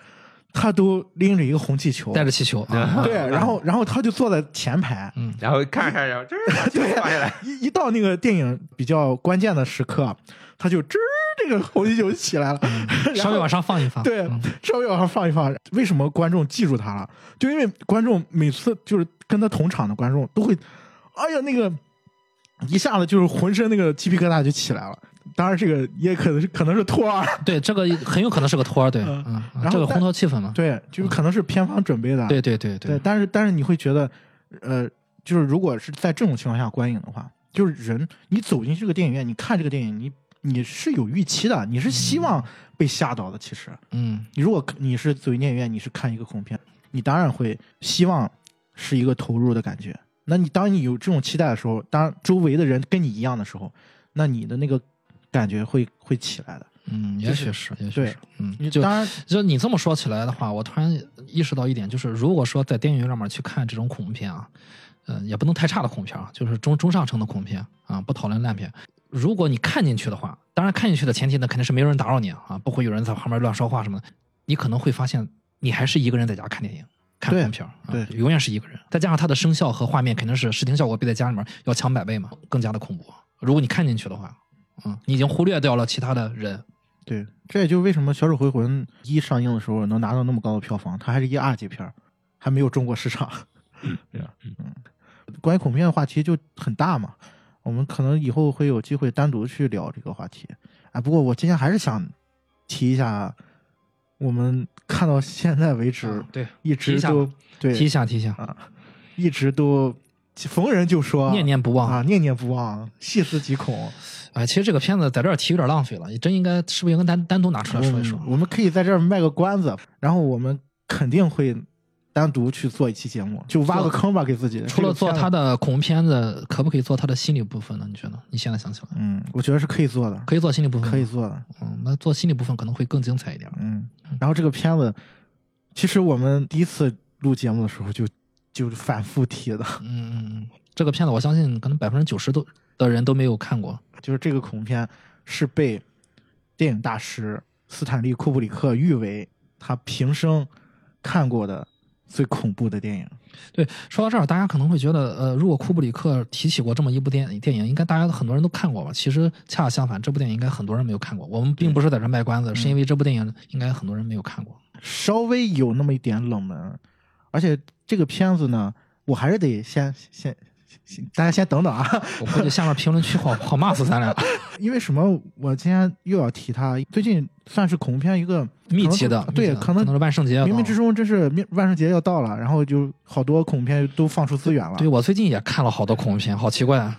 [SPEAKER 3] 他都拎着一个红气球，
[SPEAKER 2] 带着气球。啊，
[SPEAKER 3] 对，然后然后他就坐在前排，嗯。
[SPEAKER 1] 然后看看，然后这把球放下来，
[SPEAKER 3] 一一到那个电影比较关键的时刻，他就吱这个红气球就起来了，
[SPEAKER 2] 稍微往上放一放。
[SPEAKER 3] 对
[SPEAKER 2] 嗯，
[SPEAKER 3] 稍微往上放一放。为什么观众记住他了？就因为观众每次就是跟他同场的观众都会，哎呀，那个一下子就是浑身那个鸡皮疙瘩就起来了。当然，这个也可能是可能是托儿，
[SPEAKER 2] 对，这个很有可能是个托儿，对，
[SPEAKER 3] 嗯后
[SPEAKER 2] 这个烘托气氛嘛。
[SPEAKER 3] 对，就是可能是片方准备的。
[SPEAKER 2] 对对对
[SPEAKER 3] 对，但是但是你会觉得，呃，就是如果是在这种情况下观影的话，就是人你走进这个电影院，你看这个电影，你你是有预期的，你是希望被吓到的。其实，
[SPEAKER 2] 嗯
[SPEAKER 3] 你如果你是走进电影院，你是看一个恐怖片，你当然会希望是一个投入的感觉。那你当你有这种期待的时候，当周围的人跟你一样的时候，那你的那个感觉会会起来的。
[SPEAKER 2] 嗯，也许是，也许是，嗯，就
[SPEAKER 3] 当然，
[SPEAKER 2] 就你这么说起来的话，我突然意识到一点，就是如果说在电影院里面去看这种恐怖片啊，呃，也不能太差的恐怖片啊，就是中中上乘的恐怖片啊，不讨论烂片。如果你看进去的话，当然看进去的前提呢，肯定是没有人打扰你啊，不会有人在旁边乱说话什么的。你可能会发现，你还是一个人在家看电影。看
[SPEAKER 3] 对
[SPEAKER 2] 恐怖片儿啊，
[SPEAKER 3] 对
[SPEAKER 2] 永远是一个人，再加上它的声效和画面肯定是视听效果比在家里面要强百倍嘛，更加的恐怖。如果你看进去的话，嗯，你已经忽略掉了其他的人，
[SPEAKER 3] 对，这也就是为什么《小丑回魂》一上映的时候能拿到那么高的票房，它还是一二级片，还没有中国市场。对吧？嗯，关于恐怖片的话题就很大嘛，我们可能以后会有机会单独去聊这个话题。啊，不过我今天还是想提一下，我们看到现在为止，
[SPEAKER 2] 嗯对，
[SPEAKER 3] 一
[SPEAKER 2] 提一下
[SPEAKER 3] 直都对
[SPEAKER 2] 提一下提一下，
[SPEAKER 3] 啊，一直都逢人就说
[SPEAKER 2] 念念不忘
[SPEAKER 3] 啊，念念不忘，细思极恐。
[SPEAKER 2] 哎，其实这个片子在这儿提有点浪费了，你真应该是不是应该单单独拿出来说一说
[SPEAKER 3] 嗯？我们可以在这儿卖个关子，然后我们肯定会单独去做一期节目，就挖个坑吧，给自己。
[SPEAKER 2] 除了做他
[SPEAKER 3] 的，
[SPEAKER 2] 的恐怖片子，可不可以做他的心理部分呢？你觉得？你现在想起来，
[SPEAKER 3] 嗯，我觉得是可以做的，
[SPEAKER 2] 可以做心理部分，
[SPEAKER 3] 可以。做的，
[SPEAKER 2] 嗯，那做心理部分可能会更精彩一点。
[SPEAKER 3] 嗯。然后这个片子，其实我们第一次录节目的时候就就是反复提的，
[SPEAKER 2] 嗯嗯嗯，这个片子我相信可能百分之九十都的人都没有看过。
[SPEAKER 3] 就是这个恐怖片是被电影大师斯坦利·库布里克誉为他平生看过的最恐怖的电影。
[SPEAKER 2] 对，说到这儿，大家可能会觉得，呃，如果库布里克提起过这么一部电电影，应该大家很多人都看过吧？其实恰恰相反，这部电影应该很多人没有看过。我们并不是在这卖关子，是因为这部电影应该很多人没有看过。
[SPEAKER 3] 稍微有那么一点冷门，而且这个片子呢，我还是得先先先大家先等等啊，
[SPEAKER 2] 我估计下面评论区好好骂死咱俩。
[SPEAKER 3] 因为什么？我今天又要提他，最近算是恐怖片一个
[SPEAKER 2] 密集的，
[SPEAKER 3] 对，可能
[SPEAKER 2] 可能是万圣节
[SPEAKER 3] 冥冥之中真是冥万圣节要到了，然后就好多恐怖片都放出资源了。
[SPEAKER 2] 对我最近也看了好多恐怖片，好奇怪啊！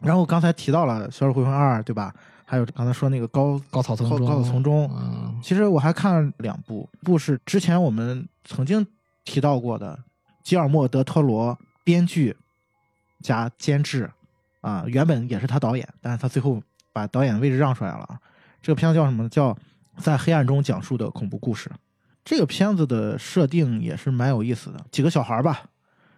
[SPEAKER 3] 然后刚才提到了《小丑回魂二》，对吧？还有刚才说那个高
[SPEAKER 2] 高草丛中，
[SPEAKER 3] 高高草丛中，
[SPEAKER 2] 嗯，
[SPEAKER 3] 其实我还看了两部，一部是之前我们曾经提到过的吉尔莫·德·托罗编剧加监制啊，原本也是他导演，但是他最后把导演的位置让出来了。这个片子叫什么呢？叫《在黑暗中讲述的恐怖故事》。这个片子的设定也是蛮有意思的，几个小孩吧，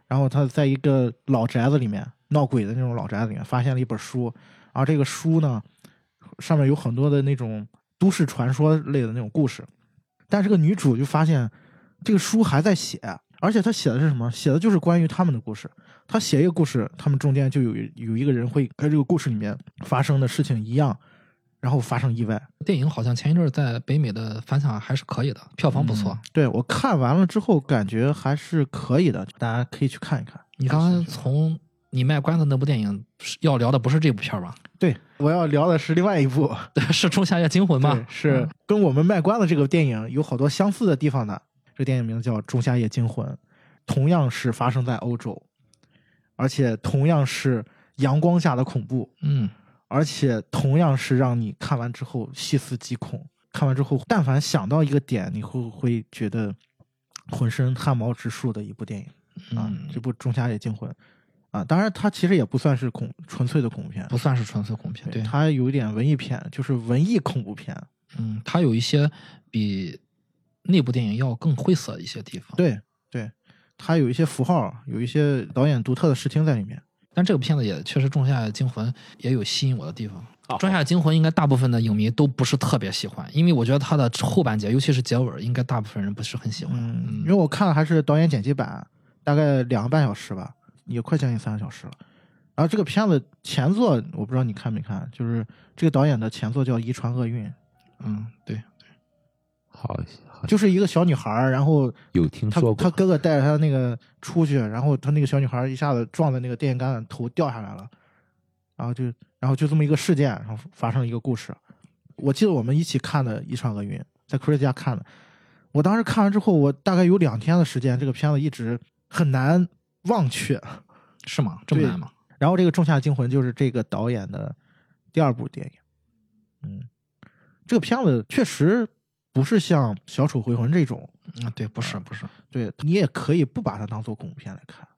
[SPEAKER 3] 然后他在一个老宅子里面闹鬼的那种老宅子里面发现了一本书，然后这个书呢上面有很多的那种都市传说类的那种故事，但这个女主就发现这个书还在写，而且他写的是什么？写的就是关于他们的故事。他写一个故事，他们中间就有有一个人会跟这个故事里面发生的事情一样，然后发生意外。
[SPEAKER 2] 电影好像前一阵儿在北美的反响还是可以的，票房不错。
[SPEAKER 3] 嗯对我看完了之后，感觉还是可以的，大家可以去看一看。
[SPEAKER 2] 你刚刚从你卖关子那部电影是要聊的不是这部片儿吧？
[SPEAKER 3] 对我要聊的是另外一部，
[SPEAKER 2] 是《仲夏夜惊魂》吗？
[SPEAKER 3] 是
[SPEAKER 2] 嗯
[SPEAKER 3] 跟我们卖关子这个电影有好多相似的地方的。这个电影名字叫《仲夏夜惊魂》，同样是发生在欧洲，而且同样是阳光下的恐怖，
[SPEAKER 2] 嗯，
[SPEAKER 3] 而且同样是让你看完之后细思极恐。看完之后，但凡想到一个点，你会会觉得浑身汗毛直竖的一部电影啊！
[SPEAKER 2] 嗯
[SPEAKER 3] 这部《仲夏夜惊魂》啊，当然它其实也不算是恐纯粹的恐怖片，
[SPEAKER 2] 不算是纯粹恐怖片，对，
[SPEAKER 3] 它有一点文艺片，就是文艺恐怖片。
[SPEAKER 2] 嗯，它有一些比那部电影要更晦涩一些地方。，
[SPEAKER 3] 对对，它有一些符号，有一些导演独特的视听在里面。
[SPEAKER 2] 但这个片子也确实《仲夏夜惊魂》也有吸引我的地方。
[SPEAKER 1] 好《
[SPEAKER 2] 仲夏惊魂》应该大部分的影迷都不是特别喜欢，因为我觉得它的后半截，尤其是结尾，应该大部分人不是很喜欢。
[SPEAKER 3] 嗯，因为我看的还是导演剪辑版，大概两个半小时吧，也快将近三个小时了。然后这个片子前作我不知道你看没看，就是这个导演的前作叫《遗传厄运》，
[SPEAKER 2] 嗯，对，
[SPEAKER 1] 好，好
[SPEAKER 3] 就是一个小女孩儿，然后
[SPEAKER 1] 有听说过
[SPEAKER 3] 她哥哥带着她那个出去，然后她那个小女孩儿一下子撞在那个电线杆上，头掉下来了，然后就然后就这么一个事件，然后发生了一个故事。我记得我们一起看的《一场厄运》，在 Chris 家看的。我当时看完之后，我大概有两天的时间，这个片子一直很难忘却。
[SPEAKER 2] 是吗？这么
[SPEAKER 3] 对
[SPEAKER 2] 难吗？
[SPEAKER 3] 然后这个《仲夏惊魂》就是这个导演的第二部电影。嗯，这个片子确实不是像《小丑回魂》这种，
[SPEAKER 2] 嗯，对，不是，不是。
[SPEAKER 3] 对你也可以不把它当做恐怖片来看。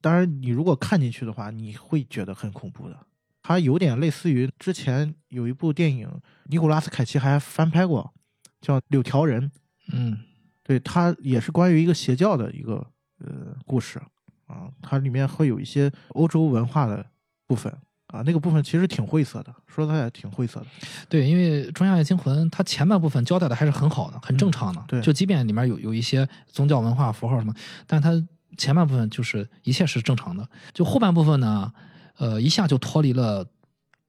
[SPEAKER 3] 当然，你如果看进去的话，你会觉得很恐怖的。它有点类似于之前有一部电影，尼古拉斯凯奇还翻拍过，叫《柳条人》。
[SPEAKER 2] 嗯，
[SPEAKER 3] 对，它也是关于一个邪教的一个呃故事啊，它里面会有一些欧洲文化的部分啊，那个部分其实挺晦涩的，说的也挺晦涩的。
[SPEAKER 2] 对，因为《中亚夜惊魂》它前半部分交代的还是很好的，很正常的。
[SPEAKER 3] 对
[SPEAKER 2] 就即便里面有有一些宗教文化符号什么，但它前半部分就是一切是正常的。就后半部分呢，呃，一下就脱离了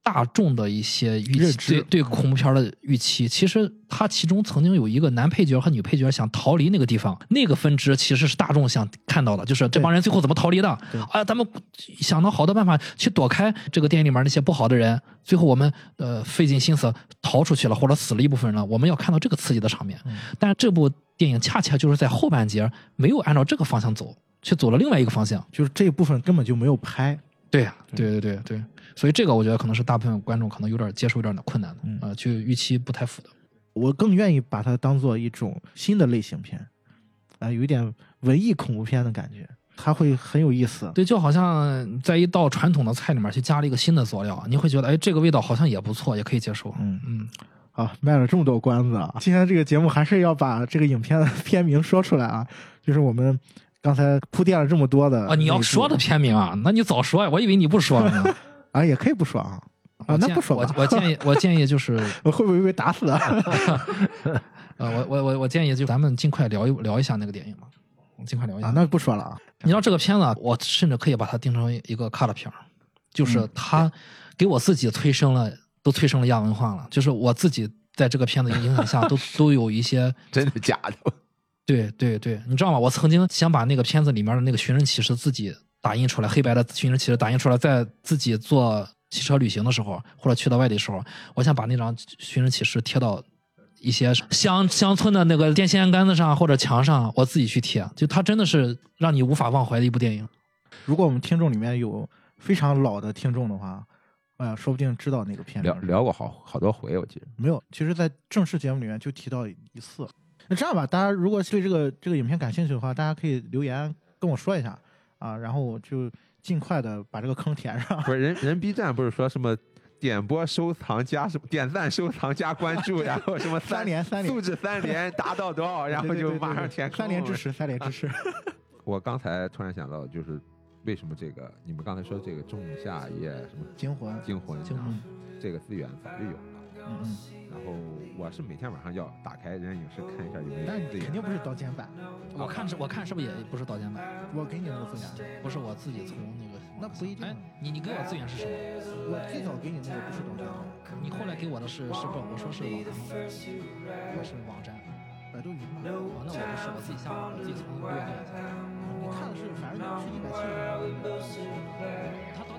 [SPEAKER 2] 大众的一些预期，对对恐怖片的预期。其实它其中曾经有一个男配角和女配角想逃离那个地方，那个分支其实是大众想看到的，就是这帮人最后怎么逃离的。啊，咱们想到好多办法去躲开这个电影里面那些不好的人，最后我们呃费尽心思逃出去了，或者死了一部分人了，我们要看到这个刺激的场面。
[SPEAKER 3] 嗯
[SPEAKER 2] 但是这部电影恰恰就是在后半截没有按照这个方向走，却走了另外一个方向。
[SPEAKER 3] 就是这一部分根本就没有拍。
[SPEAKER 2] 对呀，对对对对，所以这个我觉得可能是大部分观众可能有点接受有点困难的，
[SPEAKER 3] 嗯
[SPEAKER 2] 呃，就预期不太符的。
[SPEAKER 3] 我更愿意把它当做一种新的类型片，啊、有一点文艺恐怖片的感觉，它会很有意思。
[SPEAKER 2] 对，就好像在一道传统的菜里面去加了一个新的佐料，你会觉得，哎，这个味道好像也不错，也可以接受。
[SPEAKER 3] 嗯
[SPEAKER 2] 嗯，
[SPEAKER 3] 啊，卖了这么多关子啊！今天这个节目还是要把这个影片的片名说出来啊，就是我们刚才铺垫了这么多的
[SPEAKER 2] 啊，你要说的片名啊，那你早说呀，我以为你不说了呢。
[SPEAKER 3] 啊，也可以不说啊啊，
[SPEAKER 2] 我建
[SPEAKER 3] 那不说吧
[SPEAKER 2] 我我建议，我建议就是，
[SPEAKER 3] 我会不会被打死啊？
[SPEAKER 2] 呃，我我我我建议就咱们尽快聊一聊一下那个电影吧。
[SPEAKER 5] 我尽快聊一下。
[SPEAKER 3] 啊，那不说了啊。
[SPEAKER 5] 你知道这个片子啊，我甚至可以把它定成一个 cut 片儿，就是
[SPEAKER 3] 嗯
[SPEAKER 5] 它给我自己催生了，都催生了亚文化了。就是我自己在这个片子影响下，都都有一些，
[SPEAKER 1] 真的假的？
[SPEAKER 5] 对对对，你知道吗？我曾经想把那个片子里面的那个寻人启事自己打印出来，黑白的寻人启事打印出来，在自己做汽车旅行的时候，或者去到外地的时候，我想把那张寻人启事贴到一些乡乡村的那个电线杆子上或者墙上，我自己去贴。就它真的是让你无法忘怀的一部电影。
[SPEAKER 3] 如果我们听众里面有非常老的听众的话，哎呀，说不定知道那个片
[SPEAKER 1] 聊。聊过好好多回，我记得。
[SPEAKER 3] 没有，其实，在正式节目里面就提到一次。那这样吧，大家如果对这个这个影片感兴趣的话，大家可以留言跟我说一下啊，然后我就尽快的把这个坑填上。
[SPEAKER 1] 不是人人 B 站不是说什么点播收藏加什么点赞收藏加关注，然后什么
[SPEAKER 3] 三连三连
[SPEAKER 1] 素质三连达到多少，然后就马上填坑
[SPEAKER 3] 三连支。持，三连支持。
[SPEAKER 1] 我刚才突然想到，就是为什么这个你们刚才说这个仲夏夜什么
[SPEAKER 3] 惊魂，
[SPEAKER 1] 惊魂
[SPEAKER 5] 惊魂
[SPEAKER 3] 嗯
[SPEAKER 1] 这个资源早就有了，
[SPEAKER 3] 嗯嗯，
[SPEAKER 1] 然后我是每天晚上要打开人家影视看一下有没有
[SPEAKER 3] 但肯定不是刀尖版，
[SPEAKER 5] 我看是，我看是不是也不是刀尖版？
[SPEAKER 3] 我给你那个资源，
[SPEAKER 5] 不是我自己从那个。
[SPEAKER 3] 那不一定
[SPEAKER 5] 哎，你你给我资源是什么？
[SPEAKER 3] 我最早给你那个不是刀尖版，
[SPEAKER 5] 你后来给我的是是不？我说是网盘吗？我是网站。
[SPEAKER 3] 百度云嘛。
[SPEAKER 5] 哦，那我不是，我自己下网，我自己从略练一下。
[SPEAKER 3] 你看的是，反正是一百七十。
[SPEAKER 5] 它刀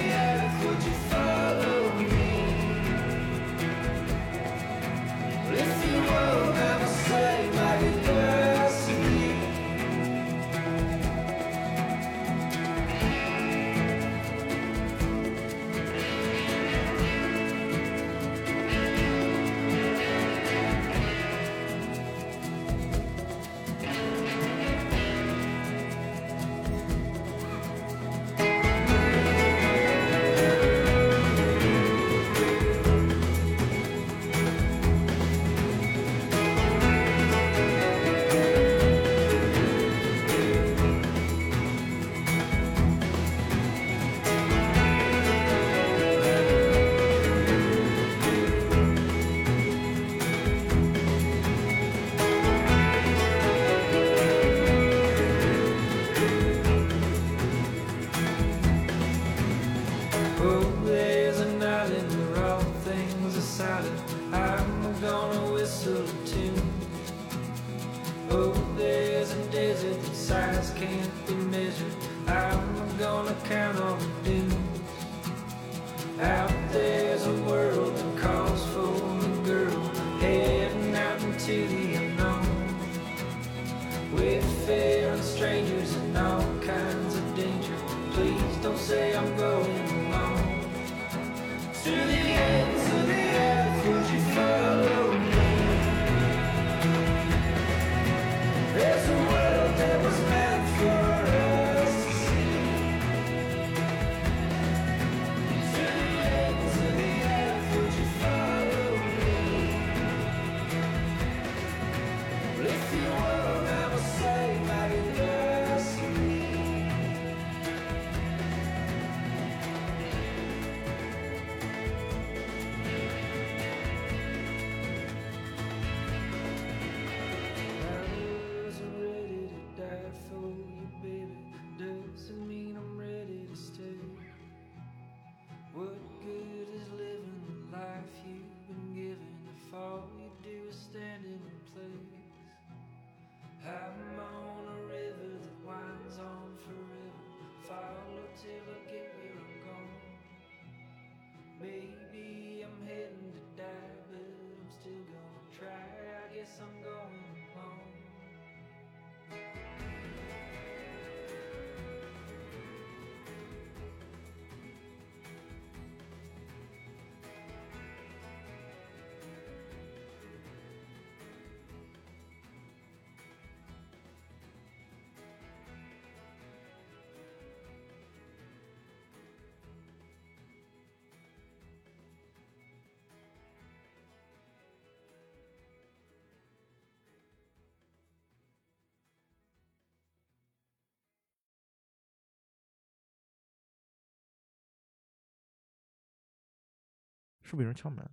[SPEAKER 6] till I get
[SPEAKER 3] 是不是有人敲门？